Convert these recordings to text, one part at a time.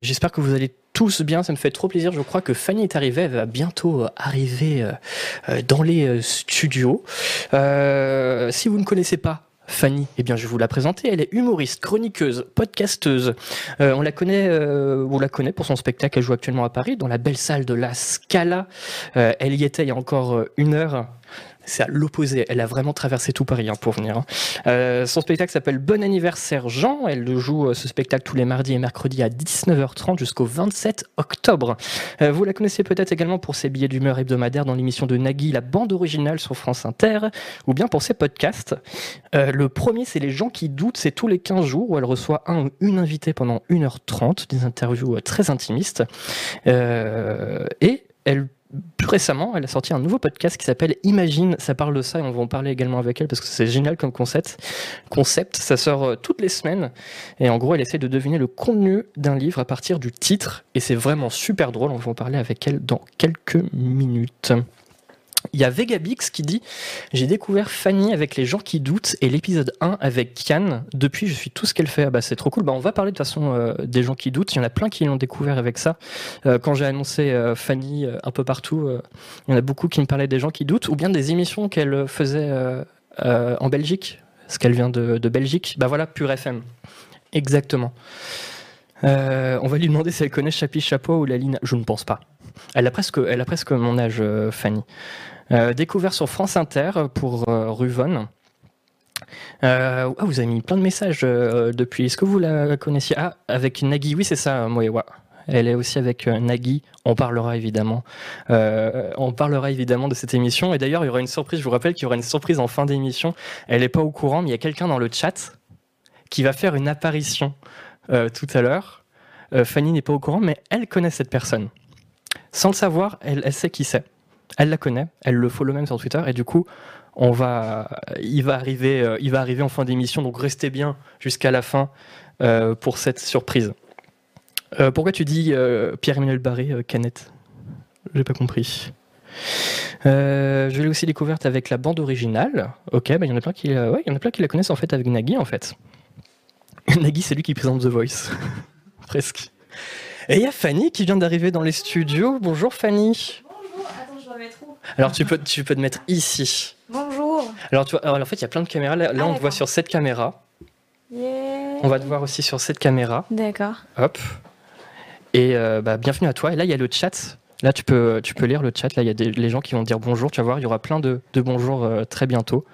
J'espère que vous allez tous bien, ça me fait trop plaisir. Je crois que Fanny est arrivée, elle va bientôt euh, arriver euh, euh, dans les studios. si vous ne connaissez pas Fanny, eh bien, je vais vous la présenter. Elle est humoriste, chroniqueuse, podcasteuse. on la connaît, on la connaît pour son spectacle. Elle joue actuellement à Paris, dans la belle salle de la Scala. elle y était il y a encore une heure c'est à l'opposé. Elle a vraiment traversé tout Paris hein, pour venir. Hein. Euh, son spectacle s'appelle Bon anniversaire Jean. Elle joue euh, ce spectacle tous les mardis et mercredis à 19h30 jusqu'au 27 octobre. Euh, vous la connaissez peut-être également pour ses billets d'humeur hebdomadaires dans l'émission de Nagui, la bande originale sur France Inter, ou bien pour ses podcasts. le premier, c'est Les gens qui doutent. C'est tous les 15 jours où elle reçoit un ou une invitée pendant 1h30, des interviews très intimistes. et elle plus récemment, elle a sorti un nouveau podcast qui s'appelle Imagine. Ça parle de ça et on va en parler également avec elle parce que c'est génial comme concept. Concept, ça sort euh, toutes les semaines et en gros, elle essaie de deviner le contenu d'un livre à partir du titre et c'est vraiment super drôle. On va en parler avec elle dans quelques minutes. Il y a Vegabix qui dit J'ai découvert Fanny avec les gens qui doutent et l'épisode 1 avec Kian. Depuis, je suis tout ce qu'elle fait. Ah bah, c'est trop cool. Bah, on va parler de façon euh, des gens qui doutent. Il y en a plein qui l'ont découvert avec ça. Euh, quand j'ai annoncé euh, Fanny un peu partout, il y en a beaucoup qui me parlaient des gens qui doutent ou bien des émissions qu'elle faisait en Belgique. Parce qu'elle vient de, Belgique. Bah voilà, Pure FM. Exactement. On va lui demander si elle connaît Chapi Chapeau ou la. Je ne pense pas. Elle a presque, mon âge, Fanny. Euh, découvert sur France Inter pour euh, Ruvon. Euh, ah, vous avez mis plein de messages depuis. Est-ce que vous la connaissiez? Ah, avec Nagui, oui, c'est ça, Moewa. Elle est aussi avec Nagui. On parlera évidemment. on parlera évidemment de cette émission. Et d'ailleurs, il y aura une surprise. Je vous rappelle qu'il y aura une surprise en fin d'émission. Elle n'est pas au courant, mais il y a quelqu'un dans le chat qui va faire une apparition tout à l'heure. Fanny n'est pas au courant, mais elle connaît cette personne. Sans le savoir, elle, sait qui c'est elle la connaît, elle le follow même sur Twitter, et du coup, on va, il va arriver, euh, il va arriver en fin d'émission, donc restez bien jusqu'à la fin euh, pour cette surprise. Euh, pourquoi tu dis Pierre-Emmanuel Barré, Canette J'ai pas compris. je l'ai aussi découverte avec la bande originale. Ok, bah, il y en a plein qui, y en a plein qui la connaissent en fait avec Nagui en fait. Nagui, c'est lui qui présente The Voice, presque. Et il y a Fanny qui vient d'arriver dans les studios. Bonjour Fanny. Alors tu peux, tu peux te mettre ici. Bonjour. Alors, tu vois, en fait, il y a plein de caméras. Là, on te voit sur cette caméra. On va te voir aussi sur cette caméra. D'accord. Hop. Et euh, bah, bienvenue à toi. Et là, il y a le chat. Là, tu peux, tu peux lire le chat. Là, il y a des, les gens qui vont dire bonjour. Tu vas voir, il y aura plein de, de bonjours euh, très bientôt.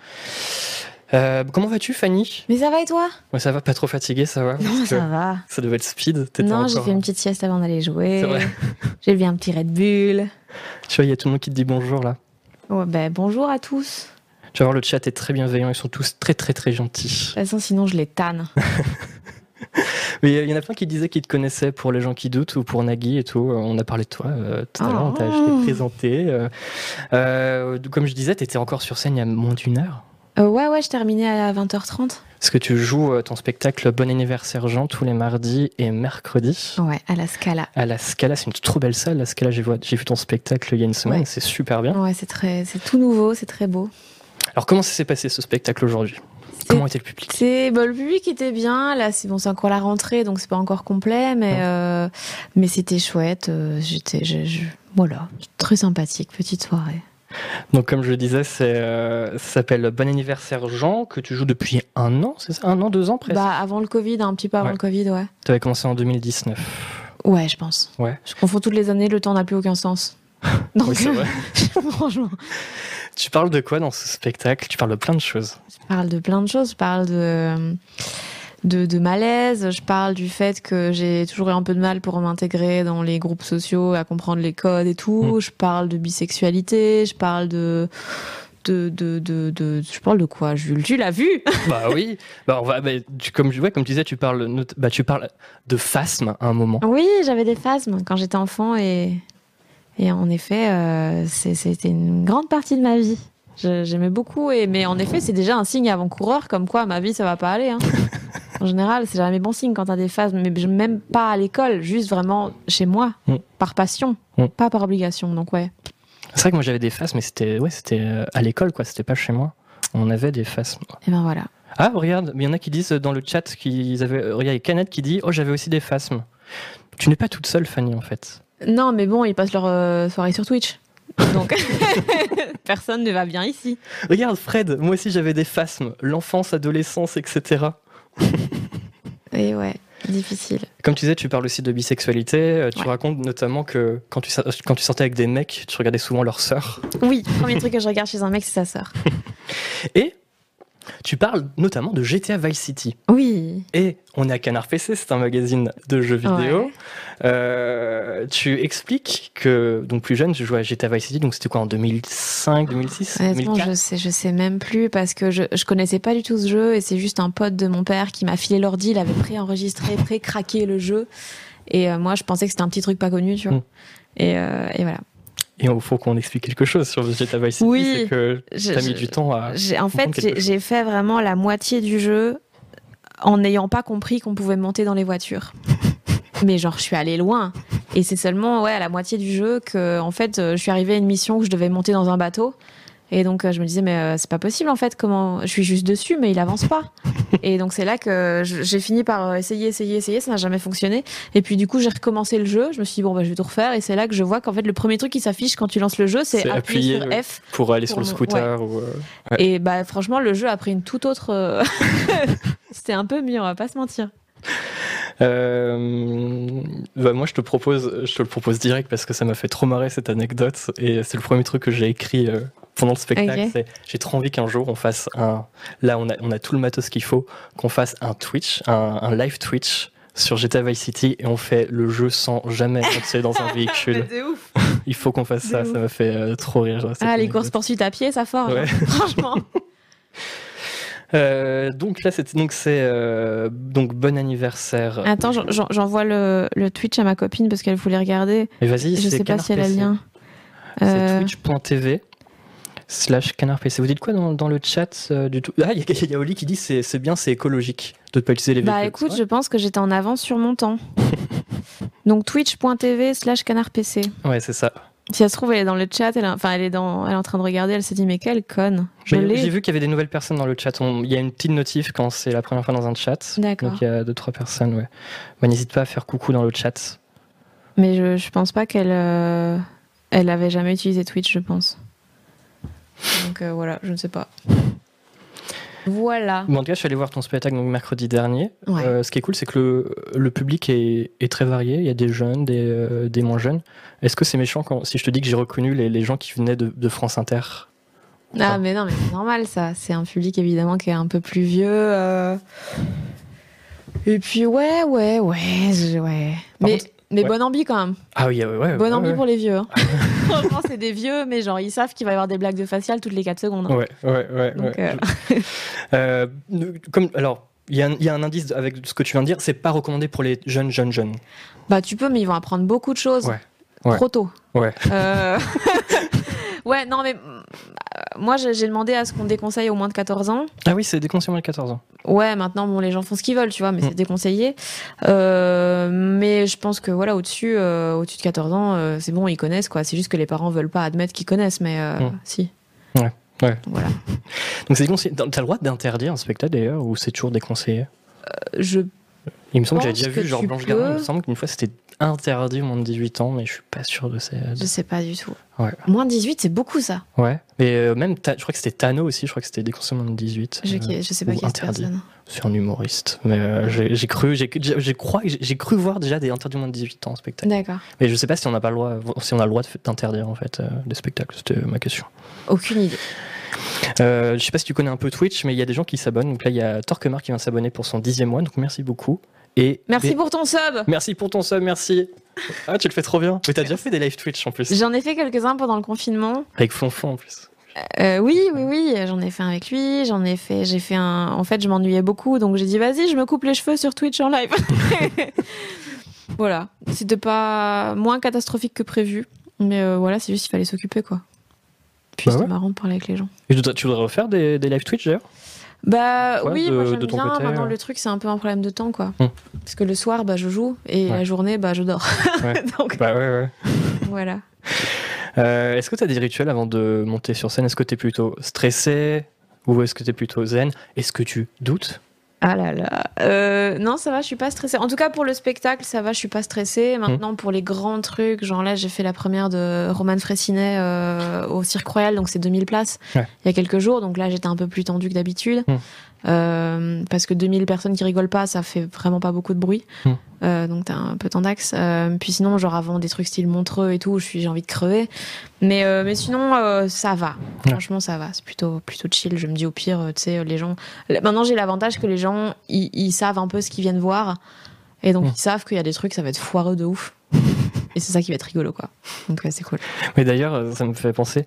Euh, comment vas-tu, Fanny? Mais ça va et toi? Ouais, Ça va, pas trop fatigué, ça va Non, ça va. Ça devait être speed. Non, j'ai fait une petite sieste avant d'aller jouer. j'ai bu un petit Red Bull. Tu vois, il y a tout le monde qui te dit bonjour là. Ouais, ben, bonjour à tous. Tu vas voir, le chat est très bienveillant, ils sont tous très très très gentils. De toute façon, sinon je les tanne. Mais il y en a plein qui disaient qu'ils te connaissaient pour les gens qui doutent ou pour Nagui et tout. On a parlé de toi euh, tout à l'heure, on t'a oh. présenté. Euh, euh, comme je disais, tu étais encore sur scène il y a moins d'une heure. Euh, ouais, ouais, je terminais à 20h30. Est-ce que tu joues euh, ton spectacle Bon anniversaire Jean tous les mardis et mercredis Ouais, à la Scala. À la Scala, c'est une trop belle salle. La Scala, j'ai vu, vu ton spectacle il y a une semaine, c'est super bien. Ouais, c'est très, c'est tout nouveau, c'est très beau. Alors comment ça s'est passé ce spectacle aujourd'hui? Comment était le public? C'est bon, le public était bien. Là, c'est bon, c'est encore la rentrée, donc c'est pas encore complet, mais euh, mais c'était chouette. J'étais, je, voilà, très sympathique, petite soirée. Donc, comme je le disais, c'est, euh, ça s'appelle Bon anniversaire Jean, que tu joues depuis un an, c'est ça? Un an, deux ans presque? Bah, avant le Covid, un petit peu avant le Covid, ouais. Tu avais commencé en 2019. Ouais, je pense. Ouais. Je confonds toutes les années, le temps n'a plus aucun sens. Donc, oui, c'est vrai. franchement. Tu parles de quoi dans ce spectacle? Tu parles de plein de choses. Je parle de plein de choses. Je parle de de, malaise. Je parle du fait que j'ai toujours eu un peu de mal pour m'intégrer dans les groupes sociaux, à comprendre les codes et tout. Mm. Je parle de bisexualité. Je parle de de, de, de, je parle de quoi Jules? Tu l'as vu? Bah oui. Bah on va, bah, tu, comme, ouais, comme tu disais, tu parles, bah, tu parles de phasme à un moment. Oui, j'avais des phasmes quand j'étais enfant et, et en effet, euh, c'était une grande partie de ma vie. J'aimais beaucoup, et, mais en effet, c'est déjà un signe avant-coureur comme quoi ma vie, ça va pas aller. Hein. En général, c'est jamais bon signe quand t'as des phases, mais même pas à l'école, juste vraiment chez moi, mm. par passion, mm. pas par obligation. Donc ouais. C'est vrai que moi j'avais des phases, mais c'était ouais, c'était euh, à l'école, quoi. C'était pas chez moi. On avait des phases. Et ben voilà. Ah, regarde, il y en a qui disent dans le chat qu'ils avaient. Euh, regarde, il y a Canette qui dit Oh, j'avais aussi des phasmes. Tu n'es pas toute seule, Fanny, en fait. Non, mais bon, ils passent leur euh, soirée sur Twitch. Donc, personne ne va bien ici. Regarde, Fred, moi aussi j'avais des phasmes, l'enfance, adolescence, etc. Et ouais, difficile. Comme tu disais, tu parles aussi de bisexualité. euh, Tu Ouais. racontes notamment que quand tu, quand tu sortais avec des mecs, tu regardais souvent leur sœur. Oui, premier truc que je regarde chez un mec, c'est sa sœur. Et tu parles notamment de GTA Vice City. Oui. Et on est à Canard PC, c'est un magazine de jeux vidéo. Ouais. Euh, tu expliques que, donc plus jeune, tu jouais à GTA Vice City, donc c'était quoi en 2005, 2006 Honnêtement, 2004 je sais, je sais même plus parce que je, je connaissais pas du tout ce jeu et c'est juste un pote de mon père qui m'a filé l'ordi, il avait pré-enregistré, pré-craqué le jeu. Et euh, moi, je pensais que c'était un petit truc pas connu, tu vois. Mm. Et, euh, et voilà. Et il faut qu'on explique quelque chose sur GTA Vice Oui. c'est que Je- t'as mis du temps à... En fait, j'ai fait vraiment la moitié du jeu en n'ayant pas compris qu'on pouvait monter dans les voitures. Mais genre, je suis allée loin. Et c'est seulement ouais, à la moitié du jeu que, en fait, euh, je suis arrivée à une mission où je devais monter dans un bateau. Et donc, euh, je me disais, mais euh, c'est pas possible, en fait, comment. Je suis juste dessus, mais il avance pas. Et donc, c'est là que j'ai fini par euh, essayer, essayer, essayer. Ça n'a jamais fonctionné. Et puis, du coup, j'ai recommencé le jeu. Je me suis dit, bon, bah, je vais tout refaire. Et c'est là que je vois qu'en fait, le premier truc qui s'affiche quand tu lances le jeu, c'est appuyer, sur. F pour aller sur le scooter ou... euh, Ouais. et bah franchement, le jeu a pris une toute autre. C'était un peu mieux, on va pas se mentir. Euh, bah, moi, je te propose, je te le propose direct parce que ça m'a fait trop marrer cette anecdote et c'est le premier truc que j'ai écrit pendant le spectacle. C'est J'ai trop envie qu'un jour on fasse un. Là, on a, on a tout le matos qu'il faut, qu'on fasse un Twitch, un, un live Twitch sur GTA Vice City et on fait le jeu sans jamais monter dans un véhicule. C'est ouf. Il faut qu'on fasse ça, ouf. ça m'a fait euh, trop rire. Ah, les courses poursuites à pied, ça forge. Ouais. hein. Franchement. Euh, donc là, c'était donc c'est euh, donc bon anniversaire. Attends, j'en- j'en- j'envoie le, le Twitch à ma copine parce qu'elle voulait regarder. Mais vas-y, Je c'est sais pas si elle a le lien. C'est Euh, twitch.tv slash canard PC. Vous dites quoi dans, dans le chat euh, du tout? Ah, il y, a- il y a Oli qui dit c'est c'est bien, c'est écologique de ne pas utiliser les véhicules. Bah écoute, je pense que j'étais en avance sur mon temps. Donc twitch.tv slash canard PC. Ouais, c'est ça. Si ça se trouve, elle est dans le chat, elle, enfin elle est, dans, elle est en train de regarder, elle s'est dit mais quelle conne. Je Mais J'ai vu qu'il y avait des nouvelles personnes dans le chat. Il y a une petite notif quand c'est la première fois dans un chat. D'accord. Donc il y a deux, trois personnes, ouais. Bah, N'hésite pas à faire coucou dans le chat. Mais je, je pense pas qu'elle euh, elle avait jamais utilisé Twitch, je pense. Donc euh, voilà, je ne sais pas. Voilà. Bon, en tout cas, je suis allé voir ton spectacle donc, mercredi dernier. Ouais. Euh, ce qui est cool, c'est que le, le public est, est très varié. Il y a des jeunes, des, euh, des moins jeunes. Est-ce que c'est méchant quand, si je te dis que j'ai reconnu les, les gens qui venaient de, de France Inter Ah mais non, mais c'est normal ça. C'est un public évidemment qui est un peu plus vieux. euh. Et puis ouais, ouais, ouais, je- ouais. Par Mais, contre- mais ouais. bonne ambi quand même. Ah oui, ouais, ouais. Bonne ambi ouais. pour les vieux. hein. Franchement, c'est des vieux, mais genre ils savent qu'il va y avoir des blagues de facial toutes les 4 secondes. hein. Ouais, ouais, ouais. Donc, ouais. euh, Euh, comme, alors, il y, a un- il y a un indice avec ce que tu viens de dire, c'est pas recommandé pour les jeunes, jeunes, jeunes. Bah tu peux, mais ils vont apprendre beaucoup de choses. Ouais. Ouais. Trop tôt. Ouais. Euh, ouais, non, mais euh, moi j'ai demandé à ce qu'on déconseille au moins de 14 ans. Ah oui, c'est déconseillé à 14 ans. Ouais, maintenant, bon, les gens font ce qu'ils veulent, tu vois, mais Mm. c'est déconseillé. Euh, mais je pense que, voilà, au-dessus, euh, au-dessus de 14 ans, euh, c'est bon, ils connaissent, quoi. C'est juste que les parents veulent pas admettre qu'ils connaissent, mais Mm. si. Ouais, ouais. Voilà. Donc c'est déconseillé. T'as le droit d'interdire un spectacle d'ailleurs, ou c'est toujours déconseillé? Je, Il me semble que j'avais déjà vu, genre Blanche Gardin, il me semble qu'une fois c'était interdit au moins de 18 ans, mais je suis pas sûr de ces. je sais pas du tout. Ouais. Moins de 18, c'est beaucoup, ça. Ouais. Et euh, même, je crois que c'était Tano aussi, je crois que c'était au moins de 18. Je, Euh, je sais pas qui est personne. C'est un humoriste. Mais euh, j'ai cru, j'ai cru voir déjà des interdits moins de 18 ans en spectacle. D'accord. Mais je sais pas si on n'a pas le droit, si on a le droit d'interdire en fait euh, des spectacles. C'était ma question. Aucune idée. Je sais pas si tu connais un peu Twitch, mais il y a des gens qui s'abonnent. Donc là, il y a Torquemar qui vient s'abonner pour son dixième mois. Donc merci beaucoup. Et Merci pour ton sub. merci pour ton sub, merci. Ah, tu le fais trop bien. Mais t'as déjà fait des live Twitch en plus. J'en ai fait quelques-uns pendant le confinement. Avec Fonfon en plus. Euh, oui, oui, oui, j'en ai fait un avec lui. J'en ai fait, j'ai fait un. En fait, je m'ennuyais beaucoup, donc j'ai dit vas-y, je me coupe les cheveux sur Twitch en live. voilà, c'était pas moins catastrophique que prévu, mais euh, voilà, c'est juste qu'il fallait s'occuper quoi. Puis Bah c'était ouais. marrant de parler avec les gens. Et tu voudrais, tu voudrais refaire des, des live Twitch d'ailleurs? Bah Ouais, oui, de- moi j'aime bien. côté, Maintenant euh. le truc c'est un peu un problème de temps quoi, Hmm. parce que le soir bah je joue et Ouais. la journée bah je dors. Donc Bah ouais, ouais. voilà. Euh, est-ce que tu as des rituels avant de monter sur scène? Est-ce que tu es plutôt stressé ou est-ce que tu es plutôt zen? Est-ce que tu doutes? Ah là là. Euh, non, ça va, je suis pas stressée. En tout cas, pour le spectacle, ça va, je suis pas stressée. Maintenant, pour les grands trucs, genre là, j'ai fait la première de Roman Fressinet euh, au Cirque Royal, donc c'est 2000 places, Ouais. il y a quelques jours. Donc là, j'étais un peu plus tendue que d'habitude. Mm. Euh, parce que 2000 personnes qui rigolent pas, ça fait vraiment pas beaucoup de bruit. Mm. Euh, donc t'as un peu tendax. Euh, puis sinon, genre avant des trucs style Montreux et tout, j'ai envie de crever. Mais mais sinon, ça va. Franchement, ça va. C'est plutôt plutôt chill. Je me dis au pire, tu sais, les gens. Maintenant, j'ai l'avantage que les gens, ils, savent un peu ce qu'ils viennent voir, et donc Mm. ils savent qu'il y a des trucs, ça va être foireux de ouf. et c'est ça qui va être rigolo, quoi. Donc ouais, c'est cool. Mais d'ailleurs, ça me fait penser,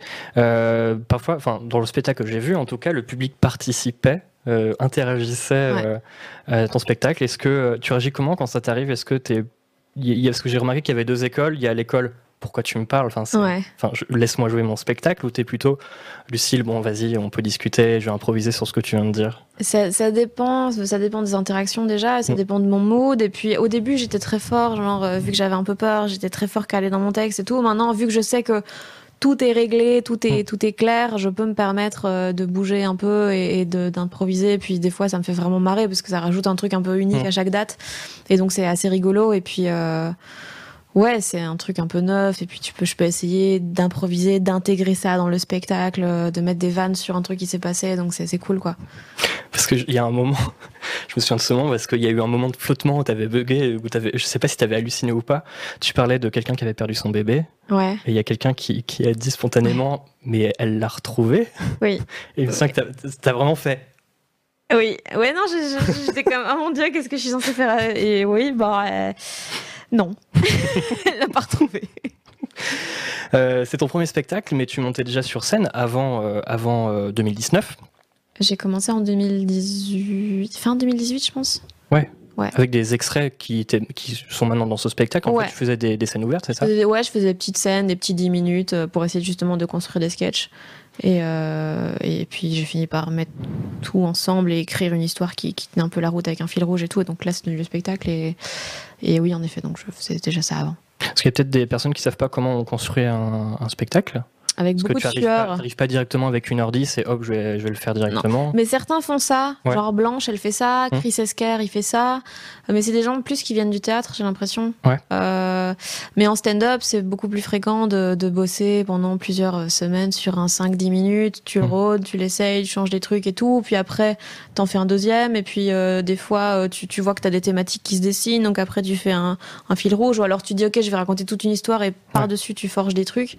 parfois, enfin, dans le spectacle que j'ai vu, en tout cas, le public participait, euh, interagissait Ouais. euh, à ton spectacle. Est-ce que euh, tu réagis comment quand ça t'arrive? Est-ce que t'es, il y a- parce que j'ai remarqué qu'il y avait deux écoles. Il y a l'école. Pourquoi tu me parles? Enfin, Ouais. enfin, je- laisse-moi jouer mon spectacle. Ou t'es plutôt, Lucille, bon, vas-y, on peut discuter. Je vais improviser sur ce que tu viens de dire. Ça, ça dépend, ça dépend des interactions déjà, ça Mm. dépend de mon mood. Et puis au début, j'étais très fort, genre vu que j'avais un peu peur, j'étais très fort calé dans mon texte et tout. Maintenant, vu que je sais que tout est réglé, tout est Mm. tout est clair, je peux me permettre euh, de bouger un peu et, d'improviser. Puis des fois, ça me fait vraiment marrer parce que ça rajoute un truc un peu unique Mm. à chaque date. Et donc c'est assez rigolo. Et puis euh, ouais, c'est un truc un peu neuf. Et puis tu peux, je peux essayer d'improviser, d'intégrer ça dans le spectacle, euh, de mettre des vannes sur un truc qui s'est passé. Donc c'est c'est cool quoi. Parce qu'il y a un moment, je me souviens de ce moment, parce qu'il y a eu un moment de flottement où t'avais bugué, où t'avais, je sais pas si t'avais halluciné ou pas. Tu parlais de quelqu'un qui avait perdu son bébé. Ouais. Et il y a quelqu'un qui, qui a dit spontanément, mais elle l'a retrouvé. Oui. Et je sens que t'as- vraiment fait. Oui, ouais, non, j'étais comme, oh mon dieu, qu'est-ce que je suis censée faire? Euh, Et oui, bah, euh, non. Elle l'a pas retrouvé. Euh, c'est ton premier spectacle, mais tu montais déjà sur scène avant, euh, avant euh, 2019, J'ai commencé en 2018, fin 2018, je pense. Avec des extraits qui, qui sont maintenant dans ce spectacle. En Ouais. fait, tu faisais des, des scènes ouvertes, c'est ça? Ouais, je faisais des petites scènes, des petits 10 minutes euh, pour essayer justement de construire des sketchs. Et, euh, et puis j'ai fini par mettre tout ensemble et écrire une histoire qui, qui tenait un peu la route avec un fil rouge et tout. Et donc là, c'est le spectacle. Et, et oui, en effet, donc je faisais déjà ça avant. Parce qu'il y a peut-être des personnes qui savent pas comment on construit un, un spectacle. Avec Parce beaucoup que tu de pas, sueur. t'arrives pas directement avec une ordi, c'est hop, je vais, je vais le faire directement. Mais certains font ça, Ouais. genre Blanche, elle fait ça, Hum. Chris Esquer, il fait ça. Mais c'est des gens plus qui viennent du théâtre, j'ai l'impression. Ouais. Euh, mais en stand-up, c'est beaucoup plus fréquent de, de bosser pendant plusieurs euh, semaines sur un 5-10 minutes. Tu le Hum. rôdes, tu l'essayes, tu changes des trucs et tout. Puis après, t'en fais un deuxième. Et puis euh, des fois, euh, tu, tu vois que t'as des thématiques qui se dessinent. Donc après, tu fais un, un fil rouge. Ou alors tu dis, OK, je vais raconter toute une histoire et par-dessus, tu forges des trucs.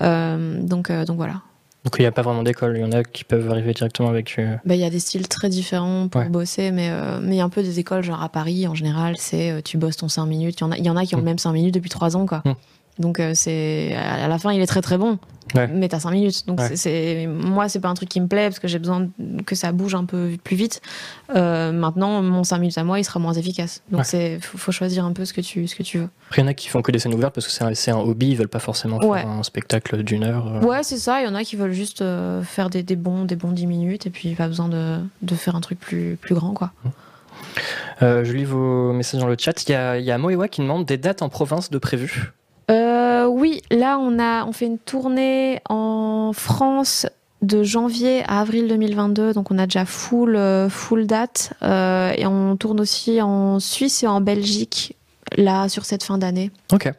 Euh, donc, euh, donc voilà. Donc il n'y a pas vraiment d'école. Il y en a qui peuvent arriver directement avec. euh, Bah, il y a des styles très différents pour Ouais. bosser, mais euh, mais il y a un peu des écoles, genre à Paris, en général, c'est euh, tu bosses ton 5 minutes. Il y, en a, y en a qui ont Mm. même 5 minutes depuis 3 ans, quoi. Mm. Donc euh, c'est à la fin, il est très très bon, Ouais. mais t'as 5 minutes. Donc Ouais. c'est- moi, c'est pas un truc qui me plaît parce que j'ai besoin que ça bouge un peu plus vite. Euh, maintenant, mon 5 minutes à moi, il sera moins efficace. Donc Ouais. c'est faut, faut choisir un peu ce que tu ce que tu veux. Après, il y en a qui font que des scènes ouvertes parce que c'est un, un hobby, ils veulent pas forcément faire un spectacle d'une heure. euh. Ouais, c'est ça. Il y en a qui veulent juste faire des, des bons des bons 10 minutes et puis pas besoin de, de faire un truc plus plus grand, quoi. Euh, je lis vos messages dans le chat. Il y a, y a Moewa qui demande des dates en province de prévues. Euh, oui, là on a on fait une tournée en France de janvier à avril 2022, donc on a déjà full euh, full date Euh, et on tourne aussi en Suisse et en Belgique là sur cette fin d'année. Ok.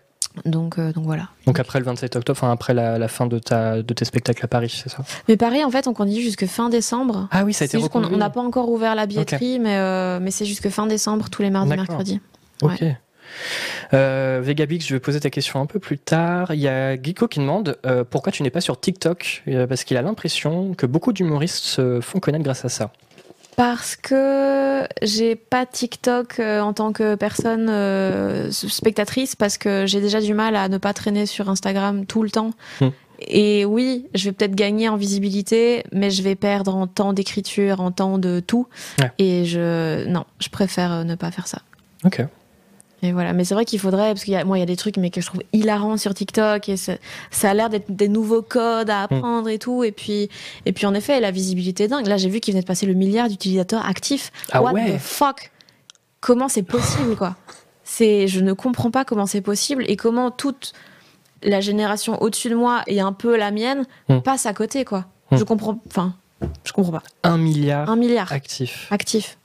Donc euh, donc voilà. Donc après le 27 octobre, enfin après la, la fin de, ta, de tes spectacles à Paris, c'est ça? Mais pareil en fait on continue jusque fin décembre. Ah oui, ça a été C'est juste on n'a pas encore ouvert la billetterie, mais euh, mais c'est jusque fin décembre tous les mardis D'accord. mercredis. Ok. Euh, Vegabix, je vais poser ta question un peu plus tard. Il y a Geeko qui demande euh, pourquoi tu n'es pas sur TikTok? Euh, Parce qu'il a l'impression que beaucoup d'humoristes se font connaître grâce à ça. Parce que j'ai pas TikTok euh, en tant que personne euh, spectatrice, parce que j'ai déjà du mal à ne pas traîner sur Instagram tout le temps. Hmm. Et oui, je vais peut-être gagner en visibilité, mais je vais perdre en temps d'écriture, en temps de tout. Ouais. Et je non, je préfère ne pas faire ça. Ok. Et voilà, mais c'est vrai qu'il faudrait, parce qu'il y a, moi, il y a des trucs mais que je trouve hilarants sur TikTok et ça, ça a l'air d'être des nouveaux codes à apprendre et tout. Et puis, et puis en effet, la visibilité est dingue. Là, j'ai vu qu'il venait de passer le milliard d'utilisateurs actifs. Ah What ouais. the fuck? Comment c'est possible, quoi? C'est, je ne comprends pas comment c'est possible et comment toute la génération au-dessus de moi et un peu la mienne Hmm. passe à côté, quoi. Hmm. Je comprends, enfin, je comprends pas. Un milliard Un milliard actif. actifs.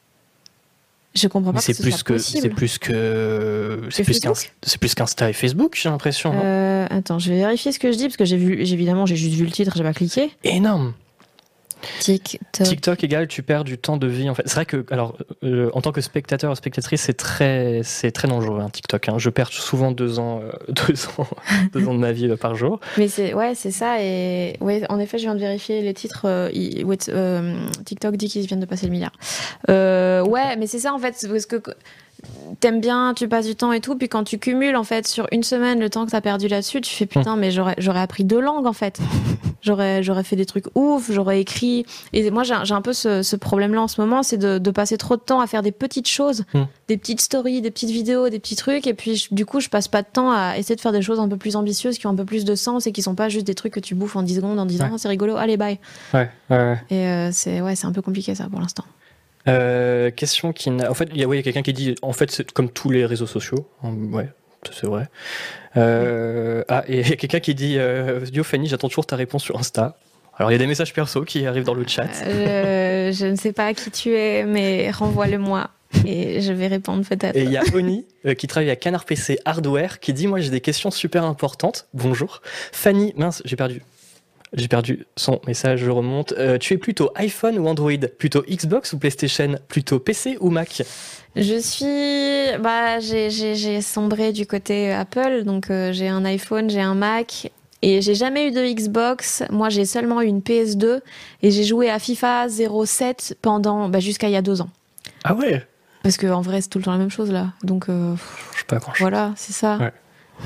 Je comprends pas Mais c'est ce plus que c'est plus que c'est plus qu'un c'est plus qu'Insta et Facebook, j'ai l'impression. non? Euh, attends, je vais vérifier ce que je dis parce que j'ai vu, j'ai- évidemment, j'ai juste vu le titre, j'ai pas cliqué. Énorme. TikTok. TikTok égale tu perds du temps de vie en fait. C'est vrai que alors euh, en tant que spectateur ou spectatrice c'est très c'est très dangereux un TikTok. hein. Je perds souvent deux ans euh, deux ans deux ans de ma vie euh, par jour. Mais c'est ouais, c'est ça et ouais, en effet, je viens de vérifier les titres. TikTok dit qu'ils viennent de passer le milliard. Ouais, mais c'est ça en fait, parce que t'aimes bien, tu passes du temps et tout, puis quand tu cumules en fait sur une semaine le temps que t'as perdu là-dessus, tu fais putain, mais j'aurais j'aurais appris deux langues en fait. J'aurais j'aurais fait des trucs ouf, j'aurais écrit. Et moi j'ai un peu ce, ce problème-là en ce moment, c'est de, de passer trop de temps à faire des petites choses, Hmm. des petites stories, des petites vidéos, des petits trucs, et puis je- du coup je passe pas de temps à essayer de faire des choses un peu plus ambitieuses, qui ont un peu plus de sens et qui sont pas juste des trucs que tu bouffes en 10 secondes en disant Ouais. Ah, c'est rigolo, allez bye. Ouais. ouais. Et euh, c'est ouais, c'est un peu compliqué ça pour l'instant. Euh, question qui n'a en fait il y a, ouais, quelqu'un qui dit en fait c'est comme tous les réseaux sociaux. Hum, Ouais. C'est vrai. Euh, ah, et il y a quelqu'un qui dit euh, Yo Fanny, j'attends toujours ta réponse sur Insta. Alors, il y a des messages perso qui arrivent dans le chat. Euh, je ne sais pas qui tu es, mais renvoie-le-moi et je vais répondre peut-être. Et il y a Oni euh, qui travaille à Canard PC Hardware qui dit Moi j'ai des questions super importantes. Bonjour. Fanny, mince, j'ai perdu. J'ai perdu son message, je remonte. Euh, tu es plutôt iPhone ou Android? Plutôt Xbox ou PlayStation? Plutôt PC ou Mac? Je suis, bah, j'ai- sombré du côté Apple, donc euh, j'ai un iPhone, j'ai un Mac. Et j'ai jamais eu de Xbox. Moi, j'ai seulement eu une PS2 et j'ai joué à FIFA 07 pendant bah, jusqu'à il y a deux ans. Ah ouais? Parce que en vrai, c'est tout le temps la même chose là. Donc euh, Je sais pas grand voilà, c'est ça. Ouais.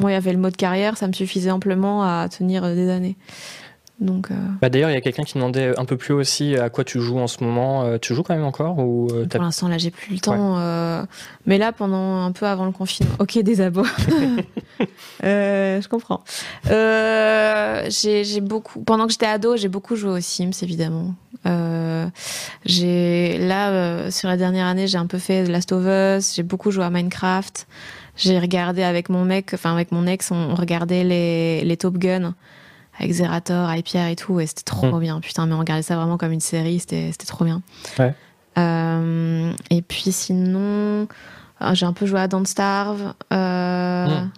Moi, il y avait le mode carrière, ça me suffisait amplement à tenir euh, des années. Donc, euh, Bah, D'ailleurs, il y a quelqu'un qui demandait un peu plus haut aussi à quoi tu joues en ce moment. Euh, tu joues quand même encore ou euh, pour l'instant, là, j'ai plus le temps. euh, mais là, pendant un peu avant le confinement. Ok, des abos. Je comprends. J'ai beaucoup. Pendant que j'étais ado, j'ai beaucoup joué aux Sims, évidemment. J'ai là sur la dernière année, j'ai un peu fait The Last of Us. J'ai beaucoup joué à Minecraft. J'ai regardé avec mon mec, enfin avec mon ex, on regardait les, les Top Gun avec Zerator, Hyper et tout, et c'était trop Mm. bien. Putain, mais on regardait ça vraiment comme une série, c'était trop bien. Ouais. Euh, et puis sinon, ah, j'ai un peu joué à Don't Starve. Euh, Mm.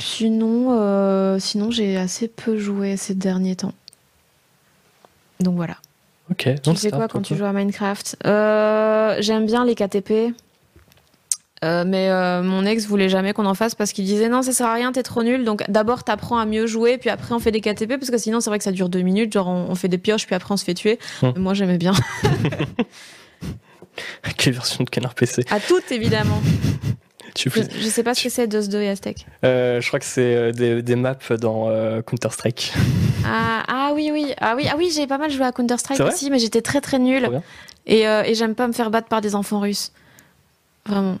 Sinon, euh, sinon j'ai assez peu joué ces derniers temps. Donc voilà. Ok. Tu fais quoi quand tu joues à Minecraft? Euh, J'aime bien les KTP. Euh, mais euh, mon ex voulait jamais qu'on en fasse parce qu'il disait non ça sert à rien t'es trop nul. Donc d'abord t'apprends à mieux jouer puis après on fait des KTP parce que sinon c'est vrai que ça dure deux minutes. Genre on, on fait des pioches puis après on se fait tuer. Mais moi j'aimais bien. Quelle version de Canard PC à toutes évidemment. Je, je sais pas ce que c'est DOS 2 et Aztec. Euh, Je crois que c'est des, des maps dans euh, Counter Strike. ah, ah oui oui. Ah oui ah oui j'ai pas mal joué à Counter Strike aussi mais j'étais très très nulle et, euh, et j'aime pas me faire battre par des enfants russes. Vraiment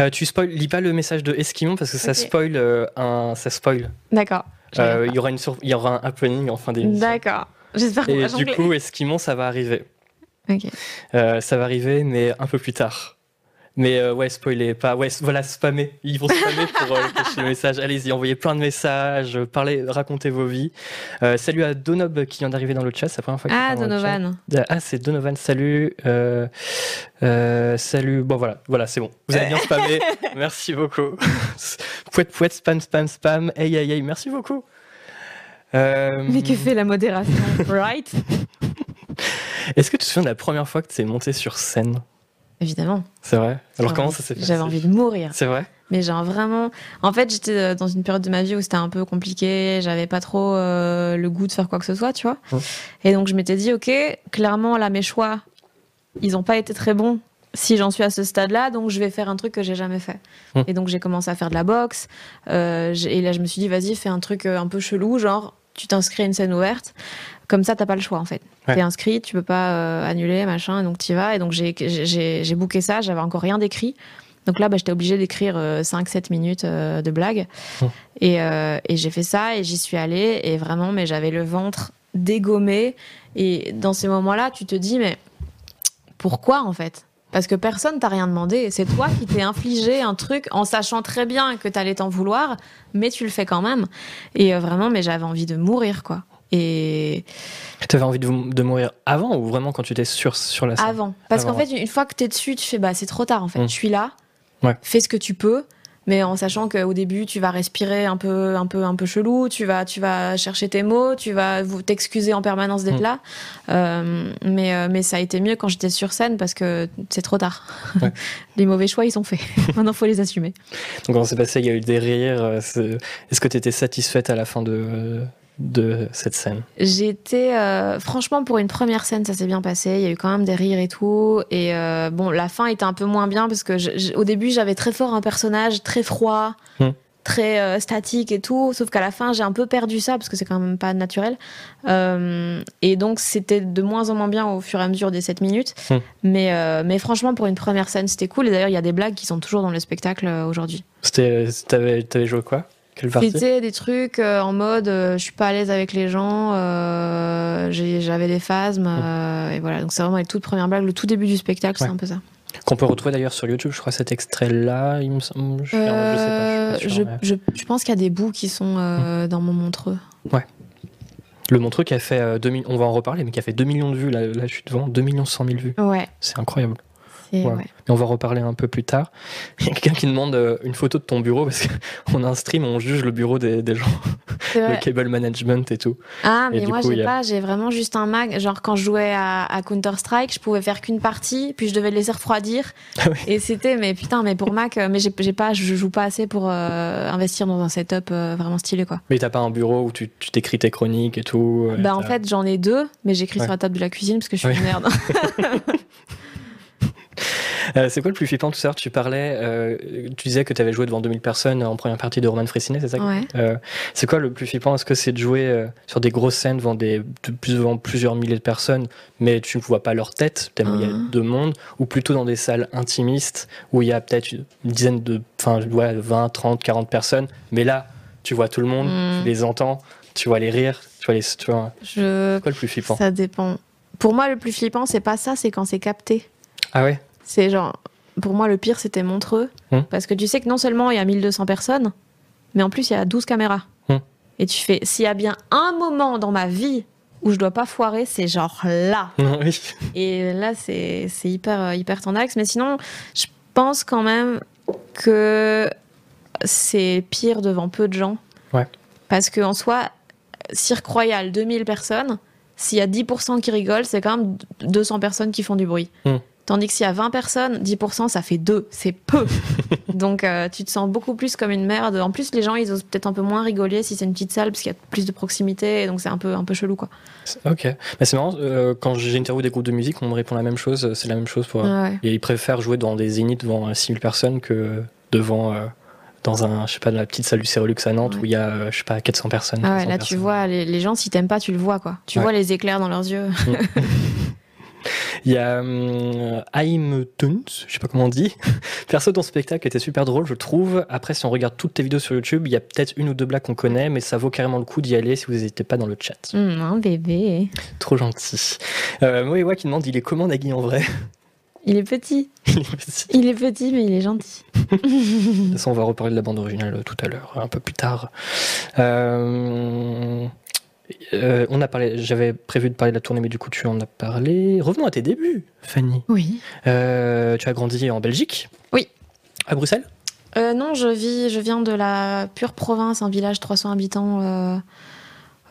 Euh, tu spoil, lis pas le message de Eskimon parce que ça spoil euh, un, ça spoil. d'accord Euh. Il y aura une sur- il y aura un happening en fin d'émission. d'accord j'espère qu'on Et du coup, Eskimon, ça va arriver. Ok. Ça va arriver, mais un peu plus tard. Mais euh, ouais, spoilez pas. Ouais, voilà, spammer. Ils vont spammer pour euh, cacher le message. Allez-y, envoyez plein de messages, euh, parlez, racontez vos vies. Euh, salut à Donob qui vient d'arriver dans le chat. C'est la première fois Ah. Donovan. Ah, c'est Donovan, salut. Salut. Bon, voilà, voilà c'est bon. Vous avez bien spammé. merci beaucoup. pouette, pouette, spam, spam, spam. Hey, hey, hey, merci beaucoup. Mais que fait la modération? Right? Est-ce que tu te souviens de la première fois que tu es monté sur scène? Évidemment. C'est vrai Alors, comment ça s'est passé J'avais envie de mourir. C'est vrai Mais genre vraiment. En fait, j'étais euh, dans une période de ma vie où c'était un peu compliqué. J'avais pas trop euh, le goût de faire quoi que ce soit, tu vois. Et donc, je m'étais dit, OK, clairement, là, mes choix, ils ont pas été très bons si j'en suis à ce stade-là. Donc, je vais faire un truc que j'ai jamais fait. Et donc, j'ai commencé à faire de la boxe. Euh, et là, je me suis dit, vas-y, fais un truc un peu chelou, genre, tu t'inscris à une scène ouverte. Comme ça, t'as pas le choix, en fait. Ouais. T'es inscrit, tu peux pas euh, annuler, machin, donc t'y vas. Et donc, j'ai- j'ai j'ai booké ça, j'avais encore rien d'écrit. Donc là, bah, j'étais obligée d'écrire 5-7 minutes euh, de blagues. Oh. Et, euh, et j'ai fait ça et j'y suis allée. Et vraiment, mais j'avais le ventre dégommé. Et dans ces moments-là, tu te dis, mais pourquoi en fait? Parce que personne t'a rien demandé. C'est toi qui t'es infligé un truc en sachant très bien que t'allais t'en vouloir, mais tu le fais quand même. Et euh, vraiment, mais j'avais envie de mourir, quoi. Et T'avais envie de, de mourir avant ou vraiment quand tu étais sur, sur la scène avant. Parce qu'en fait, une fois que t'es dessus, tu fais bah c'est trop tard en fait. Mm. Je suis là. Ouais. Fais ce que tu peux. Mais en sachant qu'au début, tu vas respirer un peu, un peu, un peu chelou, tu vas, tu vas chercher tes mots, tu vas vous t'excuser en permanence d'être Mm. là. Euh, mais, euh, mais ça a été mieux quand j'étais sur scène parce que c'est trop tard. Ouais. les mauvais choix, ils sont faits. Maintenant, faut les assumer. Donc comment c'est passé? Il y a eu des rires. euh, Est-ce que tu étais satisfaite à la fin de, de cette scène J'étais euh, franchement pour une première scène, ça s'est bien passé. Il y a eu quand même des rires et tout. Et euh, bon, la fin était un peu moins bien parce que je- je- au début j'avais très fort un personnage très froid, Hmm. très euh, statique et tout. Sauf qu'à la fin j'ai un peu perdu ça parce que c'est quand même pas naturel. Euh, et donc c'était de moins en moins bien au fur et à mesure des 7 minutes. Hmm. Mais mais franchement pour une première scène c'était cool. Et d'ailleurs il y a des blagues qui sont toujours dans le spectacle aujourd'hui. T'avais avais joué quoi? Quelle partie? des trucs euh, en mode euh, je suis pas à l'aise avec les gens, euh, j'avais des phasmes, euh, et voilà. Donc c'est vraiment les toutes premières blagues, le tout début du spectacle, Ouais. c'est un peu ça. Qu'on peut retrouver d'ailleurs sur YouTube, je crois, cet extrait-là. Il me semble. Je, je sais pas, je suis pas je, sûr, mais- je, je pense qu'il y a des bouts qui sont euh, dans mon montreux. Le Montreux qui a fait euh, 2 mi- on va en reparler, mais qui a fait 2 millions de vues, là, là je suis devant, 2 millions 100 000 vues. Ouais. C'est incroyable. C'est- Ouais. ouais. Et on va en reparler un peu plus tard. Il y a quelqu'un qui demande euh, une photo de ton bureau parce qu'on a un stream, on juge le bureau des, des gens, le cable management et tout. Ah, mais moi coup, j'ai a- pas, j'ai vraiment juste un mag. Genre quand je jouais à, à Counter-Strike, je pouvais faire qu'une partie, puis je devais le laisser refroidir. Ah oui. Et c'était, mais putain, mais pour Mac, euh, mais j'ai j'ai pas, je joue pas assez pour euh, investir dans un setup euh, vraiment stylé quoi. Mais t'as pas un bureau où tu tu t'écris tes chroniques et tout. Bah en fait j'en ai deux, mais j'écris Ouais. sur la table de la cuisine parce que je suis Oui. une merde. Euh, c'est quoi le plus flippant tout l'heure Tu parlais, euh, tu disais que tu avais joué devant 2000 personnes en première partie de Roman Fressinet, c'est ça? Ouais. Euh, C'est quoi le plus flippant? Est-ce que c'est de jouer sur des grosses scènes devant, des, plusieurs milliers de personnes, mais tu ne vois pas leur tête, tellement il y a Ah. de monde, ou plutôt dans des salles intimistes où il y a peut-être une dizaine de, enfin, ouais, 20, 30, 40 personnes, mais là, tu vois tout le monde, Mm. tu les entends, tu vois les rires, tu vois les. Tu vois, Je... c'est quoi le plus flippant? Ça dépend. Pour moi le plus flippant c'est pas ça, c'est quand c'est capté. Ah ouais? C'est genre, pour moi le pire c'était Montreux, Hmm. parce que tu sais que non seulement il y a 1200 personnes, mais en plus il y a 12 caméras. Hmm. Et tu fais, s'il y a bien un moment dans ma vie où je dois pas foirer, c'est genre là. Oui. Et là, c'est hyper, hyper tendax. Mais sinon, je pense quand même que c'est pire devant peu de gens. Ouais. Parce qu'en soi, Cirque Royal, 2000 personnes, s'il y a 10% qui rigolent, c'est quand même 200 personnes qui font du bruit. Hmm. Tandis que s'il y a 20 personnes, 10%, ça fait 2. C'est peu. Donc, euh, tu te sens beaucoup plus comme une merde. En plus, les gens, ils osent peut-être un peu moins rigoler si c'est une petite salle, parce qu'il y a plus de proximité. Et donc, c'est un peu, un peu chelou, quoi. Ok. Mais c'est marrant, euh, quand j'ai interviewé des groupes de musique, on me répond la même chose, c'est la même chose pour. Ah ouais. Et ils préfèrent jouer dans des zéniths devant 6000 personnes que devant. euh, dans un, je sais pas, dans la petite salle du Cérolux à Nantes Ouais. où il y a, euh, je sais pas, 400 personnes. Ah ouais, 300 là tu vois, les, les gens, si t'aimes pas, tu le vois quoi. Tu Ouais. vois les éclairs dans leurs yeux. Il y a hum, Aim Tunes, je sais pas comment on dit. Perso, ton spectacle était super drôle, je trouve. Après, si on regarde toutes tes vidéos sur YouTube, il y a peut-être une ou deux blagues qu'on connaît, mais ça vaut carrément le coup d'y aller si vous n'hésitez pas dans le chat. Hum, un bébé. Trop gentil. Euh, Moewa qui demande il est comment Nagui en vrai? Il est petit. Il est petit. Il est petit, mais il est gentil. De toute façon, on va reparler de la bande originale euh, tout à l'heure, un peu plus tard. Euh, euh, on a parlé, j'avais prévu de parler de la tournée, mais du coup, tu en as parlé. Revenons à tes débuts, Fanny. Oui. Euh, tu as grandi en Belgique Oui. À Bruxelles? Euh, non, je vis, je viens de la pure province, un village 300 habitants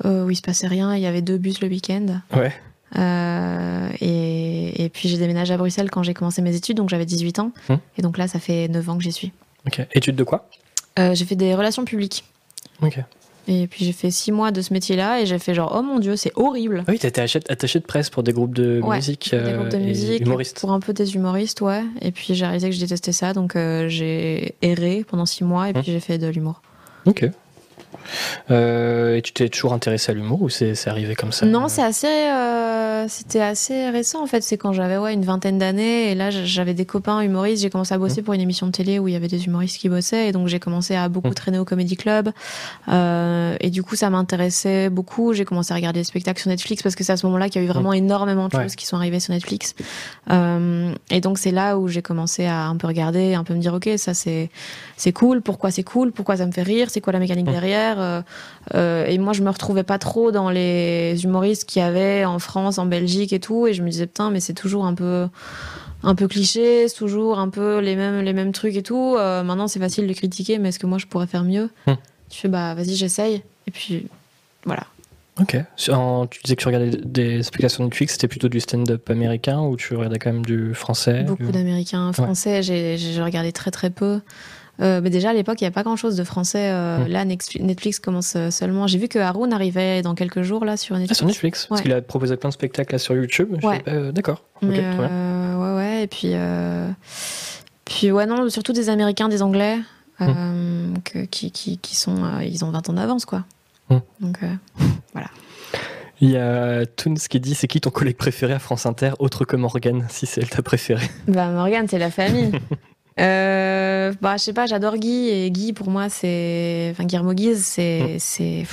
où il se passait rien. Il y avait deux bus le week-end. Ouais. Et, et puis j'ai déménagé à Bruxelles quand j'ai commencé mes études, donc j'avais 18 ans. Hum. Et donc là, ça fait 9 ans que j'y suis. Ok. Études de quoi? J'ai fait des relations publiques. Ok. Et puis j'ai fait 6 mois de ce métier-là et j'ai fait genre, oh mon dieu, c'est horrible. Ah oui, t'as été attaché, de presse pour des groupes de Ouais, musique. des euh, groupes de et musique, Humoristes. pour un peu des humoristes, ouais. Et puis j'ai réalisé que je détestais ça, donc euh, j'ai erré pendant six mois et puis j'ai fait de l'humour. Ok. Euh, et tu t'es toujours intéressé à l'humour ou c'est arrivé comme ça Non, c'est assez. euh, c'était assez récent en fait. C'est quand j'avais ouais, une vingtaine d'années et là j'avais des copains humoristes. J'ai commencé à bosser pour une émission de télé où il y avait des humoristes qui bossaient et donc j'ai commencé à beaucoup Mm. traîner au Comedy Club. Euh, et du coup, ça m'intéressait beaucoup. J'ai commencé à regarder des spectacles sur Netflix parce que c'est à ce moment-là qu'il y a eu vraiment énormément de Ouais. choses qui sont arrivées sur Netflix. Et donc c'est là où j'ai commencé à un peu regarder, un peu me dire ok, ça c'est c'est cool. Pourquoi c'est cool? Pourquoi ça me fait rire? C'est quoi la mécanique derrière? Euh, euh, Et moi, je me retrouvais pas trop dans les humoristes qu'il y avait en France, en Belgique et tout. Et je me disais putain, mais c'est toujours un peu un peu cliché, c'est toujours un peu les mêmes les mêmes trucs et tout. Euh, maintenant, c'est facile de critiquer, mais est-ce que moi je pourrais faire mieux Mm. Tu fais bah vas-y, j'essaye. Et puis voilà. Ok. En- tu disais que tu regardais des spectacles Netflix, c'était plutôt du stand-up américain ou tu regardais quand même du français Beaucoup d'Américains français, j'ai j'ai regardé très très peu. Euh, mais déjà à l'époque, il n'y a pas grand chose de français. Euh, Mm. Là, Netflix commence euh, seulement. J'ai vu que Haroun arrivait dans quelques jours là sur Ah, Netflix. sur Netflix Parce qu'il a proposé plein de spectacles là sur YouTube. Ouais. euh, D'accord. Ok, Mais, très bien. euh, ouais, ouais. Et puis, puis ouais, non, surtout des Américains, des Anglais, que- qui, qui, qui sont, ils ont 20 ans d'avance, quoi. Mm. Donc, euh, Il y a Toons qui dit c'est qui ton collègue préféré à France Inter, autre que Morgane, si c'est elle ta préférée? Bah, Morgane, c'est la famille. Euh, bah, je sais pas, j'adore Guy et Guy pour moi c'est, enfin Guillermo Guise c'est, Mm. c'est,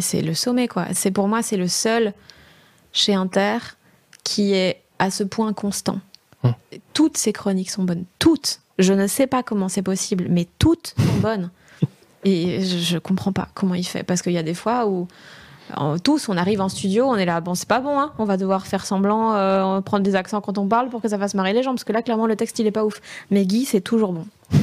c'est le sommet quoi. C'est pour moi c'est le seul chez Inter qui est à ce point constant. Mm. Toutes ses chroniques sont bonnes, toutes. Je ne sais pas comment c'est possible, mais toutes sont bonnes. Et je, je comprends pas comment il fait parce qu'il y a des fois où tous, on arrive en studio, on est là, bon, c'est pas bon, hein, on va devoir faire semblant, euh, prendre des accents quand on parle pour que ça fasse marrer les gens, parce que là, clairement, le texte, il est pas ouf. Mais Guy, c'est toujours bon.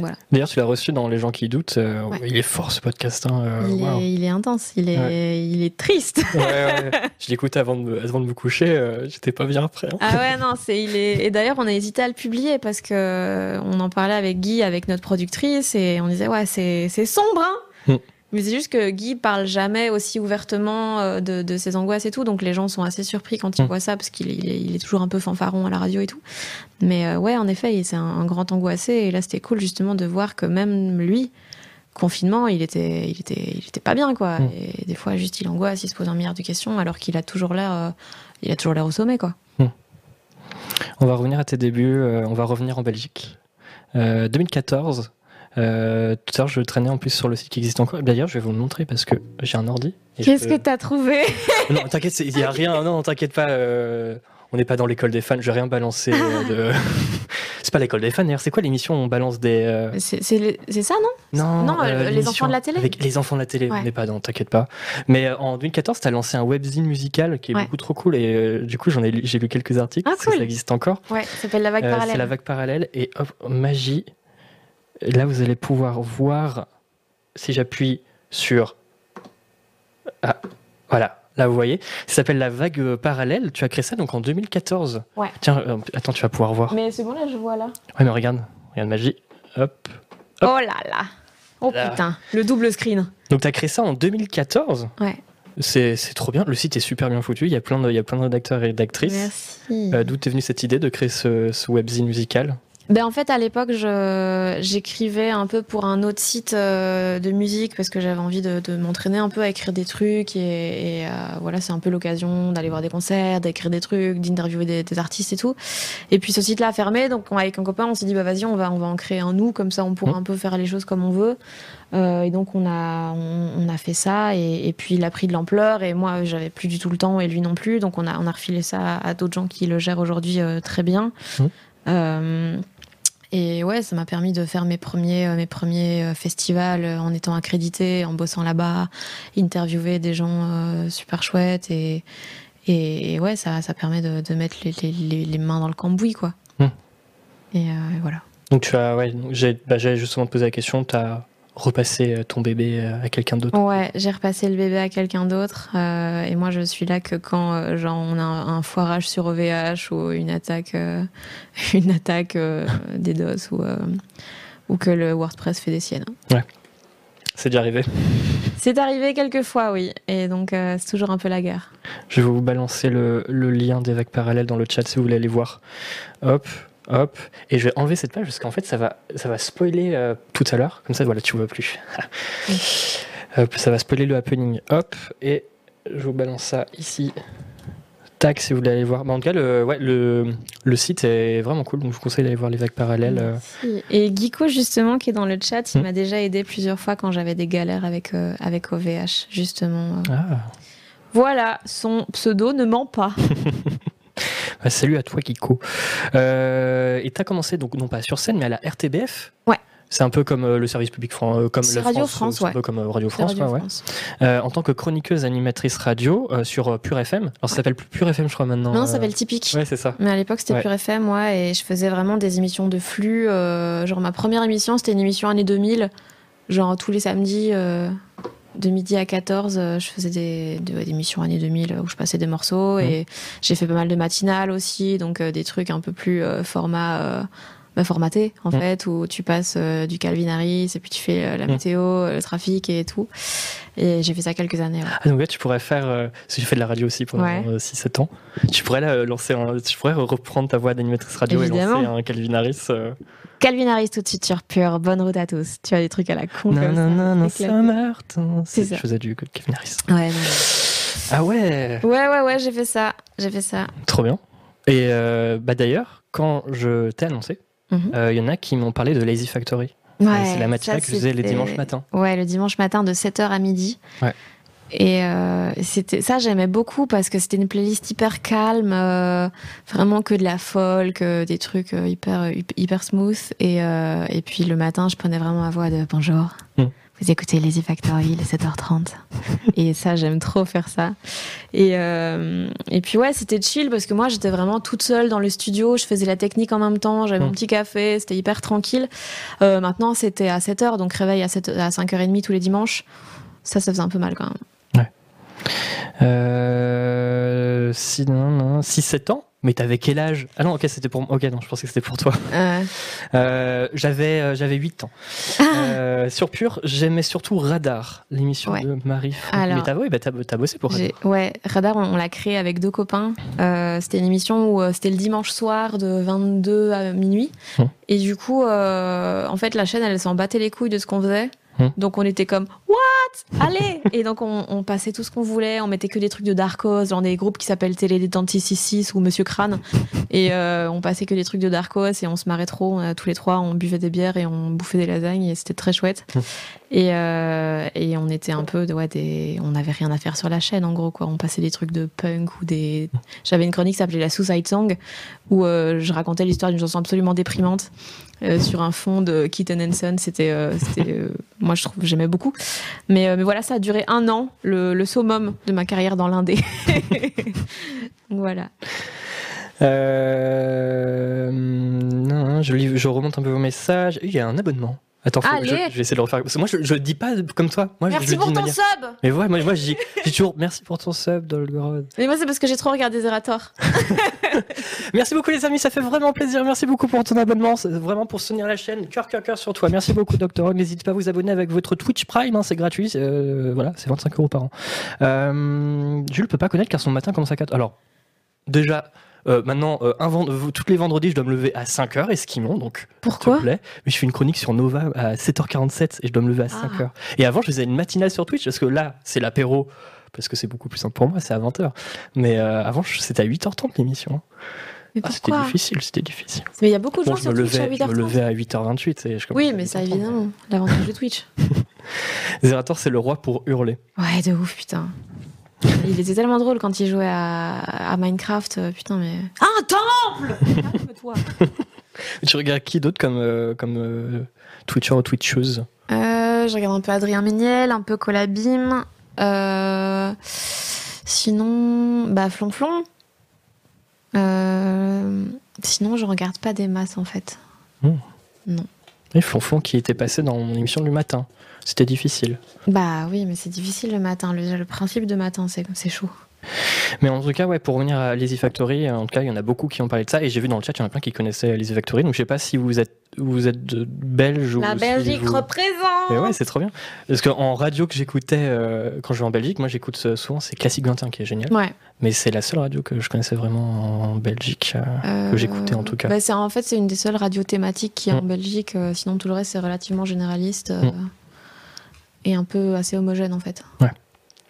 Voilà. D'ailleurs, tu l'as reçu dans Les gens qui doutent. euh, Ouais. Il est fort ce podcast. hein, euh, il, est, il est intense, il est, Ouais. il est triste. Ouais. Je l'écoutais avant, de me- avant de me coucher, euh, j'étais pas bien après. hein. Ah ouais, non, c'est, il est... Et d'ailleurs, on a hésité à le publier parce que on en parlait avec Guy, avec notre productrice, et on disait, ouais, c'est, c'est sombre, hein Hmm. Mais c'est juste que Guy parle jamais aussi ouvertement euh, de, de ses angoisses et tout, donc les gens sont assez surpris quand ils Hmm. voient ça parce qu'il est, il est, il est toujours un peu fanfaron à la radio et tout. Mais euh, ouais, en effet, c'est un, un grand angoissé, et là, c'était cool justement de voir que même lui, confinement, il était, il était, il était pas bien quoi. Hmm. Et des fois, juste il angoisse, il se pose un milliard de questions, alors qu'il a toujours l'air, euh, il a toujours l'air au sommet quoi. On va revenir à tes débuts, euh, on va revenir en Belgique. Euh, 2014, euh, tout à l'heure je traînais en plus sur le site qui existe encore. D'ailleurs, je vais vous le montrer parce que j'ai un ordi. Qu'est-ce peux- que t'as trouvé Non, t'inquiète, il y a rien. Non, t'inquiète pas. euh, on n'est pas dans l'école des fans. Je vais rien balancer. euh, de... c'est pas l'école des fans. D'ailleurs, c'est quoi l'émission où on balance des. C'est le- ça, non Non, Non, les enfants de la télé Avec les enfants de la télé, Ouais. on n'est pas dans, t'inquiète pas. Mais en 2014, t'as lancé un webzine musical qui est Ouais. beaucoup trop cool et du coup, j'en ai lu- j'ai lu quelques articles. Ah, cool. Ça existe encore. Ouais, ça s'appelle La Vague Parallèle. c'est la vague parallèle et hop, magie. Là, vous allez pouvoir voir si j'appuie sur. Ah, voilà. Là, vous voyez, ça s'appelle la vague euh, parallèle. Tu as créé ça donc en 2014. Ouais. Tiens, euh, attends, tu vas pouvoir voir. Mais c'est bon, là, je vois là. Ouais, mais regarde, regarde magie. Hop. Hop. Oh là là Oh Là. putain, le double screen. Donc, tu as créé ça en 2014. Ouais, C'est trop bien. Le site est super bien foutu. Il y a plein de, il y a plein d'acteurs et d'actrices. merci. Euh, D'où t'es venue cette idée de créer ce, ce webzine musical? Ben, en fait, à l'époque, je- j'écrivais un peu pour un autre site euh, de musique parce que j'avais envie de, de m'entraîner un peu à écrire des trucs. Et, et, euh, voilà, c'est un peu l'occasion d'aller voir des concerts, d'écrire des trucs, d'interviewer des, des artistes et tout. Et puis ce site-là a fermé. Donc, on- avec un copain, on s'est dit, bah vas-y, on va, on va en créer un nous. Comme ça, on pourra Mhm. un peu faire les choses comme on veut. Euh, et donc, on a, on, on a fait ça. Et, et puis, il a pris de l'ampleur. Et moi, j'avais plus du tout le temps et lui non plus. Donc, on a, on a refilé ça à d'autres gens qui le gèrent aujourd'hui euh, très bien. Mhm. Et ouais, ça m'a permis de faire mes premiers, euh, mes premiers euh, festivals euh, en étant accrédité, en bossant là-bas, interviewer des gens super chouettes et, et, et ouais, ça, ça permet de, de mettre les, les- les- les mains dans le cambouis, quoi. Hmm. Et euh, voilà. Donc, tu as, ouais, j'ai bah, justement te poser la question. Tu as repassé euh, ton bébé euh, à quelqu'un d'autre Ouais, j'ai repassé le bébé à quelqu'un d'autre euh, et moi je suis là que quand genre on a un, un foirage sur OVH ou une attaque, euh, une attaque euh, des DOS ou ou que le WordPress fait des siennes. C'est déjà arrivé. C'est arrivé quelques fois, oui. Et donc, euh, c'est toujours un peu la guerre. Je vais vous balancer le, le lien des vagues parallèles dans le chat si vous voulez aller voir. Hop, hop. Et je vais enlever cette page parce qu'en fait, ça va, ça va spoiler euh, tout à l'heure. Comme ça, voilà, tu vois plus. Hop, ça va spoiler le happening. Hop. Et je vous balance ça ici. Tac, si vous voulez aller voir. Bah, en tout cas, le, ouais, le, le site est vraiment cool, donc je vous conseille d'aller voir les vagues parallèles. euh. Merci. Et Guico, justement, qui est dans le chat, il Hmm. m'a déjà aidé plusieurs fois quand j'avais des galères avec, euh, avec OVH, justement. Ah. Voilà, son pseudo ne ment pas. Bah, salut à toi, Kiko. Euh, et t'as commencé, donc, non pas sur scène, mais à la RTBF Ouais. C'est un peu comme euh, le service public fran- euh, comme la Radio France, France, c'est un ouais. peu comme Radio France, Radio ouais, ouais. Euh, en tant que chroniqueuse animatrice radio sur Pure FM. Alors ça s'appelle plus Pure FM, je crois maintenant. Non, ça s'appelle Typique. Ouais, c'est ça. Mais à l'époque, c'était Ouais. Pure FM, ouais, et je faisais vraiment des émissions de flux. genre, ma première émission, c'était une émission année 2000. Genre, tous les samedis, de midi à 14, euh, je faisais des, de- des émissions année 2000 où je passais des morceaux. Et j'ai fait pas mal de matinales aussi, donc euh, des trucs un peu plus euh, format. Euh, bah, formaté en Mm. fait où tu passes euh, du Calvin Harris et puis tu fais euh, la Mm. météo euh, le trafic et tout et j'ai fait ça quelques années ouais. Ah, donc là, tu pourrais faire, euh, parce que j'ai fait de la radio aussi pendant Ouais. 6-7 ans, tu pourrais là, lancer un, tu pourrais reprendre ta voix d'animatrice radio et Évidemment. lancer un Calvin Harris. euh, Calvin Harris tout de suite sur Pure bonne route à tous tu as des trucs à la con Non, comme non, ça, non, non. Saint-Martin. C'est je faisais du Calvin Harris. Ouais, non, Ah ouais, ouais, ouais, ouais, j'ai fait ça. J'ai fait ça. trop bien. Et euh, bah d'ailleurs, quand je t'ai annoncé, il Mhm. y en a qui m'ont parlé de Lazy Factory. Ouais, c'est la matinale ça, que je faisais les dimanches matins. Ouais, le dimanche matin de 7h à midi. Ouais. Et euh, c'était ça, j'aimais beaucoup parce que c'était une playlist hyper calme, euh, vraiment que de la folk, euh, des trucs euh, hyper hyper smooth. Et, euh, et puis le matin, je prenais vraiment ma voix de bonjour. Mm. Vous écoutez Lazy Factory, il est 7h30. et ça, j'aime trop faire ça. Et, euh, et puis ouais, c'était chill parce que moi, j'étais vraiment toute seule dans le studio. Je faisais la technique en même temps. J'avais Mm. mon petit café. C'était hyper tranquille. Euh, maintenant, c'était à 7h, donc réveil à, 7, à 5h30 tous les dimanches. Ça, ça faisait un peu mal quand même. Euh, non, non, 6-7 ans? Mais t'avais quel âge? Ah non, ok, c'était pour Ok, non, je pensais que c'était pour toi. Euh, Euh, j'avais, euh, j'avais 8 ans. Ah, Euh, sur Pure, j'aimais surtout Radar, l'émission Ouais. de Marie. Alors, Mais t'as, ouais, bah, bossé pour Radar. ouais, Radar, on, on l'a créé avec deux copains. Euh, c'était une émission où euh, c'était le dimanche soir de 22 à minuit. Hum. Et du coup, euh, en fait, la chaîne, elle s'en battait les couilles de ce qu'on faisait. Hum. Donc on était comme What? Allez Et donc on, on passait tout ce qu'on voulait, on mettait que des trucs de Darkos, dans des groupes qui s'appellent Télé Détente 666 ou Monsieur Crâne. Et euh, on passait que des trucs de Darkos et on se marrait trop. On, tous les trois, on buvait des bières et on bouffait des lasagnes et c'était très chouette. Hum. Et, euh, et on était un peu, des, on n'avait rien à faire sur la chaîne en gros quoi. On passait des trucs de punk ou des. J'avais une chronique qui s'appelait la Suicide Song où euh, je racontais l'histoire d'une chanson absolument déprimante euh, sur un fond de Keaton Henson. C'était, moi je trouve, j'aimais beaucoup. Mais, voilà, ça a duré un an, le, le summum de ma carrière dans l'indé. Voilà. Non, je, lis- je remonte un peu vos messages. Il y a un abonnement. Attends, faut- je, je vais essayer de le refaire. Parce que moi, je, je dis pas comme toi. Moi, je, je Merci le pour ton manière- sub Mais ouais, moi, moi je dis toujours merci pour ton sub, Dolgorod. Mais moi c'est parce que j'ai trop regardé Zerator. Merci beaucoup, les amis, ça fait vraiment plaisir. Merci beaucoup pour ton abonnement. Vraiment pour soutenir la chaîne. Cœur, cœur, cœur sur toi. Merci beaucoup, Hog. N'hésitez pas à vous abonner avec votre Twitch Prime, hein, c'est gratuit. euh, voilà, c'est 25 euros par an. Euh, Jules peut pas connaître car son matin commence à 4. Alors, déjà. Euh, maintenant, euh, un vend- tous les vendredis, je dois me lever à 5h, esquimons, donc Pourquoi te plaît. Mais je fais une chronique sur Nova à 7h47 et je dois me lever à Ah. 5h. Et avant, je faisais une matinale sur Twitch parce que là, c'est l'apéro, parce que c'est beaucoup plus simple pour moi, c'est à 20h. Mais euh, avant, c'était à 8h30 l'émission. Ah, c'était difficile, c'était difficile. Mais il y a beaucoup de Bon, gens je me, sur Twitch à levais, je me 8h30. levais à 8h28 et je Oui, mais ça 8h30. évidemment, l'avantage de Twitch. Zerator, c'est le roi pour hurler. Ouais, de ouf, putain. Il était tellement drôle quand il jouait à, à Minecraft, euh, putain, mais. Ah, un temple Calme-toi. Tu regardes qui d'autre comme, euh, comme euh, Twitcher ou Twitcheuse? Euh, je regarde un peu Adrien Méniel, un peu Colabim. Euh, sinon, bah, Flonflon. Euh, sinon, je regarde pas des masses en fait. Et Flonflon qui était passé dans mon émission du matin. C'était difficile. Bah oui, mais c'est difficile le matin. Le, le principe de matin, c'est chaud. Mais en tout cas, ouais, pour revenir à Lazy Factory, en tout cas, il y en a beaucoup qui ont parlé de ça. Et j'ai vu dans le chat, il y en a plein qui connaissaient Lazy Factory. Donc je sais pas si vous êtes, vous êtes de- belge ou La si Belgique vous- représente Mais ouais, c'est trop bien. Parce qu'en radio que j'écoutais euh, quand je vais en Belgique, moi j'écoute euh, souvent, c'est Classique 21 qui est génial. Ouais. Mais c'est la seule radio que je connaissais vraiment en Belgique. euh, que j'écoutais, en tout cas. Bah, c'est, en fait, c'est une des seules radios thématiques qui est en Mm. Belgique. euh, sinon, tout le reste, c'est relativement généraliste euh, Mm. et un peu assez homogène, en fait. Ouais.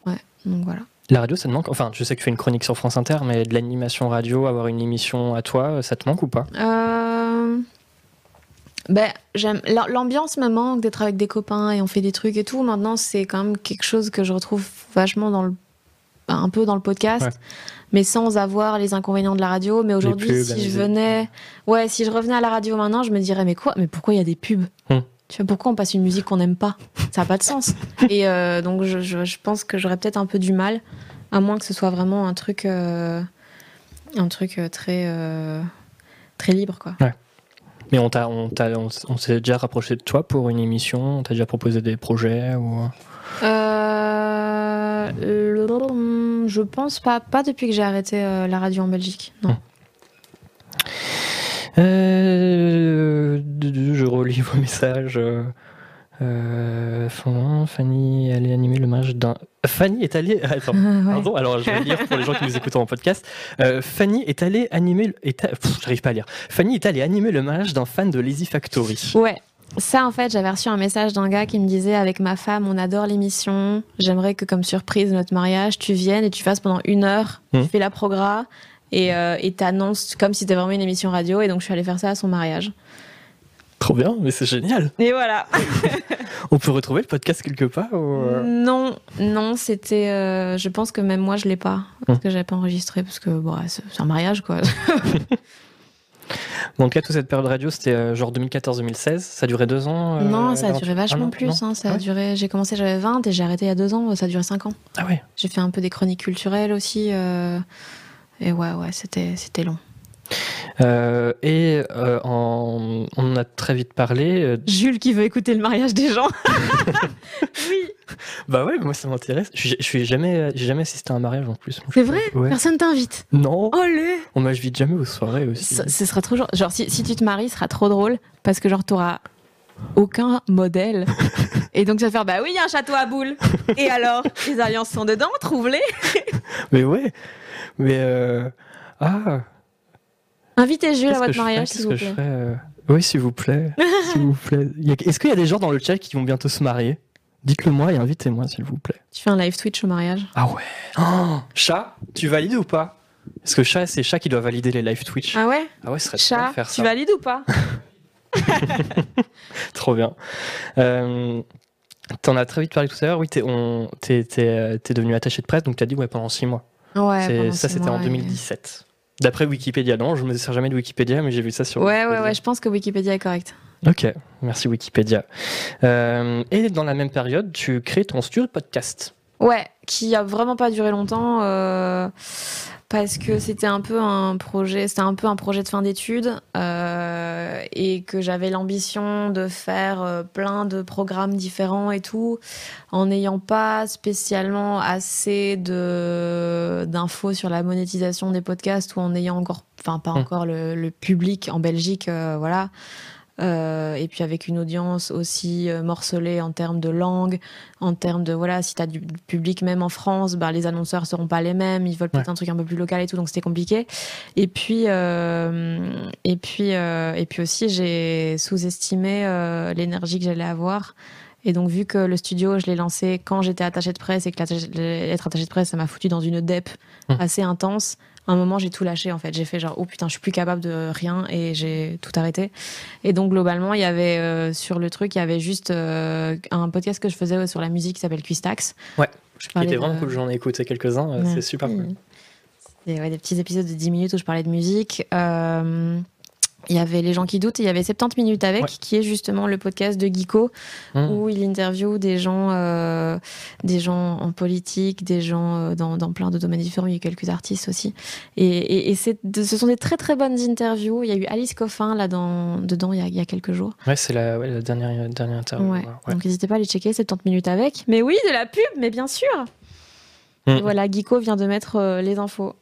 Ouais, donc voilà. La radio, ça te manque Enfin, je sais que tu fais une chronique sur France Inter, mais de l'animation radio, avoir une émission à toi, ça te manque ou pas Euh, Ben, j'aime l'am- l'ambiance me manque d'être avec des copains et on fait des trucs et tout. Maintenant, c'est quand même quelque chose que je retrouve vachement dans le ben, un peu dans le podcast, Ouais. mais sans avoir les inconvénients de la radio. Mais aujourd'hui, si je venais, ouais, si je revenais à la radio maintenant, je me dirais mais quoi? Mais pourquoi il y a des pubs? Hmm. Tu vois, pourquoi on passe une musique qu'on n'aime pas? Ça n'a pas de sens. Et euh, donc, je, je- je pense que j'aurais peut-être un peu du mal, à moins que ce soit vraiment un truc, euh, un truc euh, très, euh, très libre, quoi. Mais on, t'a, on, t'a- on, s'est déjà rapproché de toi pour une émission? On t'a déjà proposé des projets ou... Je pense pas, pas depuis que j'ai arrêté la radio en Belgique. Non. Euh, je relis vos messages. euh, Fanny, elle est animée le mariage d'un. Fanny est allée. Attends, Ouais. pardon. Alors je vais lire pour les gens qui nous écoutent en podcast. Euh, Fanny est allée animer. le- est J'arrive pas à lire. Fanny est allée animer le mariage d'un fan de Lazy Factory. Ouais. Ça, en fait, j'avais reçu un message d'un gars qui me disait Avec ma femme, on adore l'émission. J'aimerais que, comme surprise de notre mariage, tu viennes et tu fasses pendant une heure. Tu fais la progra et euh, et t'annonces comme si c'était vraiment une émission radio. Et donc, je suis allée faire ça à son mariage. Trop bien, mais c'est génial. Et voilà. On peut retrouver le podcast quelque part ou, euh, Non, non, c'était. euh, je pense que même moi, je l'ai pas. Parce Mhm. que j'avais pas enregistré. Parce que, bon, c'est un mariage, quoi. En tout cas, toute cette période radio, c'était euh, genre 2014-2016. Ça a duré deux ans euh, non, ça a duré vachement Ah plus. hein, ça Ah a ouais duré. J'ai commencé, j'avais 20 et j'ai arrêté il y a deux ans. Ça a duré 5 ans. Ah ouais. J'ai fait un peu des chroniques culturelles aussi. euh, et ouais, ouais, c'était, c'était long. Euh, et euh, en- on en a très vite parlé. euh, Jules qui veut écouter le mariage des gens. oui. Bah ouais, moi ça m'intéresse. Je suis- je suis jamais, j'ai jamais assisté à un mariage en plus. C'est vrai Ouais. Personne t'invite. Non. Oh le On m'invite jamais aux soirées aussi. Ce, ce sera trop genre, genre si, si tu te maries, ce sera trop drôle parce que genre t'auras aucun modèle. Et donc tu vas faire bah oui, il y a un château à boules. Et alors, les alliances sont dedans, trouve-les. Mais ouais. Mais euh... ah. Invitez Jules à votre mariage, s'il vous je plaît. ferais, euh, Oui, s'il vous plaît. s'il vous plaît. Est-ce qu'il y a des gens dans le chat qui vont bientôt se marier? Dites-le moi et invitez-moi, s'il vous plaît. Tu fais un live Twitch au mariage? Ah ouais. Oh, chat, tu valides ou pas? Parce que chat, c'est chat qui doit valider les live Twitch. Ah ouais? Ah ouais, ce serait Chat, de faire tu valides ou pas? Trop bien. Euh, T'en as très vite parlé tout à l'heure. Oui, t'es on- t'es- t'es, t'es devenu attaché de presse, donc t'as dit ouais pendant six mois. Ouais. Ça, c'était en ouais. 2017. D'après Wikipédia, non, je me sers jamais de Wikipédia, mais j'ai vu ça sur. Ouais, ouais, Wikipédia. ouais, je pense que Wikipédia est correct. Ok, merci Wikipédia. Euh, et dans la même période, tu crées ton studio de podcast. Ouais, qui a vraiment pas duré longtemps euh, parce que c'était un peu un projet, c'était un peu un projet de fin d'études euh, et que j'avais l'ambition de faire euh, plein de programmes différents et tout, en n'ayant pas spécialement assez de d'infos sur la monétisation des podcasts ou en ayant encore, enfin pas Hmm. encore le, le public en Belgique, euh, voilà. Euh, et puis avec une audience aussi euh, morcelée en termes de langue, en termes de voilà, si tu as du public même en France, bah, les annonceurs seront pas les mêmes, ils veulent peut-être Ouais. un truc un peu plus local et tout, donc c'était compliqué. Et puis euh, et puis euh, et puis aussi j'ai sous-estimé l'énergie que j'allais avoir. Et donc vu que le studio, je l'ai lancé quand j'étais attachée de presse et que être attachée de presse, ça m'a foutu dans une dep Hum. assez intense. À un moment, j'ai tout lâché en fait. J'ai fait genre oh putain, je suis plus capable de rien et j'ai tout arrêté. Et donc globalement, il y avait euh, sur le truc, il y avait juste euh, un podcast que je faisais sur la musique qui s'appelle Quistax. Ouais, Je Qui était de- vraiment cool, j'en ai écouté quelques-uns, euh, Ouais. c'est super cool. Des, ouais, des petits épisodes de 10 minutes où je parlais de musique. Euh, il y avait Les gens qui doutent et il y avait 70 minutes avec, Ouais. qui est justement le podcast de Geeko, Mmh. où il interviewe des gens, euh, des gens en politique, des gens euh, dans, dans plein de domaines différents. Il y a eu quelques artistes aussi. Et, ce sont des très très bonnes interviews. Il y a eu Alice Coffin là dans, dedans il y, a, il y a quelques jours. Ouais, c'est la, ouais, la dernière, dernière interview. Ouais. Donc n'hésitez pas à aller checker 70 minutes avec. Mais oui, de la pub, mais bien sûr. Mm. Et voilà, Geeko vient de mettre euh, les infos.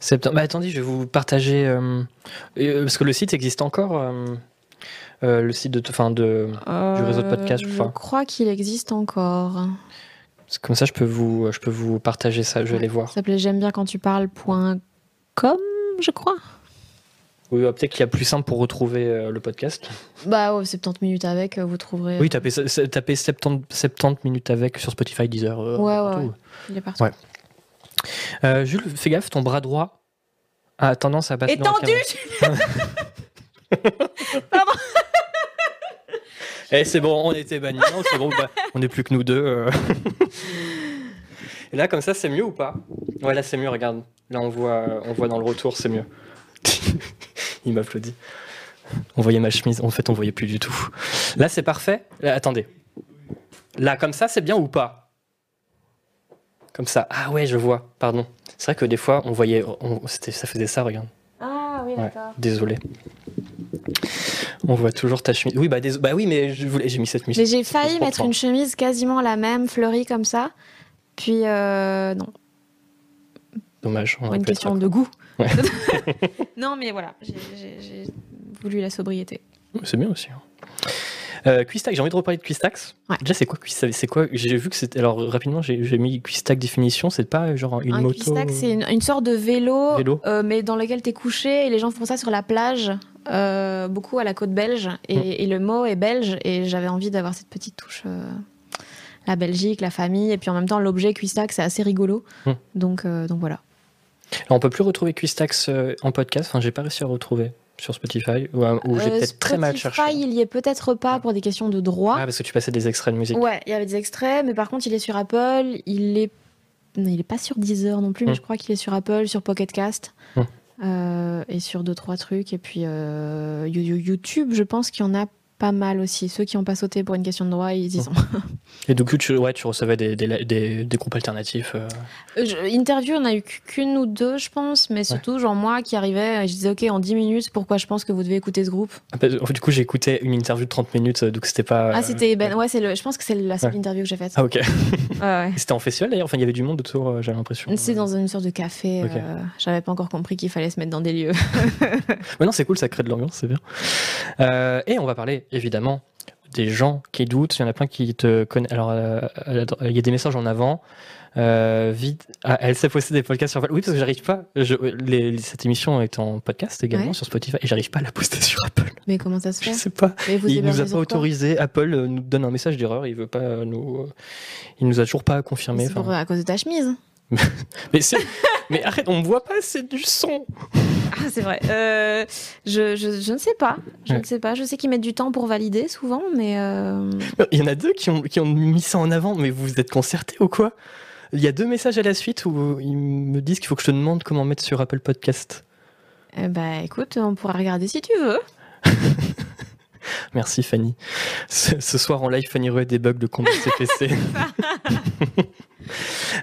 Septembre. Bah, attendez, je vais vous partager. euh, euh, parce que le site existe encore. euh, euh, le site de. Enfin, de. Du réseau de podcast, je je crois. crois qu'il existe encore. parce que Comme ça, je peux vous, je peux vous partager ça, je vais Ouais. les voir. Ça s'appelait j'aime bien quand tu parles.com, je crois. Oui, bah, peut-être qu'il y a plus simple pour retrouver euh, le podcast. Bah ouais, 70 minutes avec, euh, vous trouverez. Oui, tapez, tapez 70, 70 minutes avec sur Spotify, Deezer. euh, Ouais, ouais, partout. ouais. Il est partout. Ouais. Euh, Jules, fais gaffe, ton bras droit a tendance à passer Étendu caméra. Pardon. Eh, c'est bon, on était bannis. Non, c'est bon, bah, on n'est plus que nous deux. euh. Et là, comme ça, c'est mieux ou pas? Ouais, là, c'est mieux, regarde. Là, on voit, on voit dans le retour, c'est mieux. Il m'applaudit. On voyait ma chemise. En fait, on voyait plus du tout. Là, c'est parfait. Là, attendez. Là, comme ça, c'est bien ou pas? Comme ça. Ah ouais, je vois. Pardon. C'est vrai que des fois, on voyait. on- c'était- ça faisait ça, regarde. Ah oui, Ouais, d'accord. désolé. On voit toujours ta chemise. Oui, bah, dés- bah oui, mais je voulais- j'ai mis cette Mais chemise. j'ai failli mettre comprends. une chemise quasiment la même, fleurie comme ça. Puis, euh, non, Dommage. on une question de goût. Ouais. non, mais voilà, j'ai voulu la sobriété. C'est bien aussi. hein. Euh, Quistack, j'ai envie de reparler de Quistax. Ouais. Déjà, c'est quoi Quistax? C'est quoi? J'ai vu que c'était. Alors, rapidement, j'ai mis Quistack définition. C'est pas genre une un moto? Quistack, c'est une, une sorte de vélo, Vélo. euh, mais dans lequel tu es couché et les gens font ça sur la plage, euh, beaucoup à la côte belge. Et, Mm. et le mot est belge et j'avais envie d'avoir cette petite touche. euh, la Belgique, la famille, et puis en même temps l'objet Quistack, c'est assez rigolo. Mm. Donc, donc voilà. Alors, on peut plus retrouver Quistax en podcast? Enfin, j'ai pas réussi à retrouver sur Spotify. Ou, ou j'ai Euh, peut-être très mal Spotify, cherché. il y est peut-être pas pour des questions de droit. Ah, parce que tu passais des extraits de musique. Ouais, il y avait des extraits, mais par contre, il est sur Apple. Il est, non, il est pas sur Deezer non plus, mais Hmm. je crois qu'il est sur Apple, sur Pocket Cast, Hmm. euh, et sur deux trois trucs. Et puis euh, You- You- YouTube, je pense qu'il y en a pas mal aussi. Ceux qui n'ont pas sauté pour une question de droit, ils y Hmm. sont. Et du coup, tu, ouais, tu recevais des, des, des- des groupes alternatifs. euh. Euh, je- interview, on a eu qu'une ou deux, je pense, mais surtout genre moi qui arrivais, je disais ok en 10 minutes, pourquoi je pense que vous devez écouter ce groupe? Ah, bah, en fait, du coup, j'ai écouté une interview de 30 minutes, euh, donc c'était pas. Ah c'était ben ouais. le, je pense que c'est la seule Ouais. interview que j'ai faite. Ah, ok. Ouais, ouais. Et C'était en festival d'ailleurs. Enfin, il y avait du monde autour, j'ai l'impression. C'est dans une sorte de café. Euh, J'avais pas encore compris qu'il fallait se mettre dans des lieux. Mais non, c'est cool, ça crée de l'ambiance, c'est bien. Euh, et on va parler évidemment des gens qui doutent. Il y en a plein qui te connaissent. Alors, euh, il y a des messages en avant. Euh, vite. Ah, elle sait poster des podcasts sur Apple. Oui, parce que j'arrive pas. Je, les- cette émission est en podcast également Ouais. sur Spotify et j'arrive pas à la poster sur Apple. Mais comment ça se Je fait sais pas. Vous il nous a pas autorisé. Apple euh, nous donne un message d'erreur. Il veut pas nous. il nous a toujours pas confirmé. C'est Enfin, à cause de ta chemise. mais, arrête, on me voit pas. C'est du son. Ah, c'est vrai. Euh, je, je, je ne sais pas. Je Ouais. ne sais pas. Je sais qu'ils mettent du temps pour valider souvent, mais euh, Il y en a deux qui ont, qui ont mis ça en avant, mais vous vous êtes concertés ou quoi? Il y a deux messages à la suite où ils me disent qu'il faut que je te demande comment mettre sur Apple Podcast. eh ben, écoute, on pourra regarder si tu veux. Merci Fanny. Ce, ce soir en live, Fanny Ruet débug le compte de CPC.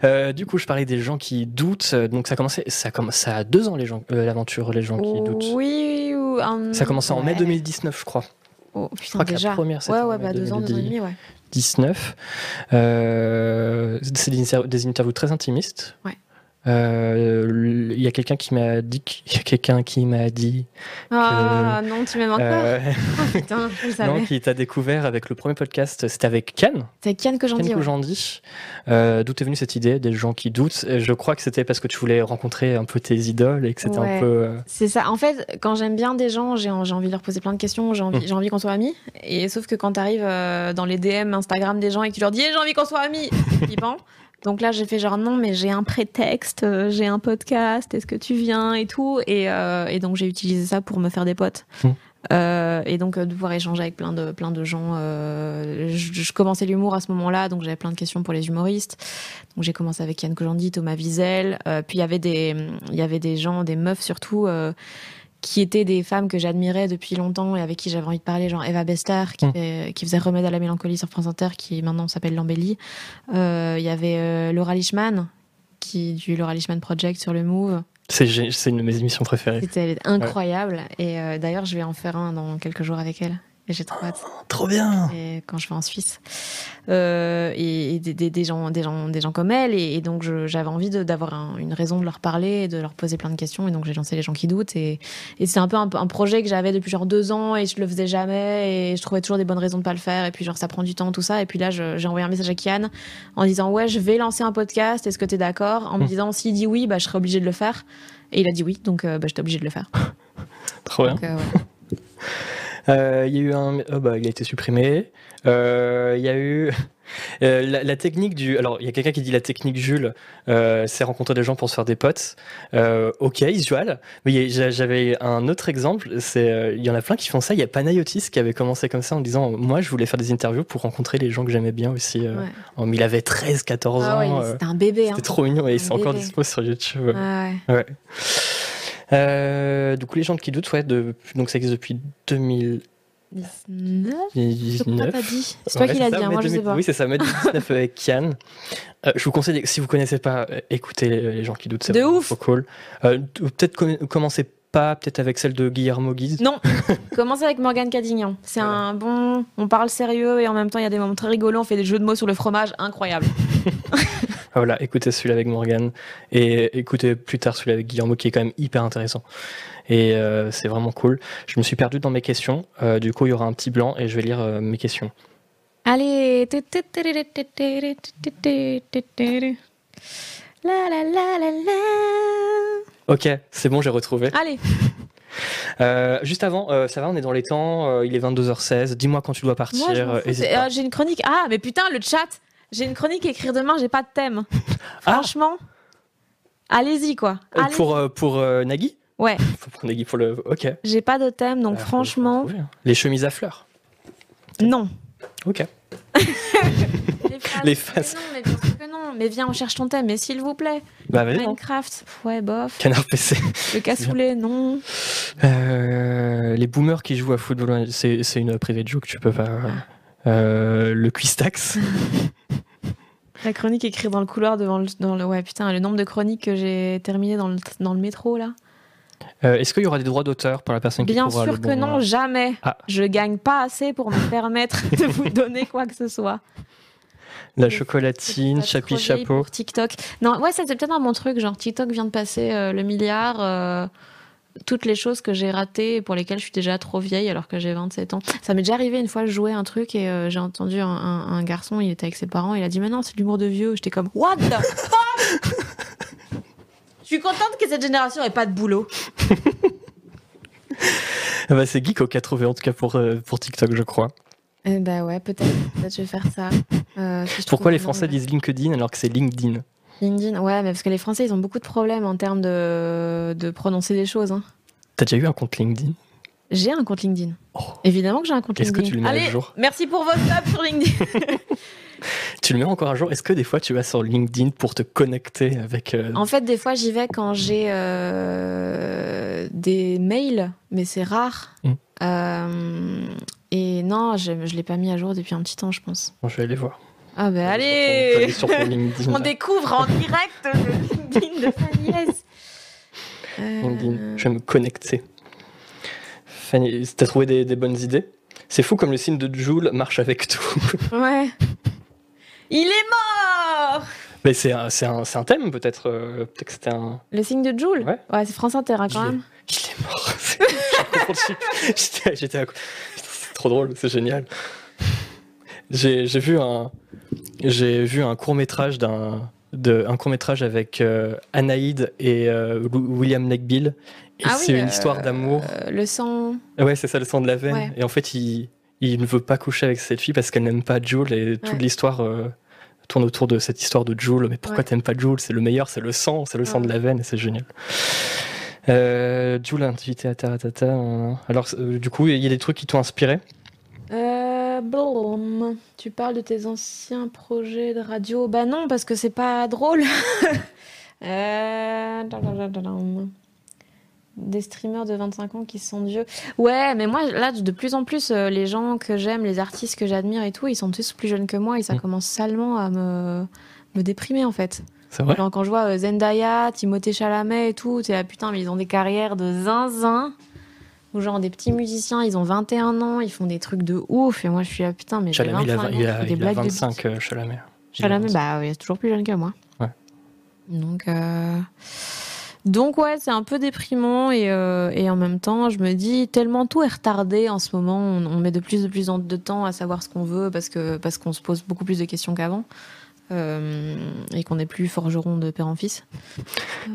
Euh, du coup, je parlais des gens qui doutent. Donc ça a commencé, ça commence, deux ans les gens, euh, l'aventure, les gens qui doutent. Oui, ou un- Ça a commencé en mai ouais. 2019, je crois. Oh, Je putain, crois que la déjà. première, c'était ouais, ouais, bah deux ans, deux ans et 2010. demi, ouais. 19. Euh, c'est des, des interviews très intimistes. Ouais. Euh, Il y a quelqu'un qui m'a dit, qu'- il y a quelqu'un qui m'a dit, Ah non, tu m'aimes encore. euh, Oh, putain, je le non, qui t'a découvert avec le premier podcast. C'était avec Cannes, C'est Kian que j'en dis. Ouais. Kojandi. Euh, D'où est venue cette idée des gens qui doutent? Et Je crois que c'était parce que tu voulais rencontrer un peu tes idoles et que c'était Ouais. un peu. euh, C'est ça. En fait, quand j'aime bien des gens, j'ai envie de leur poser plein de questions, j'ai envie, Mm. j'ai envie qu'on soit amis. Et sauf que quand tu arrives dans les DM Instagram des gens et que tu leur dis Eh, j'ai envie qu'on soit amis, ils flippant. Donc là, j'ai fait genre non, mais j'ai un prétexte, euh, j'ai un podcast, est-ce que tu viens et tout. Et, euh, et donc j'ai utilisé ça pour me faire des potes. Mm. Euh, et donc de pouvoir échanger avec plein de plein de gens. je, je commençais l'humour à ce moment-là, donc j'avais plein de questions pour les humoristes. Donc j'ai commencé avec Yann Kojandi, Thomas Wiesel. puis il y avait des il y avait des gens, des meufs surtout. Euh, qui étaient des femmes que j'admirais depuis longtemps et avec qui j'avais envie de parler, genre Eva Bester, qui, Mm. fait- qui faisait Remède à la mélancolie sur France Inter, qui maintenant s'appelle L'Embellie. Euh, Il y avait euh, Laura Lichman, qui du Laura Lichman Project sur le Move. C'est une de mes émissions préférées. C'était elle est incroyable. Et euh, d'ailleurs, je vais en faire un dans quelques jours avec elle. Et j'ai trop hâte. Trop bien. Et quand je vais en Suisse. Euh, et et des, des- des gens, des, gens, des gens comme elle. Et, et donc, j'avais envie de- d'avoir un- une raison de leur parler et de leur poser plein de questions. Et donc, j'ai lancé Les gens qui doutent. Et, et c'est un peu un, un projet que j'avais depuis genre deux ans et je le faisais jamais. Et je trouvais toujours des bonnes raisons de pas le faire. Et puis, genre, ça prend du temps, tout ça. Et puis là, j'ai envoyé un message à Kian en disant Ouais, je vais lancer un podcast. Est-ce que tu es d'accord? En me Mm. disant S'il dit oui, bah, je serai obligée de le faire. Et il a dit oui. Donc, euh, bah, j'étais obligée de le faire. Trop bien. Donc, euh, ouais. Euh, Il y a eu un. oh bah, il a été supprimé. Euh, Il y a eu. Euh, la, la technique du. Alors, il y a quelqu'un qui dit la technique Jules, c'est rencontrer des gens pour se faire des potes. Ok, usual. Mais j'avais un autre exemple. C'est, il y en a plein qui font ça. Il y a Panayotis qui avait commencé comme ça en disant Moi, je voulais faire des interviews pour rencontrer les gens que j'aimais bien aussi. Ouais. mais il avait 13, 14 Ah ouais, ans. euh, c'était un bébé. Hein. C'était trop mignon et c'est encore dispo sur YouTube. Ah ouais. Ouais. Euh, du coup, les gens qui doutent, ouais, de, donc ça existe depuis 2019. 19 Je crois que t'as dit. C'est toi Ouais, qui l'as dit, hein, moi je 2000 sais pas. Oui, c'est ça, mai 2019 avec Kian. Euh, je vous conseille, si vous connaissez pas, euh, écoutez les, les gens qui doutent, c'est De vraiment ouf. trop cool. Euh, peut-être com- commencez pas, peut-être avec celle de Guillermo Guise. Non, commencez avec Morgane Cadignan. C'est Voilà. un bon. On parle sérieux et en même temps, il y a des moments très rigolos. On fait des jeux de mots sur le fromage, incroyable. Ah, Voilà, écoutez celui-là avec Morgan et écoutez plus tard celui avec Guillermo qui est quand même hyper intéressant. Et euh, c'est vraiment cool. Je me suis perdu dans mes questions. Euh, du coup, il y aura un petit blanc et je vais lire euh, mes questions. Allez. La la la la la. Ok, c'est bon, j'ai retrouvé. Allez. Euh, juste avant, euh, ça va, on est dans les temps. euh, il est 22h16. Dis-moi quand tu dois partir. Euh, euh, j'ai une chronique. Ah, mais putain, le chat. J'ai une chronique à écrire demain, j'ai pas de thème. Ah. Franchement. Allez-y, quoi. Euh, Allez. pour euh, pour euh, Nagui Ouais, Faut pour Nagui pour le. Ok. j'ai pas de thème, donc faut- franchement, hein. Les chemises à fleurs. non. Ok. Les faces. Les faces. Mais non, mais bien sûr que non. Mais viens, on cherche ton thème, mais s'il vous plaît. Bah vas-y. hein. Minecraft, ouais, bof. Canard PC. Le cassoulet, non. Euh, les boomers qui jouent à football, c'est une privée de joke, tu peux pas. Euh, le Quistax. La chronique écrite dans le couloir devant le, dans le. Ouais, putain, le nombre de chroniques que j'ai terminées dans le, dans le métro, là. Euh, Est-ce qu'il y aura des droits d'auteur pour la personne qui Bien sûr le que bon, non, jamais. Ah. Je gagne pas assez pour me permettre de vous donner quoi que ce soit. La chocolatine, chapi chapeau. Pour TikTok. Non, ouais, c'est peut-être un bon truc. Genre, TikTok vient de passer euh, le milliard. euh, toutes les choses que j'ai ratées et pour lesquelles je suis déjà trop vieille alors que j'ai 27 ans. Ça m'est déjà arrivé une fois, je jouais un truc et euh, j'ai entendu un, un- un garçon, il était avec ses parents, il a dit Mais non, c'est de l'humour de vieux. J'étais comme What the fuck? Je suis contente que cette génération ait pas de boulot. Ah bah, c'est Geeko qui a trouvé en tout cas pour, euh, pour TikTok, je crois. Eh bah ouais, peut-être. Peut-être je vais faire ça. Euh, si Pourquoi les Français disent LinkedIn alors que c'est LinkedIn? LinkedIn, ouais, mais parce que les Français, ils ont beaucoup de problèmes en termes de, de prononcer des choses. hein. T'as déjà eu un compte LinkedIn? J'ai un compte LinkedIn. Oh. Évidemment que j'ai un compte Est-ce que LinkedIn. tu le mets à Allez, jour? merci pour votre sub sur LinkedIn. Tu le mets encore un jour? Est-ce que des fois tu vas sur LinkedIn pour te connecter avec. euh, en fait, des fois, j'y vais quand j'ai euh, des mails, mais c'est rare. Mm. Euh, et non, je, je l'ai pas mis à jour depuis un petit temps, je pense. Bon, je vais aller voir. Ah bah aller allez sur ton LinkedIn. On découvre en direct le LinkedIn de Fanny S. Euh, LinkedIn. Je vais me connecter. Fanny, t'as trouvé des, des bonnes idées? C'est fou comme le signe de Joule marche avec tout. Ouais. Il est mort Mais c'est un, un, un thème peut-être euh, Peut-être que c'était un. Le signe de Joule? Ouais. c'est France Inter hein, quand même. Il est mort. J'étais à... C'est trop drôle, c'est génial. J'ai vu un, j'ai vu un court métrage d'un, de, un court métrage avec euh, Anaïd et euh, William Neckbill. Et Ah oui, c'est une euh, histoire d'amour. Euh, le sang. Ouais, c'est ça le sang de la veine. Ouais. Et en fait, il, il ne veut pas coucher avec cette fille parce qu'elle n'aime pas Jules et toute l'histoire tourne autour de cette histoire de Jules. Mais pourquoi Ouais. t'aimes pas Jules C'est le meilleur, c'est le sang, c'est le sang de la veine et c'est génial. Jules a invité à Taratata. Alors, du coup, il y a des trucs qui t'ont inspiré? Euh. Tu parles de tes anciens projets de radio Bah non, parce que c'est pas drôle. Euh. Des streamers de 25 ans qui sentent vieux. Ouais, mais moi, là, de plus en plus, euh, les gens que j'aime, les artistes que j'admire et tout, ils sont tous plus jeunes que moi et ça Mm. commence salement à me, me déprimer en fait. C'est vrai Genre quand je vois euh, Zendaya, Timothée Chalamet et tout, t'es là putain, mais ils ont des carrières de zinzin. Ou genre des petits musiciens, ils ont 21 ans, ils font des trucs de ouf. Et moi je suis là putain, mais j'ai Chalamet, il a, 25 ans, il a, des il a blagues de 25, euh, Chalamet. Il a Chalamet, 25. bah il est toujours plus jeune que moi. Ouais. Donc, euh, donc ouais, c'est un peu déprimant et, euh, et en même temps, je me dis tellement tout est retardé en ce moment. On, on met de plus en plus en- de temps à savoir ce qu'on veut parce que parce qu'on se pose beaucoup plus de questions qu'avant. Euh, et qu'on n'est plus forgeron de père en fils.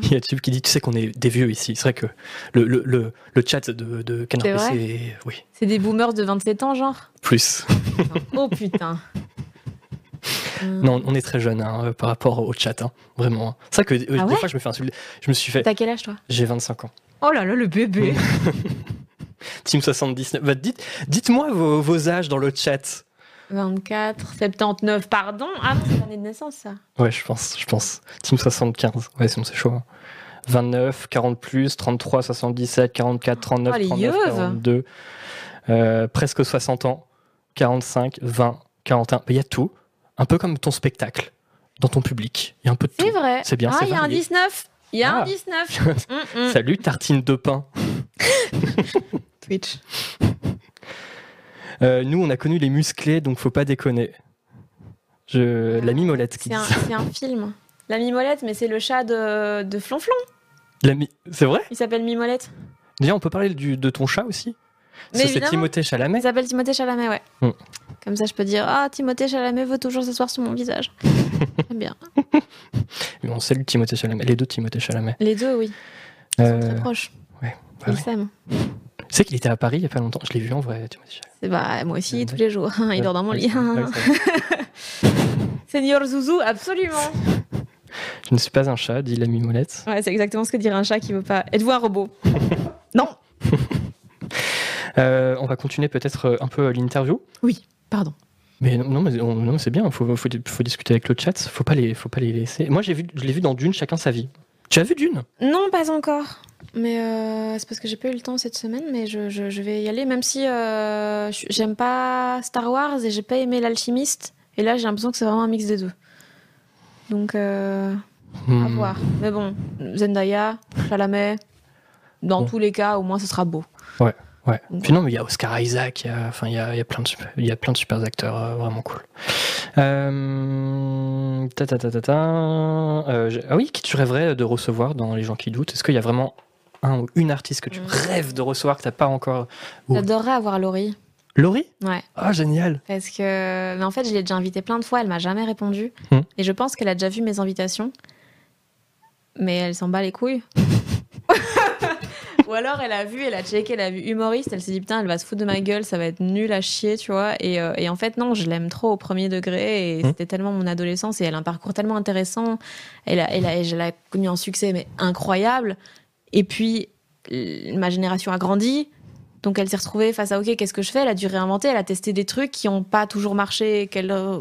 Il y a Tube qui dit Tu sais qu'on est des vieux ici. C'est vrai que le, le, le, le chat de, de Canard C'est oui, C'est des boomers de 27 ans, genre plus. Oh putain Non, on est très jeune hein, par rapport au chat, hein, vraiment. hein. C'est vrai que euh, Ah des fois, je me fais insulter. Je me suis fait. T'as quel âge toi? J'ai 25 ans. Oh là là, le bébé Team 79. Bah, dites, dites-moi vos, vos âges dans le chat. 24, 79, pardon Ah non, c'est l'année de naissance ça. Ouais, je pense, je pense. Team 75. Ouais, sinon c'est chaud. hein. 29, 40 plus, 33, 77, 44, 39, Oh, les 39, yeuves. 42, euh, presque 60 ans, 45, 20, 41. Mais Il y a tout. Un peu comme ton spectacle, dans ton public. Il y a un peu de tout. C'est vrai. C'est bien, Ah, il y a un varié. 19 Il y a Ah. un 19 Mm, mm. Salut, tartine de pain. Twitch. Euh, nous, on a connu les musclés, donc faut pas déconner. Je... La mimolette qui C'est un, film. La Mimolette, mais c'est le chat de, de Flonflon. La mi- C'est vrai? Il s'appelle Mimolette. Déjà, on peut parler du- de ton chat aussi? C'est. Timothée Chalamet. Il s'appelle Timothée Chalamet, ouais. Mm. Comme ça, je peux dire Ah, Timothée Chalamet veut toujours s'asseoir sur mon visage. J'aime bien. Mais On salue Timothée Chalamet. Les deux Timothée Chalamet. Les deux, oui. Ils sont Euh, très proches. ouais, bah Ils ouais. s'aiment. Tu sais qu'il était à Paris il y a pas longtemps. Je l'ai vu en vrai, bah, moi aussi, tous les jours. Il dort dans mon lit. vrai. Seigneur Zouzou, absolument. Je ne suis pas un chat, dit la mimolette. Ouais, c'est exactement ce que dirait un chat qui veut pas. Êtes-vous un robot Non. Euh, on va continuer peut-être euh, un peu l'interview. Oui, pardon. Mais non, non, mais, c'est bien, il faut, faut, faut discuter avec le chat, faut pas les, faut pas les laisser. Moi, j'ai vu, je l'ai vu dans Dune, chacun sa vie. Tu as vu Dune? Non, pas encore. Mais euh, c'est parce que j'ai pas eu le temps cette semaine, mais je, je- je vais y aller, même si euh, j'aime pas Star Wars et j'ai pas aimé l'alchimiste. Et là, j'ai l'impression que c'est vraiment un mix des deux. Donc, euh, à Hmm. voir. Mais bon, Zendaya, Chalamet, dans Bon. tous les cas, au moins, ce sera beau. Ouais. Donc, Puis non, mais il y a Oscar Isaac, il y a, enfin, il y a, il y a plein de super, il y a plein de super acteurs euh, vraiment cool. Ta, ta, ta, ta, ta, ah oui, qui tu rêverais de recevoir dans Les gens qui doutent? Est-ce qu'il y a vraiment un ou une artiste que tu rêves de recevoir que t'as pas encore J'adorerais avoir Laurie. Laurie? Ouais. Ah génial Parce que, mais en fait, je l'ai déjà invitée plein de fois, elle m'a jamais répondu. Hmm. Et je pense qu'elle a déjà vu mes invitations. Mais elle s'en bat les couilles. Ou alors elle a vu, elle a checké, elle a vu humoriste, elle s'est dit putain, elle va se foutre de ma gueule, ça va être nul à chier, tu vois. Et, euh, et en fait, non, je l'aime trop au premier degré et Hmm. c'était tellement mon adolescence et elle a un parcours tellement intéressant. Elle a, elle a, je l'ai connue en succès, mais incroyable. Et puis, ma génération a grandi. Donc elle s'est retrouvée face à OK, qu'est-ce que je fais? Elle a dû réinventer, elle a testé des trucs qui n'ont pas toujours marché, qu'elle euh,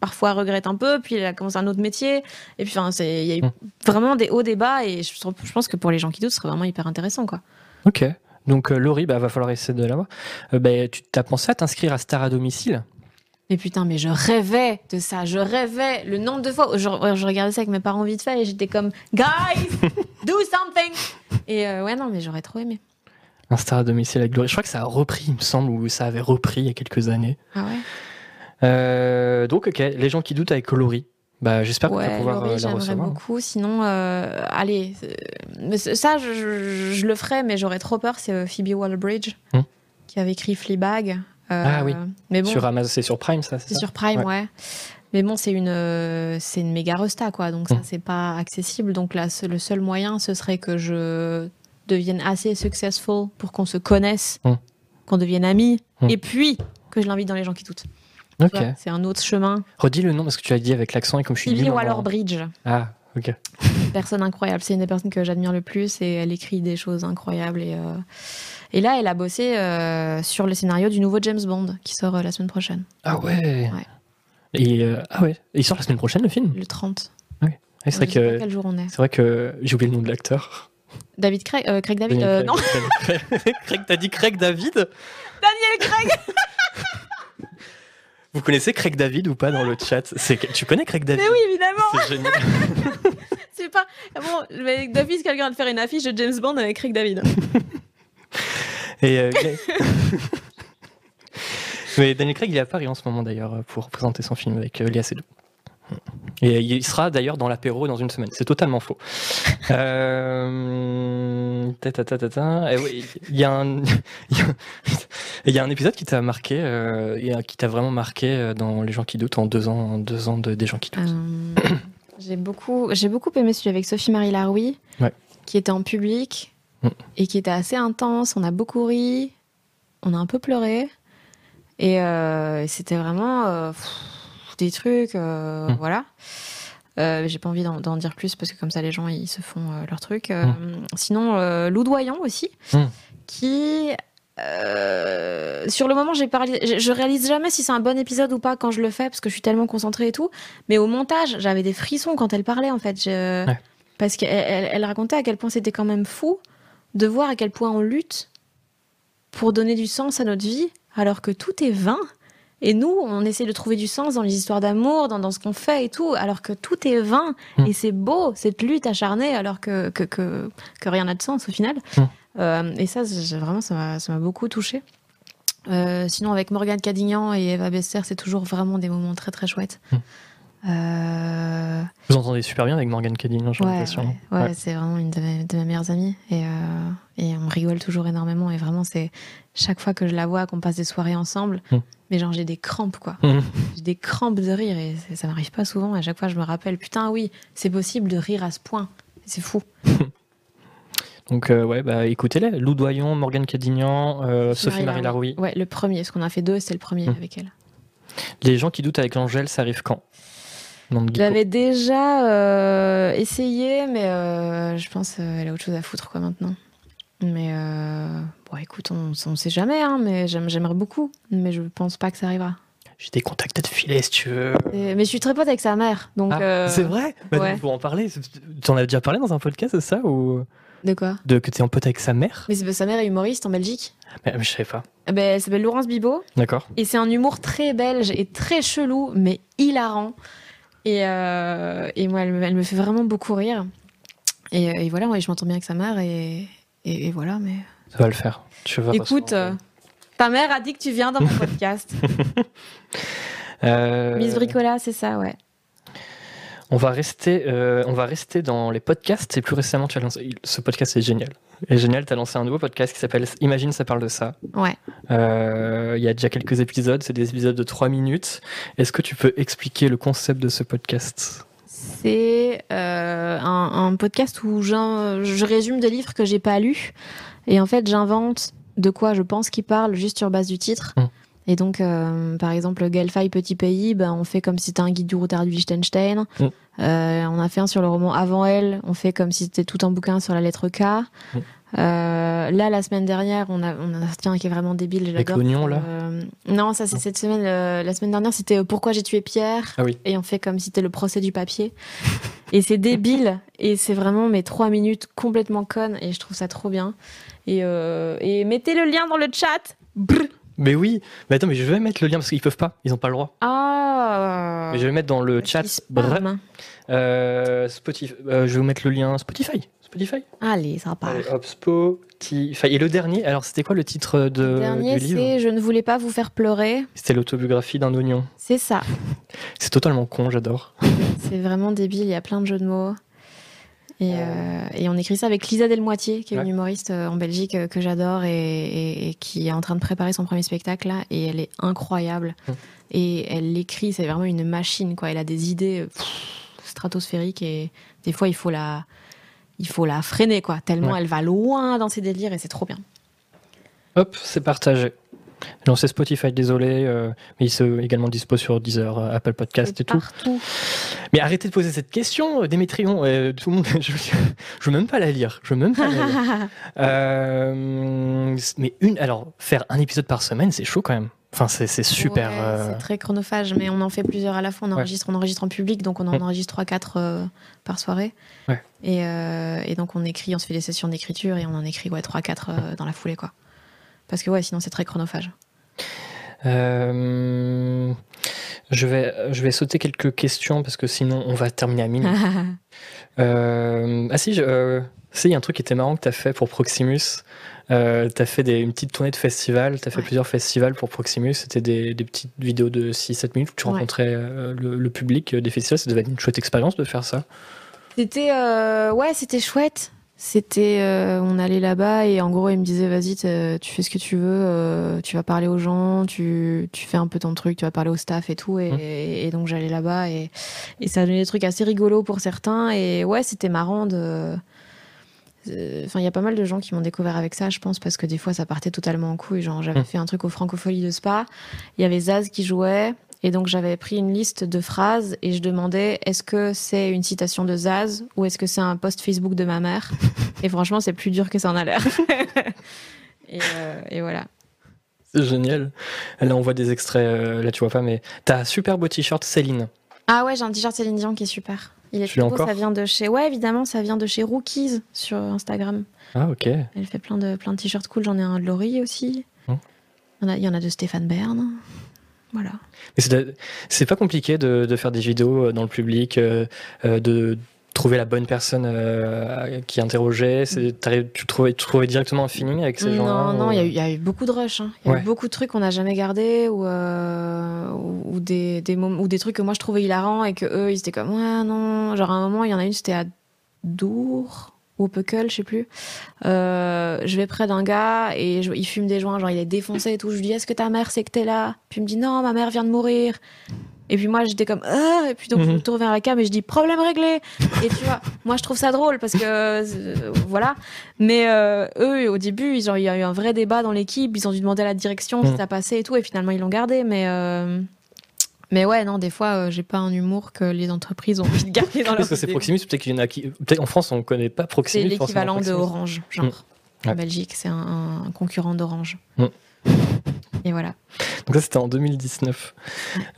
parfois regrette un peu, puis elle a commencé un autre métier. Et puis il y a eu Mm. vraiment des hauts, des bas, et je, je pense que pour les gens qui doutent, ce serait vraiment hyper intéressant. quoi. Ok. Donc euh, Laurie, bah va falloir essayer de l'avoir. Euh, bah, tu t'as pensé à t'inscrire à Star à domicile? Mais putain, mais je rêvais de ça, je rêvais le nombre de fois. où Je, je regardais ça avec mes parents vite fait et j'étais comme Guys, do something Et euh, ouais, non, mais j'aurais trop aimé. Un Star à domicile avec Laurie. Je crois que ça a repris, il me semble, ou ça avait repris il y a quelques années. Ah ouais? Euh, donc ok, les gens qui doutent avec Laurie. Bah j'espère pouvoir Laurie, euh, la j'aimerais recevoir. beaucoup. Sinon, euh, allez, ça, je, je- je le ferais, mais j'aurais trop peur. C'est Phoebe Waller-Bridge Hmm. qui avait écrit Fleabag. Euh, Ah oui. Mais bon, Sur Amazon, c'est sur Prime, ça. c'est sur Prime, Ouais. ouais. Mais bon, c'est une, euh, c'est une méga resta, quoi. Donc ça, Hmm. c'est pas accessible. Donc là, le seul moyen, ce serait que je devienne assez successful pour qu'on se connaisse, Hmm. qu'on devienne amis, Hmm. et puis que je l'invite dans les gens qui doutent. Ok. Tu vois, C'est un autre chemin. Redis le nom parce que tu as dit avec l'accent et comme je suis en- Waller-Bridge. Ah, ok. personne incroyable. C'est une des personnes que j'admire le plus et elle écrit des choses incroyables. Et, euh, et là, elle a bossé euh, sur le scénario du nouveau James Bond qui sort euh, la semaine prochaine, Ah ouais. Ouais. Et euh, ah ouais. Il sort la semaine prochaine le film? le 30. Ouais, c'est vrai que quel jour on est. c'est vrai que j'ai oublié le nom de l'acteur. David Craig, euh, Craig David, Daniel euh, non, Craig. Craig, t'as dit Craig David? Daniel Craig. Vous connaissez Craig David ou pas dans le chat? Tu connais Craig David? Mais oui, évidemment. C'est génial. C'est pas bon. Mais d'office, quelqu'un va te faire une affiche de James Bond avec Craig David. Et euh, Mais Daniel Craig, il est à Paris en ce moment d'ailleurs pour présenter son film avec euh, Léa Seydoux. Et il sera d'ailleurs dans l'apéro dans une semaine. C'est totalement faux. Euh... ta, ta, ta, ta, ta. Eh oui, Il y, a un... il y a- y un épisode qui t'a marqué, euh, euh, qui t'a vraiment marqué euh, dans Les gens qui doutent en deux ans, en deux ans de, des gens qui doutent. Euh, j'ai beaucoup, j'ai beaucoup aimé celui avec Sophie-Marie Laroui, Ouais. qui était en public Mm. et qui était assez intense. On a beaucoup ri, on a un peu pleuré. Et euh, c'était vraiment euh, pff, des trucs, euh, Mm. voilà. J'ai pas envie d'en dire plus parce que comme ça les gens ils se font leur truc. Euh, Sinon, Loudoyant aussi, Mm. qui euh, sur le moment j'ai parlé, je, je réalise jamais si c'est un bon épisode ou pas quand je le fais parce que je suis tellement concentrée et tout. Mais au montage, j'avais des frissons quand elle parlait en fait, Je- Ouais. parce qu'elle elle, elle racontait à quel point c'était quand même fou de voir à quel point on lutte pour donner du sens à notre vie alors que tout est vain. Et nous, on essaie de trouver du sens dans les histoires d'amour, dans, dans ce qu'on fait et tout, alors que tout est vain. Mm. Et c'est beau, cette lutte acharnée, alors que, que, que, que rien n'a de sens au final. Mm. Euh, et ça, vraiment, ça m'a beaucoup touchée. Euh, sinon, avec Morgane Cadignan et Eva Bester, c'est toujours vraiment des moments très très chouettes. Mm. Euh, Vous entendez super bien avec Morgane Cadine, j'ai Ouais, l'impression. ouais, ouais, Ouais. c'est vraiment une de mes, de mes meilleures amies. Et, euh, et on rigole toujours énormément. Et vraiment, c'est chaque fois que je la vois, qu'on passe des soirées ensemble, Mm. mais genre, j'ai des crampes, quoi. Mhm. J'ai des crampes de rire. Et ça m'arrive pas souvent. Et à chaque fois, je me rappelle, putain, oui, c'est possible de rire à ce point. C'est fou. Donc, euh, ouais, bah, écoutez-les. Lou Doyon, Morgane Cadignan, euh, Sophie Marie Laroui. Ouais, le premier. Parce qu'on a fait deux, c'est le premier Mm. avec elle. Les gens qui doutent avec l'Angèle, ça arrive quand? J'avais déjà euh, essayé, mais euh, je pense qu'elle a autre chose à foutre, quoi, maintenant. Mais euh, bon, écoute, on, on sait jamais, hein, mais j'aime- j'aimerais beaucoup. Mais je pense pas que ça arrivera. J'ai des contacts à te filer si tu veux. Et- mais je suis très pote avec sa mère, donc. Ah, euh, C'est vrai? Bah, ouais. Pour en parler, tu en as déjà parlé dans un podcast, c'est ça ou? De quoi? De, Que tu es en pote avec sa mère? Mais c'est- sa mère est humoriste en Belgique. mais, mais Je savais pas. Ben, elle s'appelle Laurence Bibot. D'accord. Et c'est un humour très belge et très chelou, mais hilarant. Et, euh, et moi, elle, me- elle me fait vraiment beaucoup rire. Et, et voilà, ouais, je m'entends bien avec sa mère, et, et, voilà, mais. Ça va le faire. Tu vas Écoute, euh, ta mère a dit que tu viens dans mon podcast. euh, Miss Bricola, c'est ça, ouais. On va rester, euh, on va rester dans les podcasts. Et plus récemment, tu as lancé. Ce podcast est génial. Et génial, tu as lancé un nouveau podcast qui s'appelle Imagine, ça parle de ça. Ouais. Euh, Il y a déjà quelques épisodes. C'est des épisodes de 3 minutes. Est-ce que tu peux expliquer le concept de ce podcast? C'est euh, un, un podcast où je résume des livres que j'ai pas lus. Et en fait, j'invente de quoi je pense qu'ils parlent juste sur base du titre. Mm. Et donc, euh, par exemple, Gelfay, Petit Pays, ben, on fait comme si c'était un guide du routard du Liechtenstein. Mm. Euh, on a fait un sur le roman Avant elle. On fait comme si c'était tout un bouquin sur la lettre K. Mm. Euh, là, la semaine dernière, on a, on a sorti un qui est vraiment débile. Avec j'adore. l'oignon, là Non, ça c'est cette semaine. la semaine dernière, c'était Pourquoi j'ai tué Pierre. Ah oui. Et on fait comme si c'était le procès du papier. et c'est débile. Et c'est vraiment mes trois minutes complètement connes. Et je trouve ça trop bien. Et, et mettez le lien dans le chat. Brr. Mais oui. Mais attends, mais je vais mettre le lien parce qu'ils peuvent pas. Ils n'ont pas le droit. Ah. Mais je vais mettre dans le chat. Euh, Spotify. euh, je vais vous mettre le lien Spotify. Spotify. Allez, ça part. Allez, hop, Spotify. Et le dernier, alors c'était quoi le titre de, le dernier, du livre c'est Je ne voulais pas vous faire pleurer. C'était l'autobiographie d'un oignon. C'est ça. C'est totalement con, j'adore. C'est vraiment débile. Il y a plein de jeux de mots. Et, euh, et on écrit ça avec Lisa Delmoitier, qui est Ouais. une humoriste euh, en Belgique euh, que j'adore et, et- et qui est en train de préparer son premier spectacle là. Et elle est incroyable. Mm. Et elle l'écrit, c'est vraiment une machine quoi. Elle a des idées pff, stratosphériques et des fois il faut la, il faut la freiner quoi. Tellement Ouais. elle va loin dans ses délires et c'est trop bien. Hop, c'est partagé. Non, c'est Spotify, désolé, euh, mais il se également dispo sur Deezer, euh, Apple Podcast et tout. Mais arrêtez de poser cette question, euh, Démétrion. euh, tout le monde, je, je veux même pas la lire. Je veux même pas la lire. Euh, mais une, alors faire un épisode par semaine, c'est chaud quand même. Enfin, c'est super. Ouais, C'est très chronophage, mais on en fait plusieurs à la fois. On Ouais. enregistre, on enregistre en public, donc on en Mm. enregistre 3-4 euh, par soirée. Ouais. Et, et donc on écrit, on se fait des sessions d'écriture et on en écrit ouais, 3-4 euh, dans la foulée. quoi. Parce que ouais, sinon c'est très chronophage. euh, je vais, je vais sauter quelques questions parce que sinon on va terminer à minuit. Euh, ah si, euh, si, il y a un truc qui était marrant que tu as fait pour Proximus. Euh, tu as fait des, une petite tournée de festival, tu as fait Ouais. plusieurs festivals pour Proximus. C'était des, des petites vidéos de 6-7 minutes où tu Ouais. rencontrais le, le public des festivals. Ça devait être une chouette expérience de faire ça. C'était ouais, c'était chouette. C'était, euh, on allait là-bas et en gros il me disait vas-y, tu fais ce que tu veux, euh, tu vas parler aux gens, tu, tu fais un peu ton truc, tu vas parler au staff et tout. Et, et donc j'allais là-bas et, et ça donnait des trucs assez rigolos pour certains. Et ouais, c'était marrant de. euh, Enfin, il y a pas mal de gens qui m'ont découvert avec ça, je pense, parce que des fois ça partait totalement en couille. Genre, j'avais Mhm. fait un truc au Francophonie de Spa, il y avait Zaz qui jouait. Et donc j'avais pris une liste de phrases et je demandais est-ce que c'est une citation de Zaz ou est-ce que c'est un post Facebook de ma mère? Et franchement, c'est plus dur que ça en a l'air. et, euh, et voilà. C'est génial. Là, on voit des extraits, euh, là tu vois pas, mais t'as un super beau t-shirt Céline. Ah ouais, j'ai un t-shirt Céline Dion qui est super. Il est Tu beau, ça vient de chez. Ouais, évidemment, ça vient de chez Rookies sur Instagram. Ah ok. Elle fait plein de, plein de t-shirts cool. J'en ai un de Laurie aussi. Hum. Il y, en a, il y en a de Stéphane Bern. Voilà. Mais c'est pas compliqué de, de faire des vidéos euh, dans le public, euh, euh, de trouver la bonne personne euh, qui interrogeait. Tu trouvais, tu trouvais directement un feeling avec ces gens-là Non, non, il y, a ou- eu- il y a eu beaucoup de rush. hein. Il y a Ouais. eu beaucoup de trucs qu'on n'a jamais gardés ou, euh, ou, ou des, ou des trucs que moi je trouvais hilarants et que eux ils étaient comme ouais, non. Genre à un moment, il y en a une, c'était à Dour ou Puckle, je sais plus. Euh, je vais près d'un gars et je- il fume des joints, genre il est défoncé et tout. Je lui dis est-ce que ta mère sait que t'es là? Puis il me dit non, ma mère vient de mourir. Et puis moi j'étais comme ah et puis donc je me Mhm. tourne vers la cam et je dis problème réglé. Et tu vois, moi je trouve ça drôle parce que euh, voilà. Mais euh, eux, au début, ils ont, il y a eu un vrai débat dans l'équipe. Ils ont dû demander à la direction si Mm. ça passait et tout. Et finalement, ils l'ont gardé. Mais, euh, mais ouais, non, des fois, euh, j'ai pas un humour que les entreprises ont envie de garder dans leur Parce que c'est. Proximus, peut-être qu'il y en a qui. Peut-être en France, on connaît pas C'est Proximus. l'équivalent de Orange, genre. Mm. Ouais. En Belgique, c'est un, un concurrent d'Orange. Mm. Et voilà. Donc ça, c'était en 2019.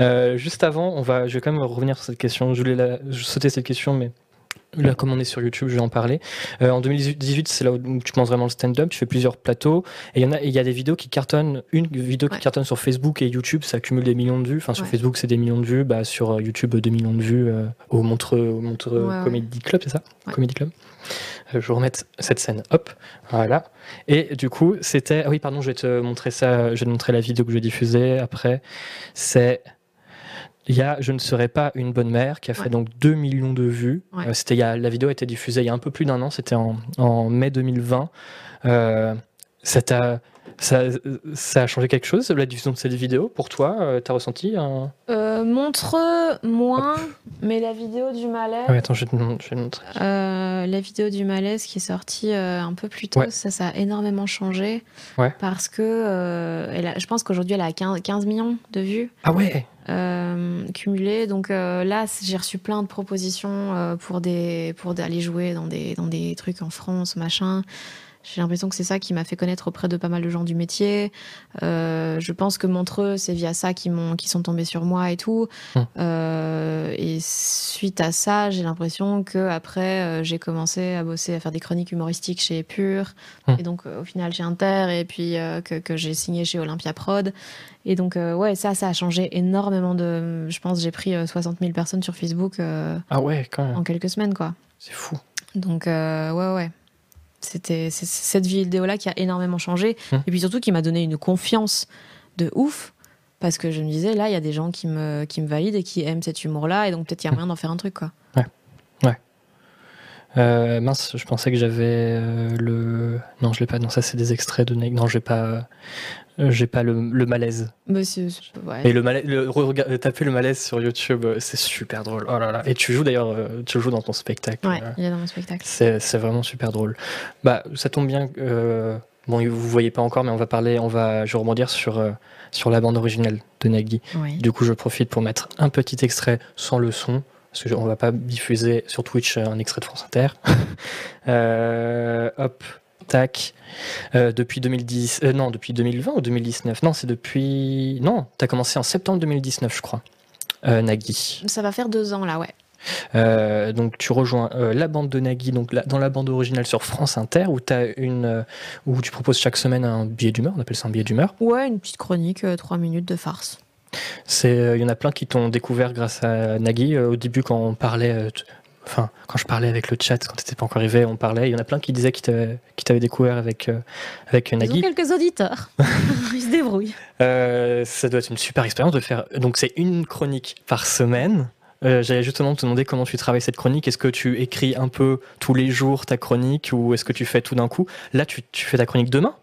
Euh, juste avant, on va, je vais quand même revenir sur cette question. Je voulais la, je sautais cette question, mais là, comme on est sur YouTube, je vais en parler. Euh, en 2018, c'est là où tu commences vraiment le stand-up. Tu fais plusieurs plateaux. Et il y en a, il y a des vidéos qui cartonnent. Une vidéo qui cartonne sur Facebook et YouTube, ça accumule des millions de vues. Enfin, sur Ouais. Facebook, c'est des millions de vues. Bah, sur euh, YouTube, 2 millions de vues euh, au Montreux, au Montreux Ouais. Comedy Club, c'est ça? Comedy Club. Euh, je vais remettre cette scène. Hop, voilà. Et du coup, c'était. Ah oui, pardon, je vais te montrer ça. Je vais te montrer la vidéo que je vais diffuser après. C'est. Il y a Je ne serai pas une bonne mère qui a fait Ouais. donc 2 millions de vues. Ouais. Euh, c'était il y a- la vidéo a été diffusée il y a un peu plus d'un an, c'était en, en mai 2020. Euh, ça, t'a- ça, ça a changé quelque chose, la diffusion de cette vidéo Pour toi, euh, t'as ressenti un. Euh, Montreux, moins, mais la vidéo du malaise. Ah ouais, attends, je vais te mon- je vais te montrer. Euh, la vidéo du malaise qui est sortie euh, un peu plus tôt, Ouais. ça, ça a énormément changé. Ouais. Parce que elle a- je pense qu'aujourd'hui, elle a 15, 15 millions de vues Ah ouais cumulées. Donc là, j'ai reçu plein de propositions pour, des, pour aller jouer dans des, dans des trucs en France, machin. J'ai l'impression que c'est ça qui m'a fait connaître auprès de pas mal de gens du métier. Euh, je pense que Montreux, c'est via ça qu'ils m'ont, qu'ils sont tombés sur moi et tout. Hum. Euh, et suite à ça, j'ai l'impression que après, euh, j'ai commencé à bosser, à faire des chroniques humoristiques chez Pure. Hum. Et donc, au final, chez Inter, et puis que, que j'ai signé chez Olympia Prod. Et donc, ouais, ça, ça a changé énormément de. Je pense, j'ai pris euh, 60 000 personnes sur Facebook Ah ouais, quand même. en quelques semaines, quoi. C'est fou. Donc, ouais, ouais. C'était cette vidéo-là qui a énormément changé. Hum. Et puis surtout, qui m'a donné une confiance de ouf. Parce que je me disais, là, il y a des gens qui me, qui me valident et qui aiment cet humour-là. Et donc, peut-être qu'il y a moyen d'en faire un truc, quoi. Euh, mince, je pensais que j'avais euh, le. Non, je l'ai pas. Non, ça, c'est des extraits de. Non, j'ai pas. Euh, J'ai pas le, le malaise. C'est- ouais. Et le malaise, le, taper le malaise sur YouTube, euh, c'est super drôle. Oh là là. Et tu joues d'ailleurs, euh, tu joues dans ton spectacle. Ouais, il est dans mon spectacle. C'est vraiment super drôle. Bah, ça tombe bien. euh, bon, vous voyez pas encore, mais on va parler. On va. Je vais rebondir sur euh, sur la bande originale de Nagui. Oui. Du coup, je profite pour mettre un petit extrait sans le son, parce que je- on va pas diffuser sur Twitch un extrait de France Inter. Euh, hop, tac. Euh, depuis 2010, euh, non, depuis 2020 ou 2019 Non, c'est depuis. Non, t'as commencé en septembre 2019, je crois. Euh, Nagui. Ça va faire deux ans, là, ouais. Euh, donc tu rejoins la bande de Nagui, donc la- dans la bande originale sur France Inter, où t'as une, où tu proposes chaque semaine un billet d'humeur. On appelle ça un billet d'humeur. Ouais, une petite chronique, trois minutes de farce. C'est, il y en a plein qui t'ont découvert grâce à Nagui. Au début, quand on parlait, enfin, quand je parlais avec le chat, quand t'étais pas encore arrivé, on parlait. Il y en a plein qui disaient qu'ils t'avaient, découvert avec, euh, avec Ils ont Nagui. quelques auditeurs. Ils se débrouillent. Euh, ça doit être une super expérience de faire. Donc, c'est une chronique par semaine. Euh, J'allais justement te demander comment tu travailles cette chronique. Est-ce que tu écris un peu tous les jours ta chronique ou est-ce que tu fais tout d'un coup? Là, tu, tu fais ta chronique demain?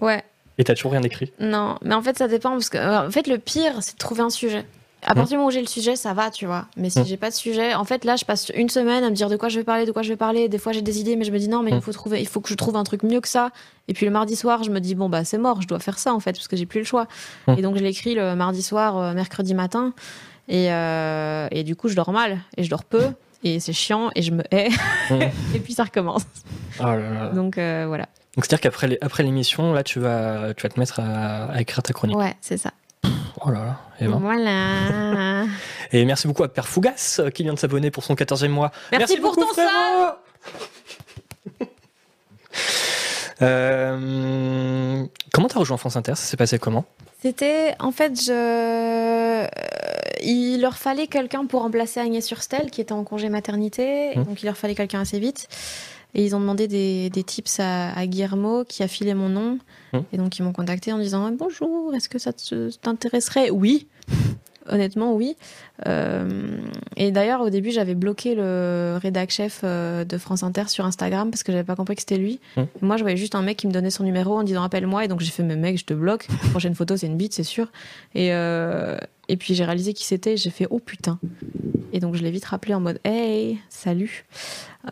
Ouais. et t'as toujours rien écrit? Non, mais en fait, ça dépend. Parce que, euh, en fait, le pire, c'est de trouver un sujet. À partir du moment où j'ai le sujet, ça va, tu vois. Mais si Mm. j'ai pas de sujet, en fait, là, je passe une semaine à me dire de quoi je vais parler, de quoi je vais parler. Des fois, j'ai des idées, mais je me dis non, mais il faut trouver, il faut que je trouve un truc mieux que ça. Et puis le mardi soir, je me dis bon bah c'est mort, je dois faire ça en fait parce que j'ai plus le choix. Et donc je l'écris le mardi soir, euh, mercredi matin. Et, euh, et du coup, je dors mal et je dors peu. Et c'est chiant et je me hais. Et puis ça recommence. Oh là là. Donc euh, voilà. Donc c'est-à-dire qu'après après l'émission, là, tu vas, tu vas te mettre à, à écrire ta chronique. Ouais, c'est ça. Oh là là. Eh ben. Voilà. Et merci beaucoup à Père Fougas euh, qui vient de s'abonner pour son 14e mois. Merci, pour beaucoup, ton frérot Euh, comment t'as rejoint France Inter? Ça s'est passé comment? C'était en fait, je... euh, il leur fallait quelqu'un pour remplacer Agnès Surstel qui était en congé maternité, Mmh. donc il leur fallait quelqu'un assez vite. Et ils ont demandé des, des tips à, à Guillermo qui a filé mon nom. Mmh. Et donc ils m'ont contacté en disant bonjour, est-ce que ça t'intéresserait? Oui. Honnêtement, oui. Euh, et d'ailleurs, au début, j'avais bloqué le rédac chef euh, de France Inter sur Instagram parce que j'avais pas compris que c'était lui. Mmh. Et moi, je voyais juste un mec qui me donnait son numéro en disant appelle-moi. Et donc, j'ai fait mais mec, je te bloque. La prochaine photo, c'est une bite, c'est sûr. Et, euh, et puis, j'ai réalisé qui c'était. J'ai fait oh putain. Et donc, je l'ai vite rappelé en mode hey, salut.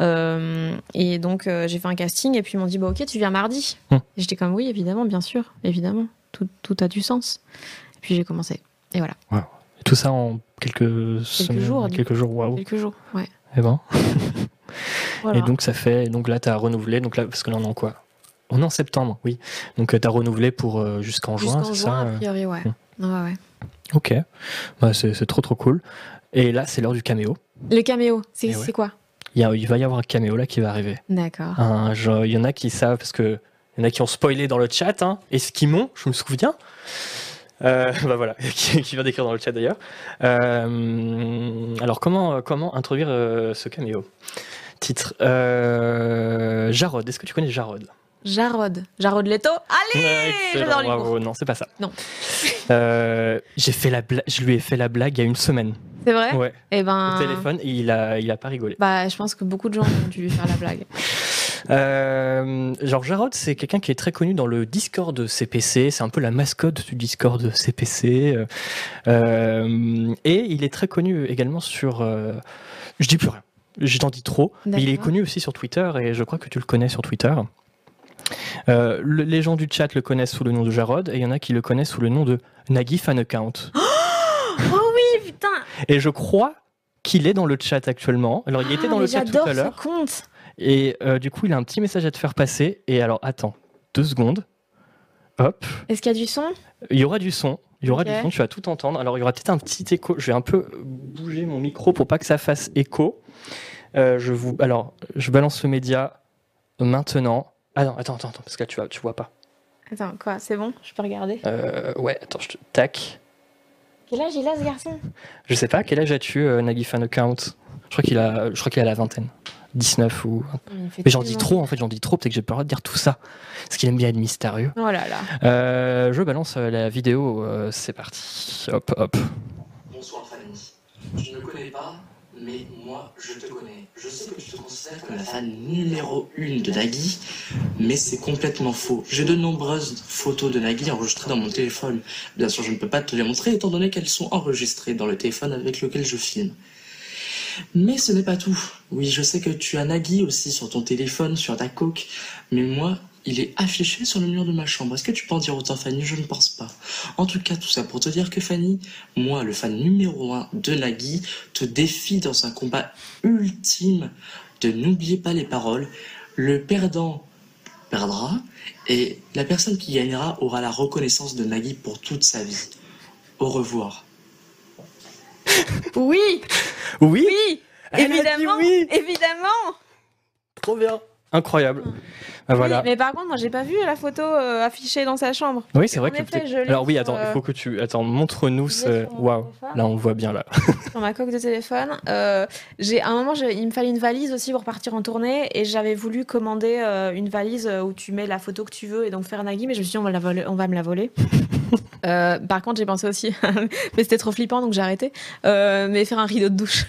Euh, et donc, j'ai fait un casting. Et puis, ils m'ont dit bah, ok, tu viens mardi. Mmh. Et j'étais comme oui, évidemment, bien sûr, évidemment. Tout, tout a du sens. Et puis, j'ai commencé. Et voilà, Tout ça en quelques, semaines, jours, quelques jours, waouh. quelques jours. Ouais. Eh ben. Voilà. Et donc ça fait, donc là t'as renouvelé, donc là parce que là on est en quoi? On est en septembre, oui. Donc euh, t'as renouvelé pour euh, jusqu'en juin, c'est ça a euh? priori, ouais. Hmm. Ouais, ouais. Ok, bah, c'est c'est trop trop cool. Et là c'est l'heure du caméo. Le caméo, c'est Eh ouais. c'est quoi? Il, y a- il va y avoir un caméo là qui va arriver. D'accord. Il y en a qui savent parce que il y en a qui ont spoilé dans le chat. Hein, Esquimon, je me souviens. Euh, bah voilà, qui, qui vient d'écrire dans le chat d'ailleurs. Euh, alors comment comment introduire euh, ce caméo? Titre Jarod. Est-ce que tu connais Jarod? Jarod. Jarod Leto. Allez J'adore bravo. Non, c'est pas ça. Non. Euh, j'ai fait la bla- je lui ai fait la blague il y a une semaine. C'est vrai? Ouais. Eh ben. Au téléphone, et il a il a pas rigolé. Bah, je pense que beaucoup de gens ont dû lui faire la blague. Euh, genre Jarod, c'est quelqu'un qui est très connu dans le Discord CPC. C'est un peu la mascotte du Discord CPC. euh, et il est très connu également sur. euh, je dis plus rien. Je t'en dis trop. Mais il est connu aussi sur Twitter et je crois que tu le connais sur Twitter. Euh, le- les gens du chat le connaissent sous le nom de Jarod et il y en a qui le connaissent sous le nom de Nagui Fan Account. oh oui, putain Et je crois qu'il est dans le chat actuellement. Alors il était Ah, dans le mais chat tout j'adore à ce l'heure. compte Et euh, du coup, il a un petit message à te faire passer. Et alors, attends, deux secondes. Hop. Est-ce qu'il y a du son? Il y aura du son. Il y aura du son, tu vas tout entendre. Alors, il y aura peut-être un petit écho. Je vais un peu bouger mon micro pour pas que ça fasse écho. Euh, je vous... Alors, je balance le média maintenant. Ah non, attends, attends, attends, parce que là, tu, vois, tu vois pas. Attends, quoi C'est bon Je peux regarder? Euh, ouais, attends, je te... Tac. Quel âge il a ce garçon? Je sais pas, quel âge as-tu, euh, Nagui Fan Account? Je crois qu'il a... Je crois qu'il a la vingtaine. 19 ou... Mais j'en dis trop, en fait, j'en dis trop, peut-être que j'ai peur de dire tout ça. Parce qu'il aime bien être mystérieux. Oh là là. Euh, je balance euh, la vidéo, euh, c'est parti. Hop, hop. Bonsoir Fanny. Je ne connais pas, mais moi je te connais. Je sais que tu te considères comme la fan numéro une de Nagui, mais c'est complètement faux. J'ai de nombreuses photos de Nagui enregistrées dans mon téléphone. Bien sûr, je ne peux pas te les montrer étant donné qu'elles sont enregistrées dans le téléphone avec lequel je filme. Mais ce n'est pas tout. Oui, je sais que tu as Nagui aussi sur ton téléphone, sur ta coque, mais moi, il est affiché sur le mur de ma chambre. Est-ce que tu peux en dire autant, Fanny? Je ne pense pas. En tout cas, tout ça pour te dire que Fanny, moi, le fan numéro un de Nagui, te défie dans un combat ultime de n'oubliez pas les paroles. Le perdant perdra et la personne qui gagnera aura la reconnaissance de Nagui pour toute sa vie. Au revoir. Oui Oui, Oui Elle Évidemment oui. Évidemment Trop bien Incroyable. Ah, voilà. Oui, mais par contre, moi, j'ai pas vu la photo euh, affichée dans sa chambre. Oui, c'est vrai que. effet, je Alors oui, attends, il euh, faut que tu. Attends, montre-nous ce. Waouh. Là, on voit bien là. sur ma coque de téléphone. Euh, j'ai à un moment, il me fallait une valise aussi pour partir en tournée et j'avais voulu commander une valise où tu mets la photo que tu veux et donc faire Nagui, mais je me suis dit on va, la voler- on va me la voler. Par contre, j'ai pensé aussi, mais c'était trop flippant donc j'ai arrêté. Mais faire un rideau de douche.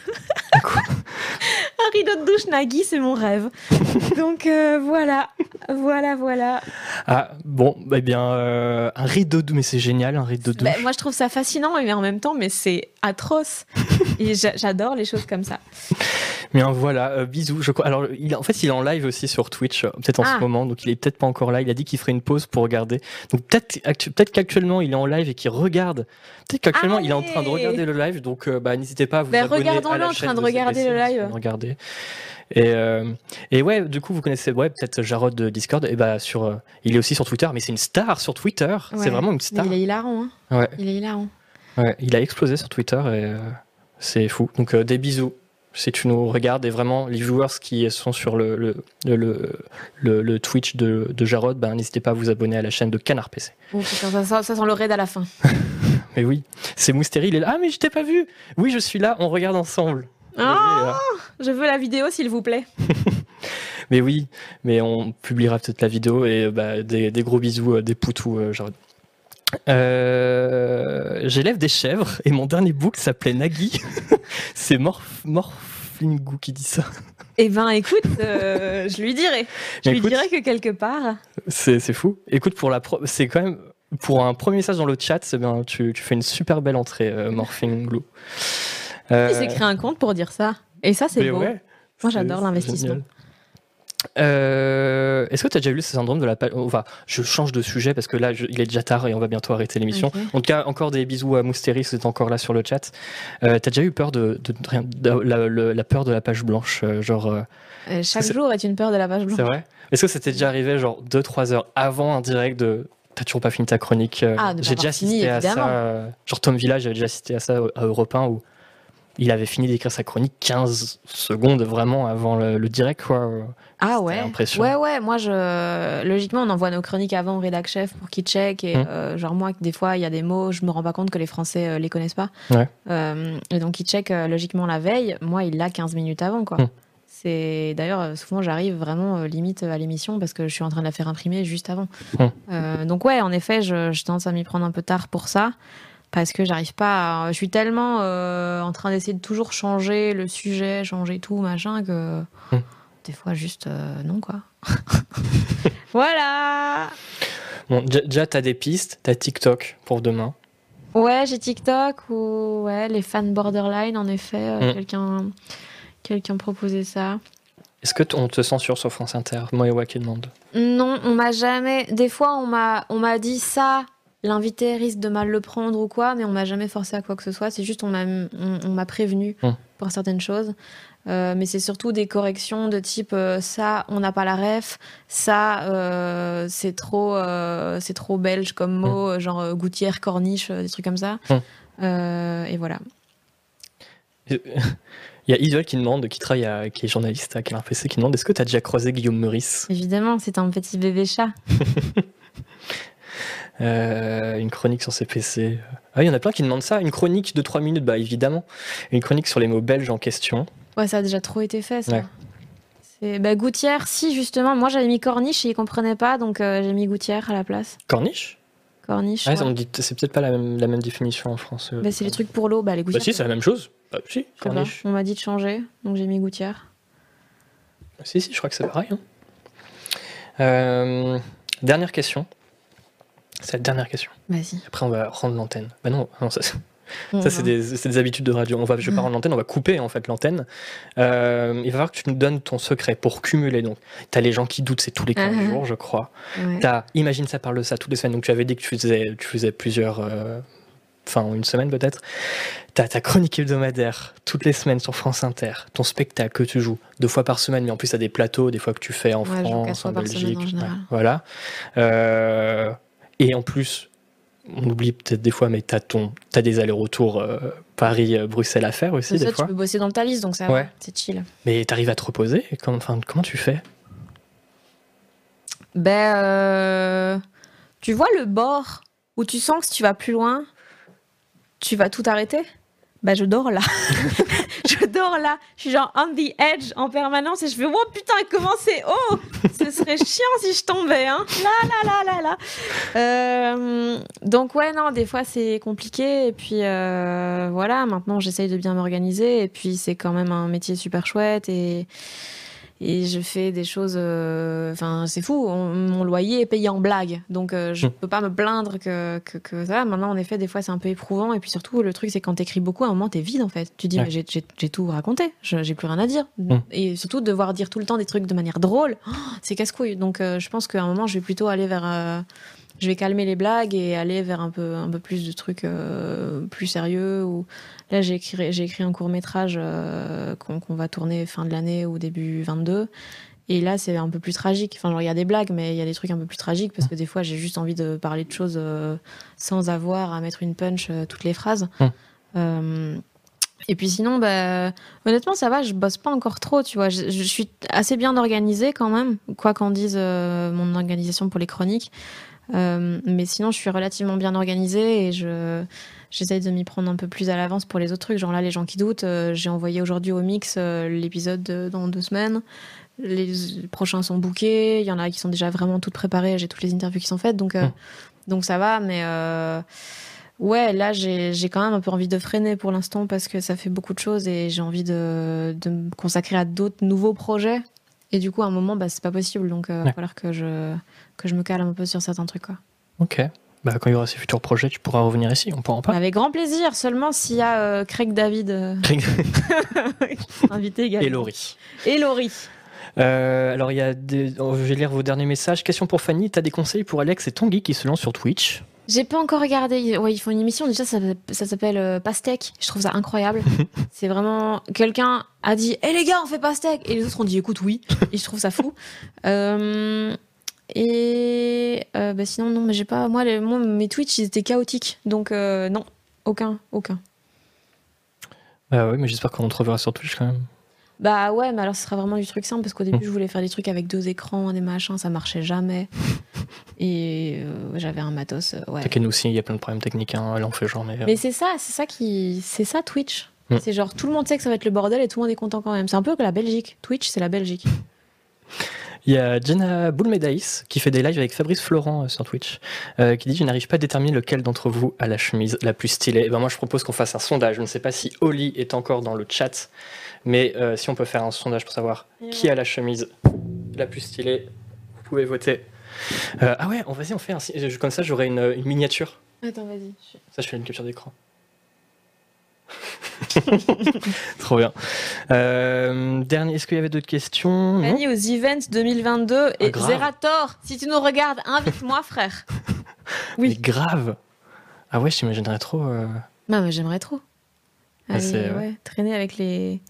Un rideau de douche Nagui, c'est mon rêve. donc euh, voilà, voilà, voilà. Ah, bon, eh bien, euh, un rideau de mais c'est génial, un rideau de Bah, moi, je trouve ça fascinant, mais en même temps, mais c'est atroce. Et j'a- j'adore les choses comme ça. Bien voilà, euh, bisous. Je. Alors, il, en fait, il est en live aussi sur Twitch, peut-être en Ah. ce moment, donc il est peut-être pas encore là. Il a dit qu'il ferait une pause pour regarder. Donc peut-être, actu- peut-être qu'actuellement il est en live et qu'il regarde. Peut-être qu'actuellement il est en train de regarder le live. Donc, bah, n'hésitez pas à vous Ben, abonner regardons-le en train de de regarder le live. vous Et, euh, et ouais, du coup, vous connaissez ouais, peut-être Jarod de Discord. Et bah, sur, euh, il est aussi sur Twitter, mais c'est une star sur Twitter. Ouais. C'est vraiment une Mais star. il est hilarant. Hein. Ouais. Il est hilarant. Ouais, il a explosé sur Twitter et euh, c'est fou. Donc des bisous si tu nous regardes et vraiment les viewers qui sont sur le, le, le, le, le- le Twitch de, de Jarod, ben, n'hésitez pas à vous abonner à la chaîne de Canard PC. Oh, putain, ça, sent- ça sent le raid à la fin. Mais oui, c'est Mousteri, il est là. Ah mais je t'ai pas vu Oui je suis là, on regarde ensemble. Oh, je veux la vidéo, s'il vous plaît. Mais oui, mais on publiera peut-être la vidéo et bah, des, des gros bisous, euh, des poutous euh. Euh, J'élève des chèvres et mon dernier book s'appelait Nagui. c'est Morph Morphingou qui dit ça. Eh ben, écoute, euh, je lui dirai. Je Mais lui écoute- dirai que quelque part. C'est fou. Écoute, pour la c'est quand même pour un premier message dans le chat, bien, tu, tu fais une super belle entrée, euh, Morphing Glue. Euh, Il s'est créé un compte pour dire ça. Et ça, c'est beau. ouais, Moi, c'est- j'adore c'est l'investissement. Euh, Est-ce que tu as déjà vu ce syndrome de la page Enfin, je change de sujet parce que là, je- il est déjà tard et on va bientôt arrêter l'émission. En tout cas, encore des bisous à vous êtes encore là sur le chat. Euh, T'as déjà eu peur de, de, de rien- de- la, peur de la page blanche, euh, genre euh, Euh, chaque C'est- jour est une peur de la page blanche. C'est vrai? Est-ce que c'était déjà arrivé genre 2-3 heures avant un direct de T'as toujours pas fini ta chronique Ah, J'ai déjà fini, assisté à ça. genre Tom Village, j'avais déjà assisté à ça à Europe 1 où il avait fini d'écrire sa chronique 15 secondes vraiment avant le, le direct. Quoi. Ah ouais. Ouais, ouais. Moi, je... logiquement, on envoie nos chroniques avant au rédac chef pour qu'il check. Et Hum. euh, genre, moi, des fois, il y a des mots, je me rends pas compte que les Français euh, les connaissent pas. Ouais. Euh, et donc, il check euh, logiquement la veille. Moi, il l'a 15 minutes avant, quoi. Hum. C'est d'ailleurs souvent j'arrive vraiment limite à l'émission parce que je suis en train de la faire imprimer juste avant. Hum. Donc ouais, en effet, je, je tendance à m'y prendre un peu tard pour ça parce que j'arrive pas. à- je suis tellement euh, en train d'essayer de toujours changer le sujet, changer tout machin que Hum. des fois juste euh, non quoi. voilà. Bon, déjà- t'as des pistes, t'as TikTok pour demain? Ouais, j'ai TikTok ou ouais les fans borderline en effet. euh, Hum. Quelqu'un quelqu'un proposait ça. Est-ce que on te censure sur France Inter? Moi et Wa qui demande. Non, on m'a jamais. Des fois, on m'a, on m'a dit ça. L'invité risque de mal le prendre ou quoi, mais on m'a jamais forcé à quoi que ce soit. C'est juste on m'a, on, on m'a prévenu Hum. pour certaines choses. Euh, mais c'est surtout des corrections de type euh, ça, on n'a pas la ref. Ça, euh, c'est trop, c'est trop belge comme mot, euh, genre gouttière, corniche, des trucs comme ça. Hum. Et voilà. Il y a Isol qui demande, qui travaille, à- qui est journaliste à Canard PC, qui demande est-ce que t'as déjà croisé Guillaume Meurice? Évidemment, c'est un petit bébé chat. Euh, Une chronique sur CPC. Ah, il y en a plein qui demandent ça. Une chronique de 3 minutes, bah évidemment. Une chronique sur les mots belges en question. Ouais, ça a déjà trop été fait, ça. Ouais. C'est bah, gouttière, si justement, moi j'avais mis corniche et ils comprenaient pas, donc euh, j'ai mis gouttière à la place. Corniche? Corniche. Ah, ouais. ça me dit- C'est peut-être pas la même, la même définition en France. euh. Bah, c'est les trucs pour l'eau, bah les Bah gouttières. si, c'est la même chose. Bah, si, corniche. On m'a dit de changer, donc j'ai mis gouttière. Si, si, je crois que c'est pareil. hein. Euh, dernière question. C'est la dernière question. Vas-y. Après, on va rendre l'antenne. Bah non, non ça, ça, c'est des, des habitudes de radio. On va, je vais pas rendre l'antenne, on va couper en fait l'antenne. Euh, il va falloir que tu nous donnes ton secret pour cumuler. Donc, tu as les gens qui doutent, c'est tous les 15 Mhm. jours, je crois. Ouais. T'as Imagine ça parle de ça toutes les semaines. Donc, tu avais dit que tu faisais, tu faisais plusieurs. euh, Enfin, une semaine peut-être. T'as ta chronique hebdomadaire toutes les semaines sur France Inter. Ton spectacle que tu joues deux fois par semaine, mais en plus, t'as des plateaux, des fois que tu fais en Ouais, France, en Belgique. en ouais, voilà. Euh, et en plus, on oublie peut-être des fois, mais t'as ton, t'as des allers-retours euh, Paris-Bruxelles à faire aussi C'est des ça, tu fois. peux bosser dans le Thalys, donc ça Ouais. va, c'est chill. Mais t'arrives à te reposer. Comment, enfin, comment tu fais? Ben, euh, tu vois le bord où tu sens que si tu vas plus loin, tu vas tout arrêter? Ben, je dors là. je dors là. Je suis genre on the edge en permanence et je fais oh putain, comment c'est haut? Ce serait chiant si je tombais, hein. Là, là, là, là, là. Donc, ouais, non, des fois c'est compliqué. Et puis, euh, voilà, maintenant j'essaye de bien m'organiser. Et puis, c'est quand même un métier super chouette et. Et je fais des choses. euh, Enfin, c'est fou. on- mon loyer est payé en blague, donc euh, je Hmm. peux pas me plaindre que, que, que ça. Maintenant, en effet, des fois, c'est un peu éprouvant. Et puis surtout, le truc, c'est quand t'écris beaucoup, à un moment, t'es vide en fait. Tu dis, Ouais. mais j'ai- j'ai j'ai tout raconté, j'ai plus rien à dire. Hmm. Et surtout, devoir dire tout le temps des trucs de manière drôle, oh, c'est casse-couille. Donc, euh, je pense qu'à un moment, je vais plutôt aller vers. euh, je vais calmer les blagues et aller vers un peu, un peu plus de trucs euh, plus sérieux. Ou là, j'ai écrit, j'ai écrit un court métrage qu'on qu'on va tourner fin de l'année ou début 22. Et là, c'est un peu plus tragique. Enfin, genre, il y a des blagues, mais il y a des trucs un peu plus tragiques parce que des fois, j'ai juste envie de parler de choses euh, sans avoir à mettre une punch euh, toutes les phrases. Hum. Euh, et puis sinon, bah, honnêtement, ça va, je bosse pas encore trop, tu vois. Je, je suis assez bien organisée quand même, quoi qu'en dise euh, mon organisation pour les chroniques. Euh, mais sinon, je suis relativement bien organisée et je j'essaye de m'y prendre un peu plus à l'avance pour les autres trucs. Genre là, les gens qui doutent, euh, j'ai envoyé aujourd'hui au mix euh, l'épisode de- dans deux semaines. Les, les prochains sont bookés. Il y en a qui sont déjà vraiment toutes préparées. J'ai toutes les interviews qui sont faites, donc euh, Mm. donc ça va. Mais ouais, là, j'ai j'ai quand même un peu envie de freiner pour l'instant parce que ça fait beaucoup de choses et j'ai envie de, de me consacrer à d'autres nouveaux projets. Et du coup, à un moment, bah, c'est pas possible. Donc, il va falloir que je, que je me calme un peu sur certains trucs. Quoi. Ok. Bah, quand il y aura ces futurs projets, tu pourras revenir ici, on pourra en parler. Avec grand plaisir, seulement s'il y a euh, Craig David euh, invité également. Et Laurie. Et Laurie. Euh, alors, il y a des... oh, je vais lire vos derniers messages. Question pour Fanny. T'as des conseils pour Alex et Tanguy qui se lancent sur Twitch? J'ai pas encore regardé. Ouais, ils font une émission. Déjà, ça, ça s'appelle euh, Pastèque. Je trouve ça incroyable. c'est vraiment. Quelqu'un a dit Hé les gars, on fait Pastèque Et les autres ont dit Écoute, oui. Et je trouve ça fou. Euh, Et euh, bah, sinon, non, mais j'ai pas. Moi, les- moi, mes Twitch, ils étaient chaotiques. Donc, euh, non. Aucun. Aucun. Bah oui, mais j'espère qu'on te reverra sur Twitch quand même. Bah ouais, mais alors ce sera vraiment du truc simple parce qu'au début je voulais faire des trucs avec deux écrans, des machins, ça marchait jamais. Et euh, j'avais un matos, ouais. T'inquiète, nous aussi, il y a plein de problèmes techniques. Hein. Là, on fait genre, mais. Mais c'est ça, c'est ça qui, c'est ça Twitch. Mm. C'est genre tout le monde sait que ça va être le bordel et tout le monde est content quand même. C'est un peu que la Belgique. Twitch, c'est la Belgique. Il y a Jenna Boulmedaïs qui fait des lives avec Fabrice Florent euh, sur Twitch, euh, qui dit Je n'arrive pas à déterminer lequel d'entre vous a la chemise la plus stylée. Et ben moi, je propose qu'on fasse un sondage. Je ne sais pas si Oli est encore dans le chat, mais euh, si on peut faire un sondage pour savoir qui a la chemise la plus stylée, vous pouvez voter. Euh, ah ouais, on, vas-y, on fait un. Comme ça, j'aurai une, une miniature. Attends, vas-y. Ça, je fais une capture d'écran. Trop bien. Euh, dernier, est-ce qu'il y avait d'autres questions? Fanny aux Events 2022 et Ah, grave. Zerator, si tu nous regardes, invite-moi frère. Mais Oui. grave. Ah ouais, je t'imaginerais trop. euh, Non, mais j'aimerais trop. Ah, Aller, c'est- ouais, traîner avec les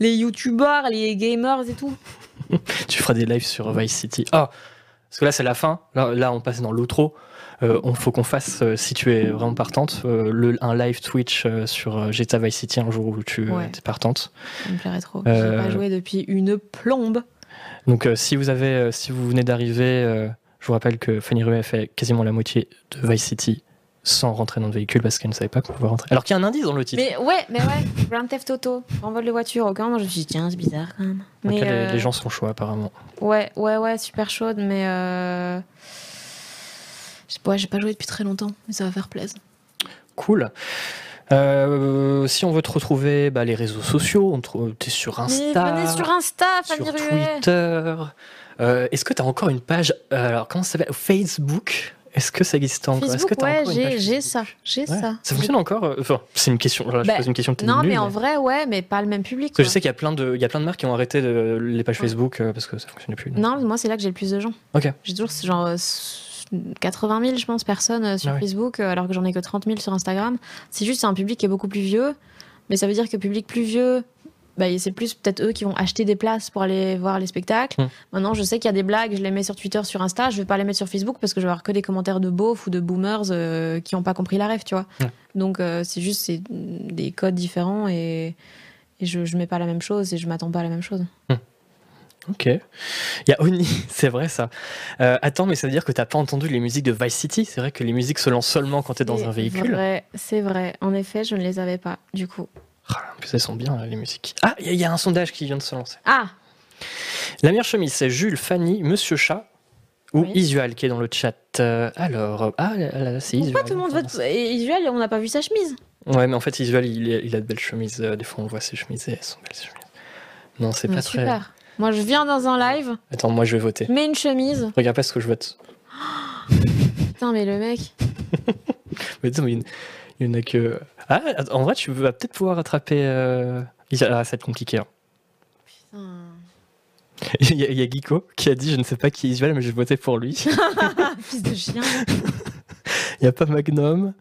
les youtubeurs, les gamers et tout. Tu feras des lives sur Vice City. Ah, parce que là c'est la fin. Là, là, on passe dans l'outro. Euh, on faut qu'on fasse, euh, si tu es vraiment partante, euh, le, un live Twitch sur GTA Vice City un jour où tu Ouais. es partante. Ça me plairait trop. J'ai pas joué depuis une plombe. Donc si vous avez, si vous venez d'arriver, je vous rappelle que Fanny Ruet a fait quasiment la moitié de Vice City sans rentrer dans le véhicule parce qu'elle ne savait pas qu'on pouvait rentrer. Alors qu'il y a un indice dans le titre. Mais ouais, mais ouais, Grand Theft Auto, envol de voiture. Aucun moment, je me suis dit, tiens, c'est bizarre quand même. Donc les, les gens sont chauds apparemment. Ouais, ouais, ouais, super chaude, mais. Euh... je sais pas, j'ai pas joué depuis très longtemps, mais ça va faire plaisir. Cool. Euh, si on veut te retrouver, bah, les réseaux sociaux, on te- t'es sur Insta. venez sur Insta, Fanny sur. Twitter. Euh, Est-ce que tu as encore une page euh, Alors, comment ça s'appelle? Facebook? Est-ce que ça existe encore? Que Facebook, ouais, j'ai ça, j'ai Ouais. ça. Ça fonctionne encore? Euh, Enfin, c'est une question. là, je Bah, pose une question. Non, nulle, mais en vrai, ouais, mais pas le même public. Parce que je sais qu'il y a plein de, il y a plein de marques qui ont arrêté de- les pages Ouais. Facebook euh, parce que ça fonctionnait plus. Non, moi, c'est là que j'ai le plus de gens. Ok. J'ai toujours genre euh, 80 000, je pense, personnes euh, sur Ah ouais. Facebook, euh, alors que j'en ai que 30 000 sur Instagram. C'est juste, c'est un public qui est beaucoup plus vieux. Mais ça veut dire que public plus vieux, bah, c'est plus peut-être eux qui vont acheter des places pour aller voir les spectacles. Hmm. Maintenant, je sais qu'il y a des blagues, je les mets sur Twitter, sur Insta. Je vais pas les mettre sur Facebook parce que je vais avoir que des commentaires de beaufs ou de boomers euh, qui ont pas compris la rêve, tu vois. Donc, euh, c'est juste c'est des codes différents et, et je, je mets pas la même chose et je m'attends pas à la même chose. Ok. Il y a Oni, c'est vrai ça. Euh, attends, mais ça veut dire que t'as pas entendu les musiques de Vice City? C'est vrai que les musiques se lancent seulement quand t'es dans C'est un véhicule. vrai, C'est vrai. En effet, je ne les avais pas, du coup. Ah, en plus, elles sont bien là, les musiques. Ah, il y, a- il y a un sondage qui vient de se lancer. Ah La meilleure chemise, c'est Jules, Fanny, Monsieur Chat ou Oui. Isual qui est dans le chat. Euh, alors, euh, ah là, là, c'est Isual. Pourquoi tout le monde vote Et Isuel, on n'a pas vu sa chemise? Ouais, mais en fait, Isual, il, a de belles chemises. euh, des fois, on voit ses chemises et elles sont belles chemises. Non, c'est pas très. Moi, je viens dans un live, Attends, moi je vais voter. mets une chemise. Regarde pas ce que je vote. Putain, mais le mec. Mais attends, mais il y en- a que. Ah, en vrai, tu vas peut-être pouvoir rattraper. euh, Ah, ça va être compliqué. hein. Putain. Il y, a- il y a Geeko qui a dit Je ne sais pas qui est Isuel, mais je vais voter pour lui. Fils de chien. Il n'y a pas Magnum.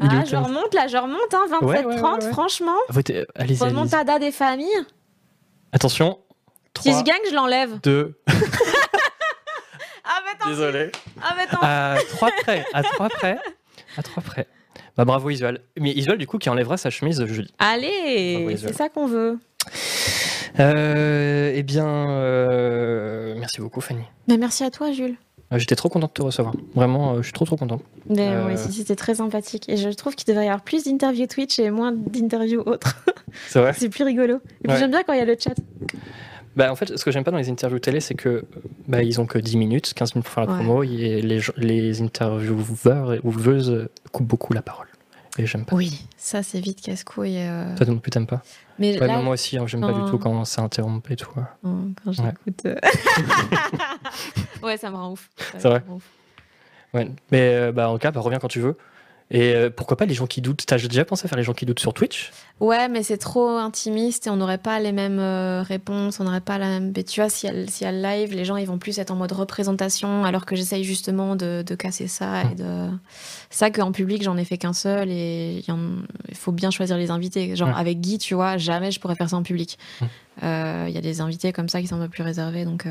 Il Ah, je remonte là, je remonte, hein, 27-30, Ouais, ouais, ouais, franchement. Votez, allez-y. Remontada des familles. Attention. Si 3, je gagne, je l'enlève. 2. Ah, mais attends. Désolé. Ah, mais attends. À 3 près. À 3 près. À 3 près. Bah bravo Isuel. Mais Isuel, du coup, qui enlèvera sa chemise jeudi. Allez, c'est ça qu'on veut. Euh, eh bien, euh, merci beaucoup Fanny. Mais merci à toi, Jules. Euh, J'étais trop content de te recevoir. Vraiment, euh, je suis trop trop content. Mais Euh. c'était très sympathique. Et je trouve qu'il devrait y avoir plus d'interviews Twitch et moins d'interviews autres. C'est vrai c'est plus rigolo. Et puis Ouais. j'aime bien quand il y a le chat. Bah, en fait, ce que j'aime pas dans les interviews télé, c'est que bah, ils ont que 10 minutes, 15 minutes pour faire la Ouais. promo, et les, les intervieweurs et ouveuses coupent beaucoup la parole. Et j'aime pas. Oui, ça c'est vite casse-couille. euh. Toi non plus, t'aimes pas? Mais Ouais, là, mais moi aussi, hein, j'aime pas du tout quand ça interrompt et tout. ouais. Oh, quand j'écoute. euh. ouais, ça me rend ouf. Ça C'est vrai me rend ouf. Ouais. Mais euh, bah, en tout cas, bah, reviens quand tu veux. Et euh, pourquoi pas les gens qui doutent? T'as déjà pensé à faire les gens qui doutent sur Twitch? Ouais, mais c'est trop intimiste et on n'aurait pas les mêmes euh, réponses, on n'aurait pas la même. Mais tu vois, si elle, si elle live, les gens ils vont plus être en mode représentation, alors que j'essaye justement de, de casser ça et de. C'est ça qu'en public j'en ai fait qu'un seul et il y en- faut bien choisir les invités. Genre avec Guy, tu vois, jamais je pourrais faire ça en public. Euh, Il y a des invités comme ça qui sont un peu plus réservés, donc.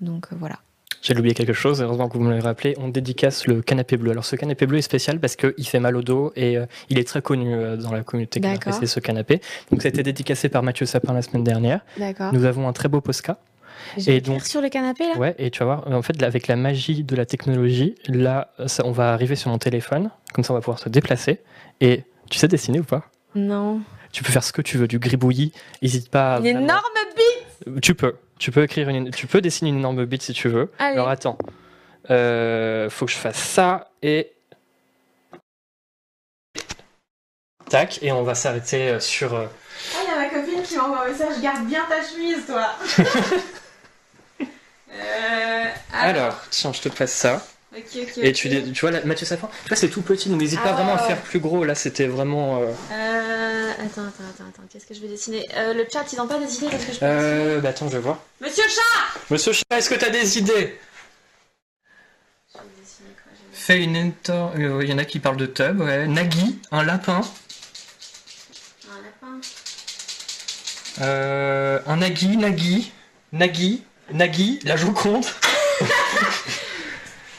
Donc voilà. J'ai oublié quelque chose, heureusement que vous me l'avez rappelé. On dédicace le canapé bleu. Alors, ce canapé bleu est spécial parce qu'il fait mal au dos et euh, il est très connu euh, dans la communauté c'est ce canapé. Donc, ça a été dédicacé par Mathieu Sapin la semaine dernière. D'accord. Nous avons un très beau Posca. Et donc- sur le canapé là? Ouais, et tu vas voir, en fait, là, avec la magie de la technologie, là, ça, on va arriver sur mon téléphone. Comme ça, on va pouvoir se déplacer. Et tu sais dessiner ou pas? Non. Tu peux faire ce que tu veux, du gribouillis. N'hésite pas. à Une vraiment- énorme bite Tu peux. Tu peux écrire une, tu peux dessiner une énorme bite si tu veux. Allez. Alors attends. Euh, faut que je fasse ça et. Tac, et on va s'arrêter euh, sur. euh, Ah, il y a ma copine qui m'envoie un message Garde bien ta chemise, toi euh, Alors, tiens, je te passe ça. Ok, ok. Et tu, tu vois, là, Mathieu Safin, tu vois, c'est tout petit, donc n'hésite pas Ah, vraiment à ouais, faire plus gros. Là, c'était vraiment. euh, Euh, attends, attends, attends, attends. Qu'est-ce que je vais dessiner? Euh, Le chat, ils n'ont pas des idées Qu'est-ce que je peux Euh, bah attends, je vais voir. Monsieur Chat Monsieur Chat, est-ce que t'as des idées? Je vais dessiner quoi Fais une inter- euh, Il y en a qui parlent de tub, ouais. Nagui, un lapin. Un lapin? Euh, un Nagui, Nagui, Nagui, Nagui, la Joconde.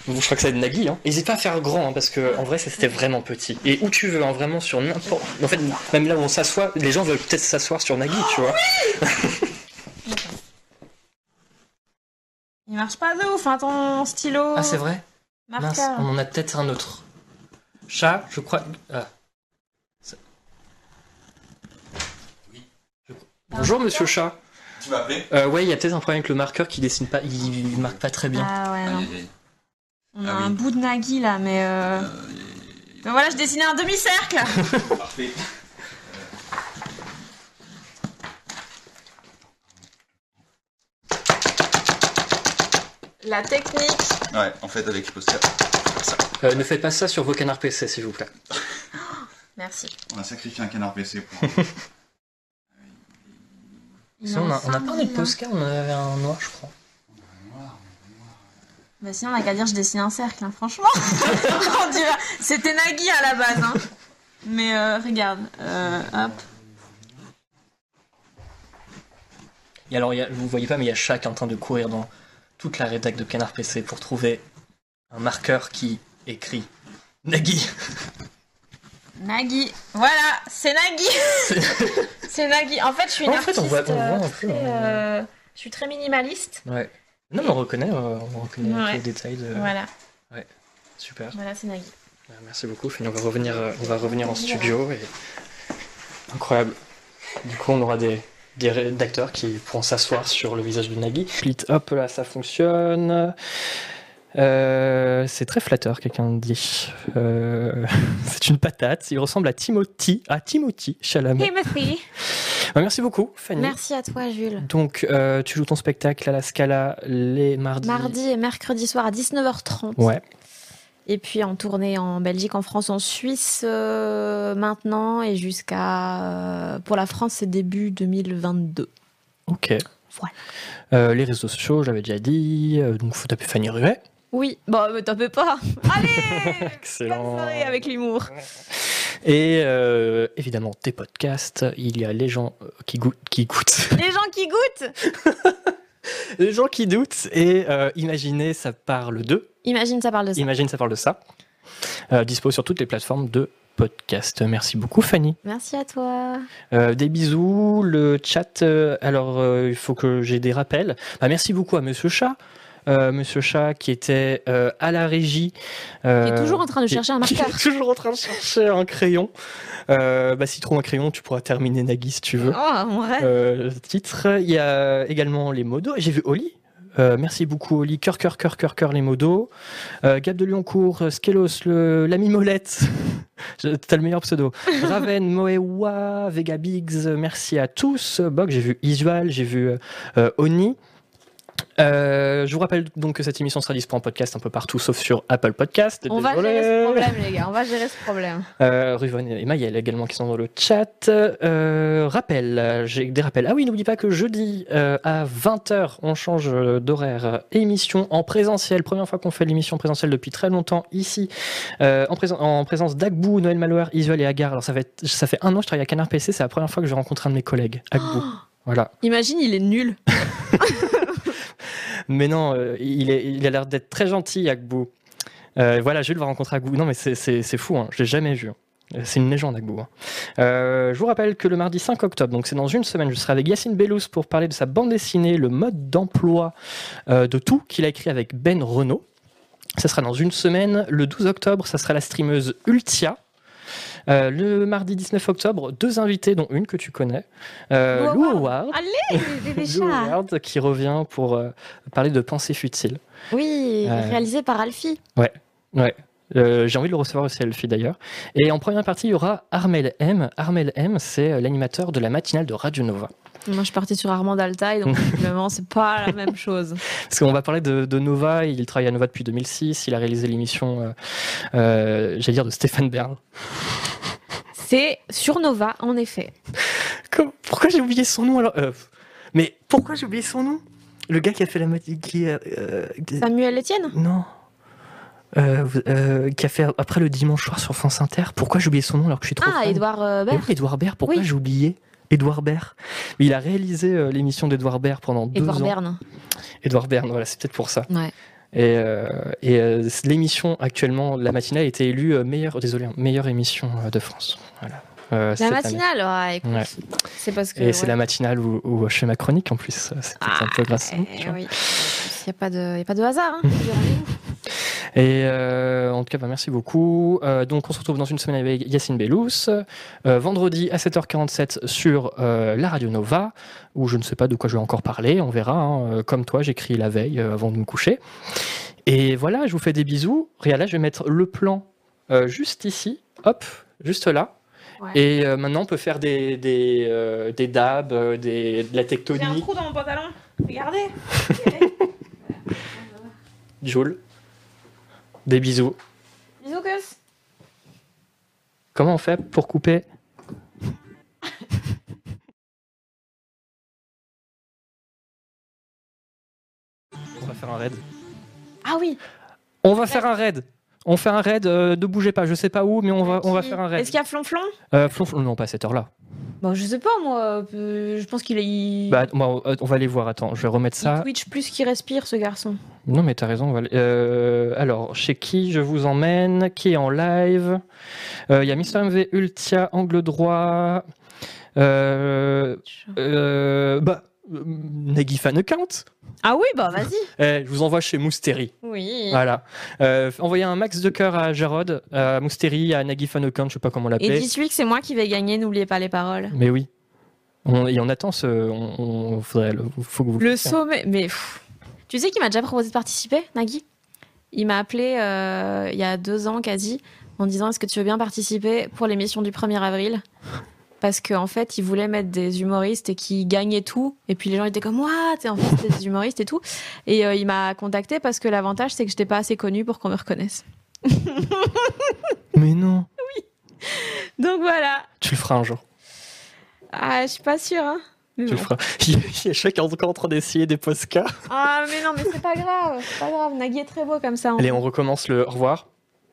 Bon, je crois que ça va être Nagui. Hein. N'hésite pas à faire grand, hein, parce que en vrai, ça, c'était vraiment petit. Et où tu veux, hein, vraiment sur n'importe. En fait, même là où on s'assoit, les gens veulent peut-être s'asseoir sur Nagui, tu vois. Il marche pas de ouf, hein, ton stylo. Ah, c'est vrai? Mince, on en a peut-être un autre. Chat, je crois. Ah. Bonjour, monsieur chat. Tu m'as appelé? Euh, ouais, il y a peut-être un problème avec le marqueur qui dessine pas, il, il marque pas très bien. Ah ouais, non. Aïe. On a Ah oui. un bout de Nagui là, mais. Euh... Ben voilà, je dessinais un demi-cercle Parfait. La technique. Ouais, en fait, avec poster, ça. Euh, ne faites pas ça sur vos canards PC, s'il vous plaît. Merci. On a sacrifié un canard PC pour. Sinon, on a, on a pas des hein. Posca, on en avait un noir, je crois. Bah sinon, on a qu'à dire je dessine un cercle, hein, franchement. C'était Nagui à la base. Hein. Mais euh, regarde, euh, hop. Et alors, y a, vous voyez pas, mais il y a est en train de courir dans toute la rédac de Canard PC pour trouver un marqueur qui écrit Nagui. Nagui. Voilà, c'est Nagui. c'est Nagui. En fait, je suis une En fait, on voit- on voit un euh, peu, très, hein. euh, je suis très minimaliste. Ouais. Non, mais on reconnaît, euh, on reconnaît Ouais. tous les détails. De... Voilà, Super. voilà, c'est Nagui. Euh, Merci beaucoup. Fanny. on va revenir, euh, on va revenir en studio et incroyable. Du coup, on aura des des rédacteurs qui pourront s'asseoir sur le visage de Nagui. Split, hop là, ça fonctionne. Euh, c'est très flatteur, quelqu'un dit. Euh, c'est une patate. Il ressemble à Timothy, à Timothy Chalamet. Timothy. Bah, merci beaucoup, Fanny. Merci à toi, Jules. Donc, euh, tu joues ton spectacle à la Scala les mardis. Mardi et mercredi soir à 19h30. Ouais. Et puis en tournée en Belgique, en France, en Suisse maintenant et jusqu'à. pour la France, c'est début 2022. Ok. Voilà. Les réseaux sociaux, j'avais déjà dit. donc, faut taper Fanny Ruet. Oui, bon, me tapez pas. Allez Bonne Excellent. soirée avec l'humour. Et euh, évidemment, tes podcasts. Il y a les gens euh, qui goûtent. Qui goûtent. Les gens qui goûtent les gens qui doutent. Et euh, imaginez, ça parle de. Imagine, ça parle de ça. Imagine, ça parle de ça. Euh, dispo sur toutes les plateformes de podcast. Merci beaucoup, Fanny. Merci à toi. Euh, des bisous, le chat. euh, alors, euh, il faut que j'ai des rappels. Bah, merci beaucoup à Monsieur Chat. Euh, Monsieur Chat qui était euh, à la régie. Euh, es toujours en train de qui- chercher un qui marqueur. est toujours en train de chercher un crayon. Bah, si tu trouves un crayon, tu pourras terminer Nagui si tu veux. Oh, mon rêve. Titre. Il y a également les modos. J'ai vu Oli. Euh, merci beaucoup Oli. Cœur, cœur, cœur, cœur, cœur les modos. Euh, Gab de Lyoncourt, Skelos, l'ami Molette. T'as le meilleur pseudo. Raven, Moewa, Vega Biggs, merci à tous. Bog, j'ai vu Isual, j'ai vu euh, Oni. Euh, je vous rappelle donc que cette émission sera disponible en podcast un peu partout sauf sur Apple Podcast. On va gérer ce problème, les gars. On va gérer ce problème. Euh, Ruvon et Maël également qui sont dans le chat. Euh, rappel, j'ai des rappels. Ah oui, n'oublie pas que jeudi euh, à 20h, on change d'horaire. Émission en présentiel. Première fois qu'on fait l'émission présentielle depuis très longtemps ici. En, présen- en présence d'Agbou, Noël Malouer, Isuel et Agar. Alors ça fait, ça fait un an que je travaille à Canard PC. C'est la première fois que je rencontre un de mes collègues, Agbou. Voilà. Imagine, il est nul. Mais non, euh, il, a l'air d'être très gentil, Agbou. Euh, voilà, Jules va rencontrer Agbou. Non, mais c'est- fou, hein. je l'ai jamais vu. Euh, C'est une légende, Agbou. hein. Euh, je vous rappelle que le mardi 5 octobre, donc c'est dans une semaine, je serai avec Yacine Bellous pour parler de sa bande dessinée, le mode d'emploi de tout, qu'il a écrit avec Ben Renault. Ça sera dans une semaine. Le 12 octobre, ça sera la streameuse Ultia. Euh, le mardi 19 octobre, deux invités, dont une que tu connais, euh, Lou Howard. Howard. Allez, bébé Lou chat. Howard qui revient pour euh, parler de pensée futile. Oui, réalisé par Alfie. Ouais. Euh, J'ai envie de le recevoir aussi, Elfie d'ailleurs. Et en première partie, il y aura Armel M. Armel M, c'est l'animateur de la matinale de Radio Nova. Moi, je suis partie sur Armand Altaï, donc visiblement, c'est pas la même chose. Parce qu'on va parler de, de Nova. Il travaille à Nova depuis 2006. Il a réalisé l'émission, euh, euh, j'allais dire, de Stéphane Bern. C'est sur Nova, en effet. Pourquoi j'ai oublié son nom alors Euh, Mais pourquoi j'ai oublié son nom? Le gars qui a fait la. Qui, euh, euh, Samuel Etienne? Non. Euh, qui a fait après le dimanche soir sur France Inter. Pourquoi j'ai oublié son nom alors que je suis trop Ah, Edouard Baird. oui, Edouard Baird, pourquoi Oui. j'ai oublié Edouard Baird? Mais il a réalisé l'émission d'Edouard Baird pendant deux Edouard ans. Berne. Edouard Baird, voilà, c'est peut-être pour ça. Ouais. Et, euh, et euh, l'émission actuellement, la matinale, a été élue euh, meilleure, désolé, hein, meilleure émission de France. Voilà. Euh, La matinale, ouais, écoute. Ouais. C'est parce que. Et c'est la matinale où, où je fais ma chronique en plus. C'est peut-être un peu grâce à vous, Eh. Il n'y a, pas de- y a pas de hasard. Hein. Et euh, en tout cas, bah, merci beaucoup. Euh, donc, on se retrouve dans une semaine avec Yacine Bellous. Euh, vendredi à 7h47 sur la Radio Nova, où je ne sais pas de quoi je vais encore parler. On verra. hein. Comme toi, j'écris la veille avant de me coucher. Et voilà, je vous fais des bisous. Regarde, là, je vais mettre le plan juste ici. Hop, juste là. Ouais. Et euh, maintenant, on peut faire des, des, euh, des dabs, euh, des, de la J'ai un tectonique. trou dans mon pantalon. Regardez. Joule. Des bisous. Bisous, Gus. Comment on fait pour couper? On va faire un raid. Ah oui. On va faire un raid. On fait un raid, euh, ne bougez pas, je sais pas où, mais on va, on va faire un raid. Est-ce qu'il y a Flonflon Euh, Flonf- non, pas à cette heure-là. Bon, je sais pas, moi. euh, Je pense qu'il est. il- Bah, moi, euh, on va aller voir, attends, je vais remettre il ça. twitch plus qu'il respire, ce garçon. Non, mais t'as raison. on va aller- euh, alors, chez qui je vous emmène? Qui est en live? Il y a Mister MV Ultia, angle droit. Bah, Nagui Fan Account. Ah oui, bah vas-y. Eh, je vous envoie chez Mousteri. Oui. Voilà. Euh, envoyez un max de cœur à Jarod, à Mousteri, à Nagui Fan Account, je sais pas comment Et l'appeler. dis-lui que c'est moi qui vais gagner, n'oubliez pas les paroles. Mais oui. On, et on attend ce. On, on- faudrait le- faut que vous Le sommet. Mais pff, tu sais qu'il m'a déjà proposé de participer, Nagui? Il m'a appelé euh, il y a deux ans quasi en disant Est-ce que tu veux bien participer pour l'émission du 1er avril? Parce qu'en fait, il voulait mettre des humoristes et qui gagnaient tout. Et puis les gens étaient comme, what Et en fait, des humoristes et tout. Et euh, il m'a contacté parce que l'avantage, c'est que j'étais pas assez connue pour qu'on me reconnaisse. Mais non. Donc voilà. Tu le feras un jour. Ah, je suis pas sûre, hein. Mais Tu le feras. Il y a chacun encore en train d'essayer des postcards. Ah, mais non, mais c'est pas grave. C'est pas grave. Nagui est très beau comme ça. en Allez, fait. on recommence le au revoir.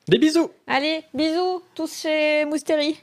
Des bisous Allez, bisous, tous chez Mousteri.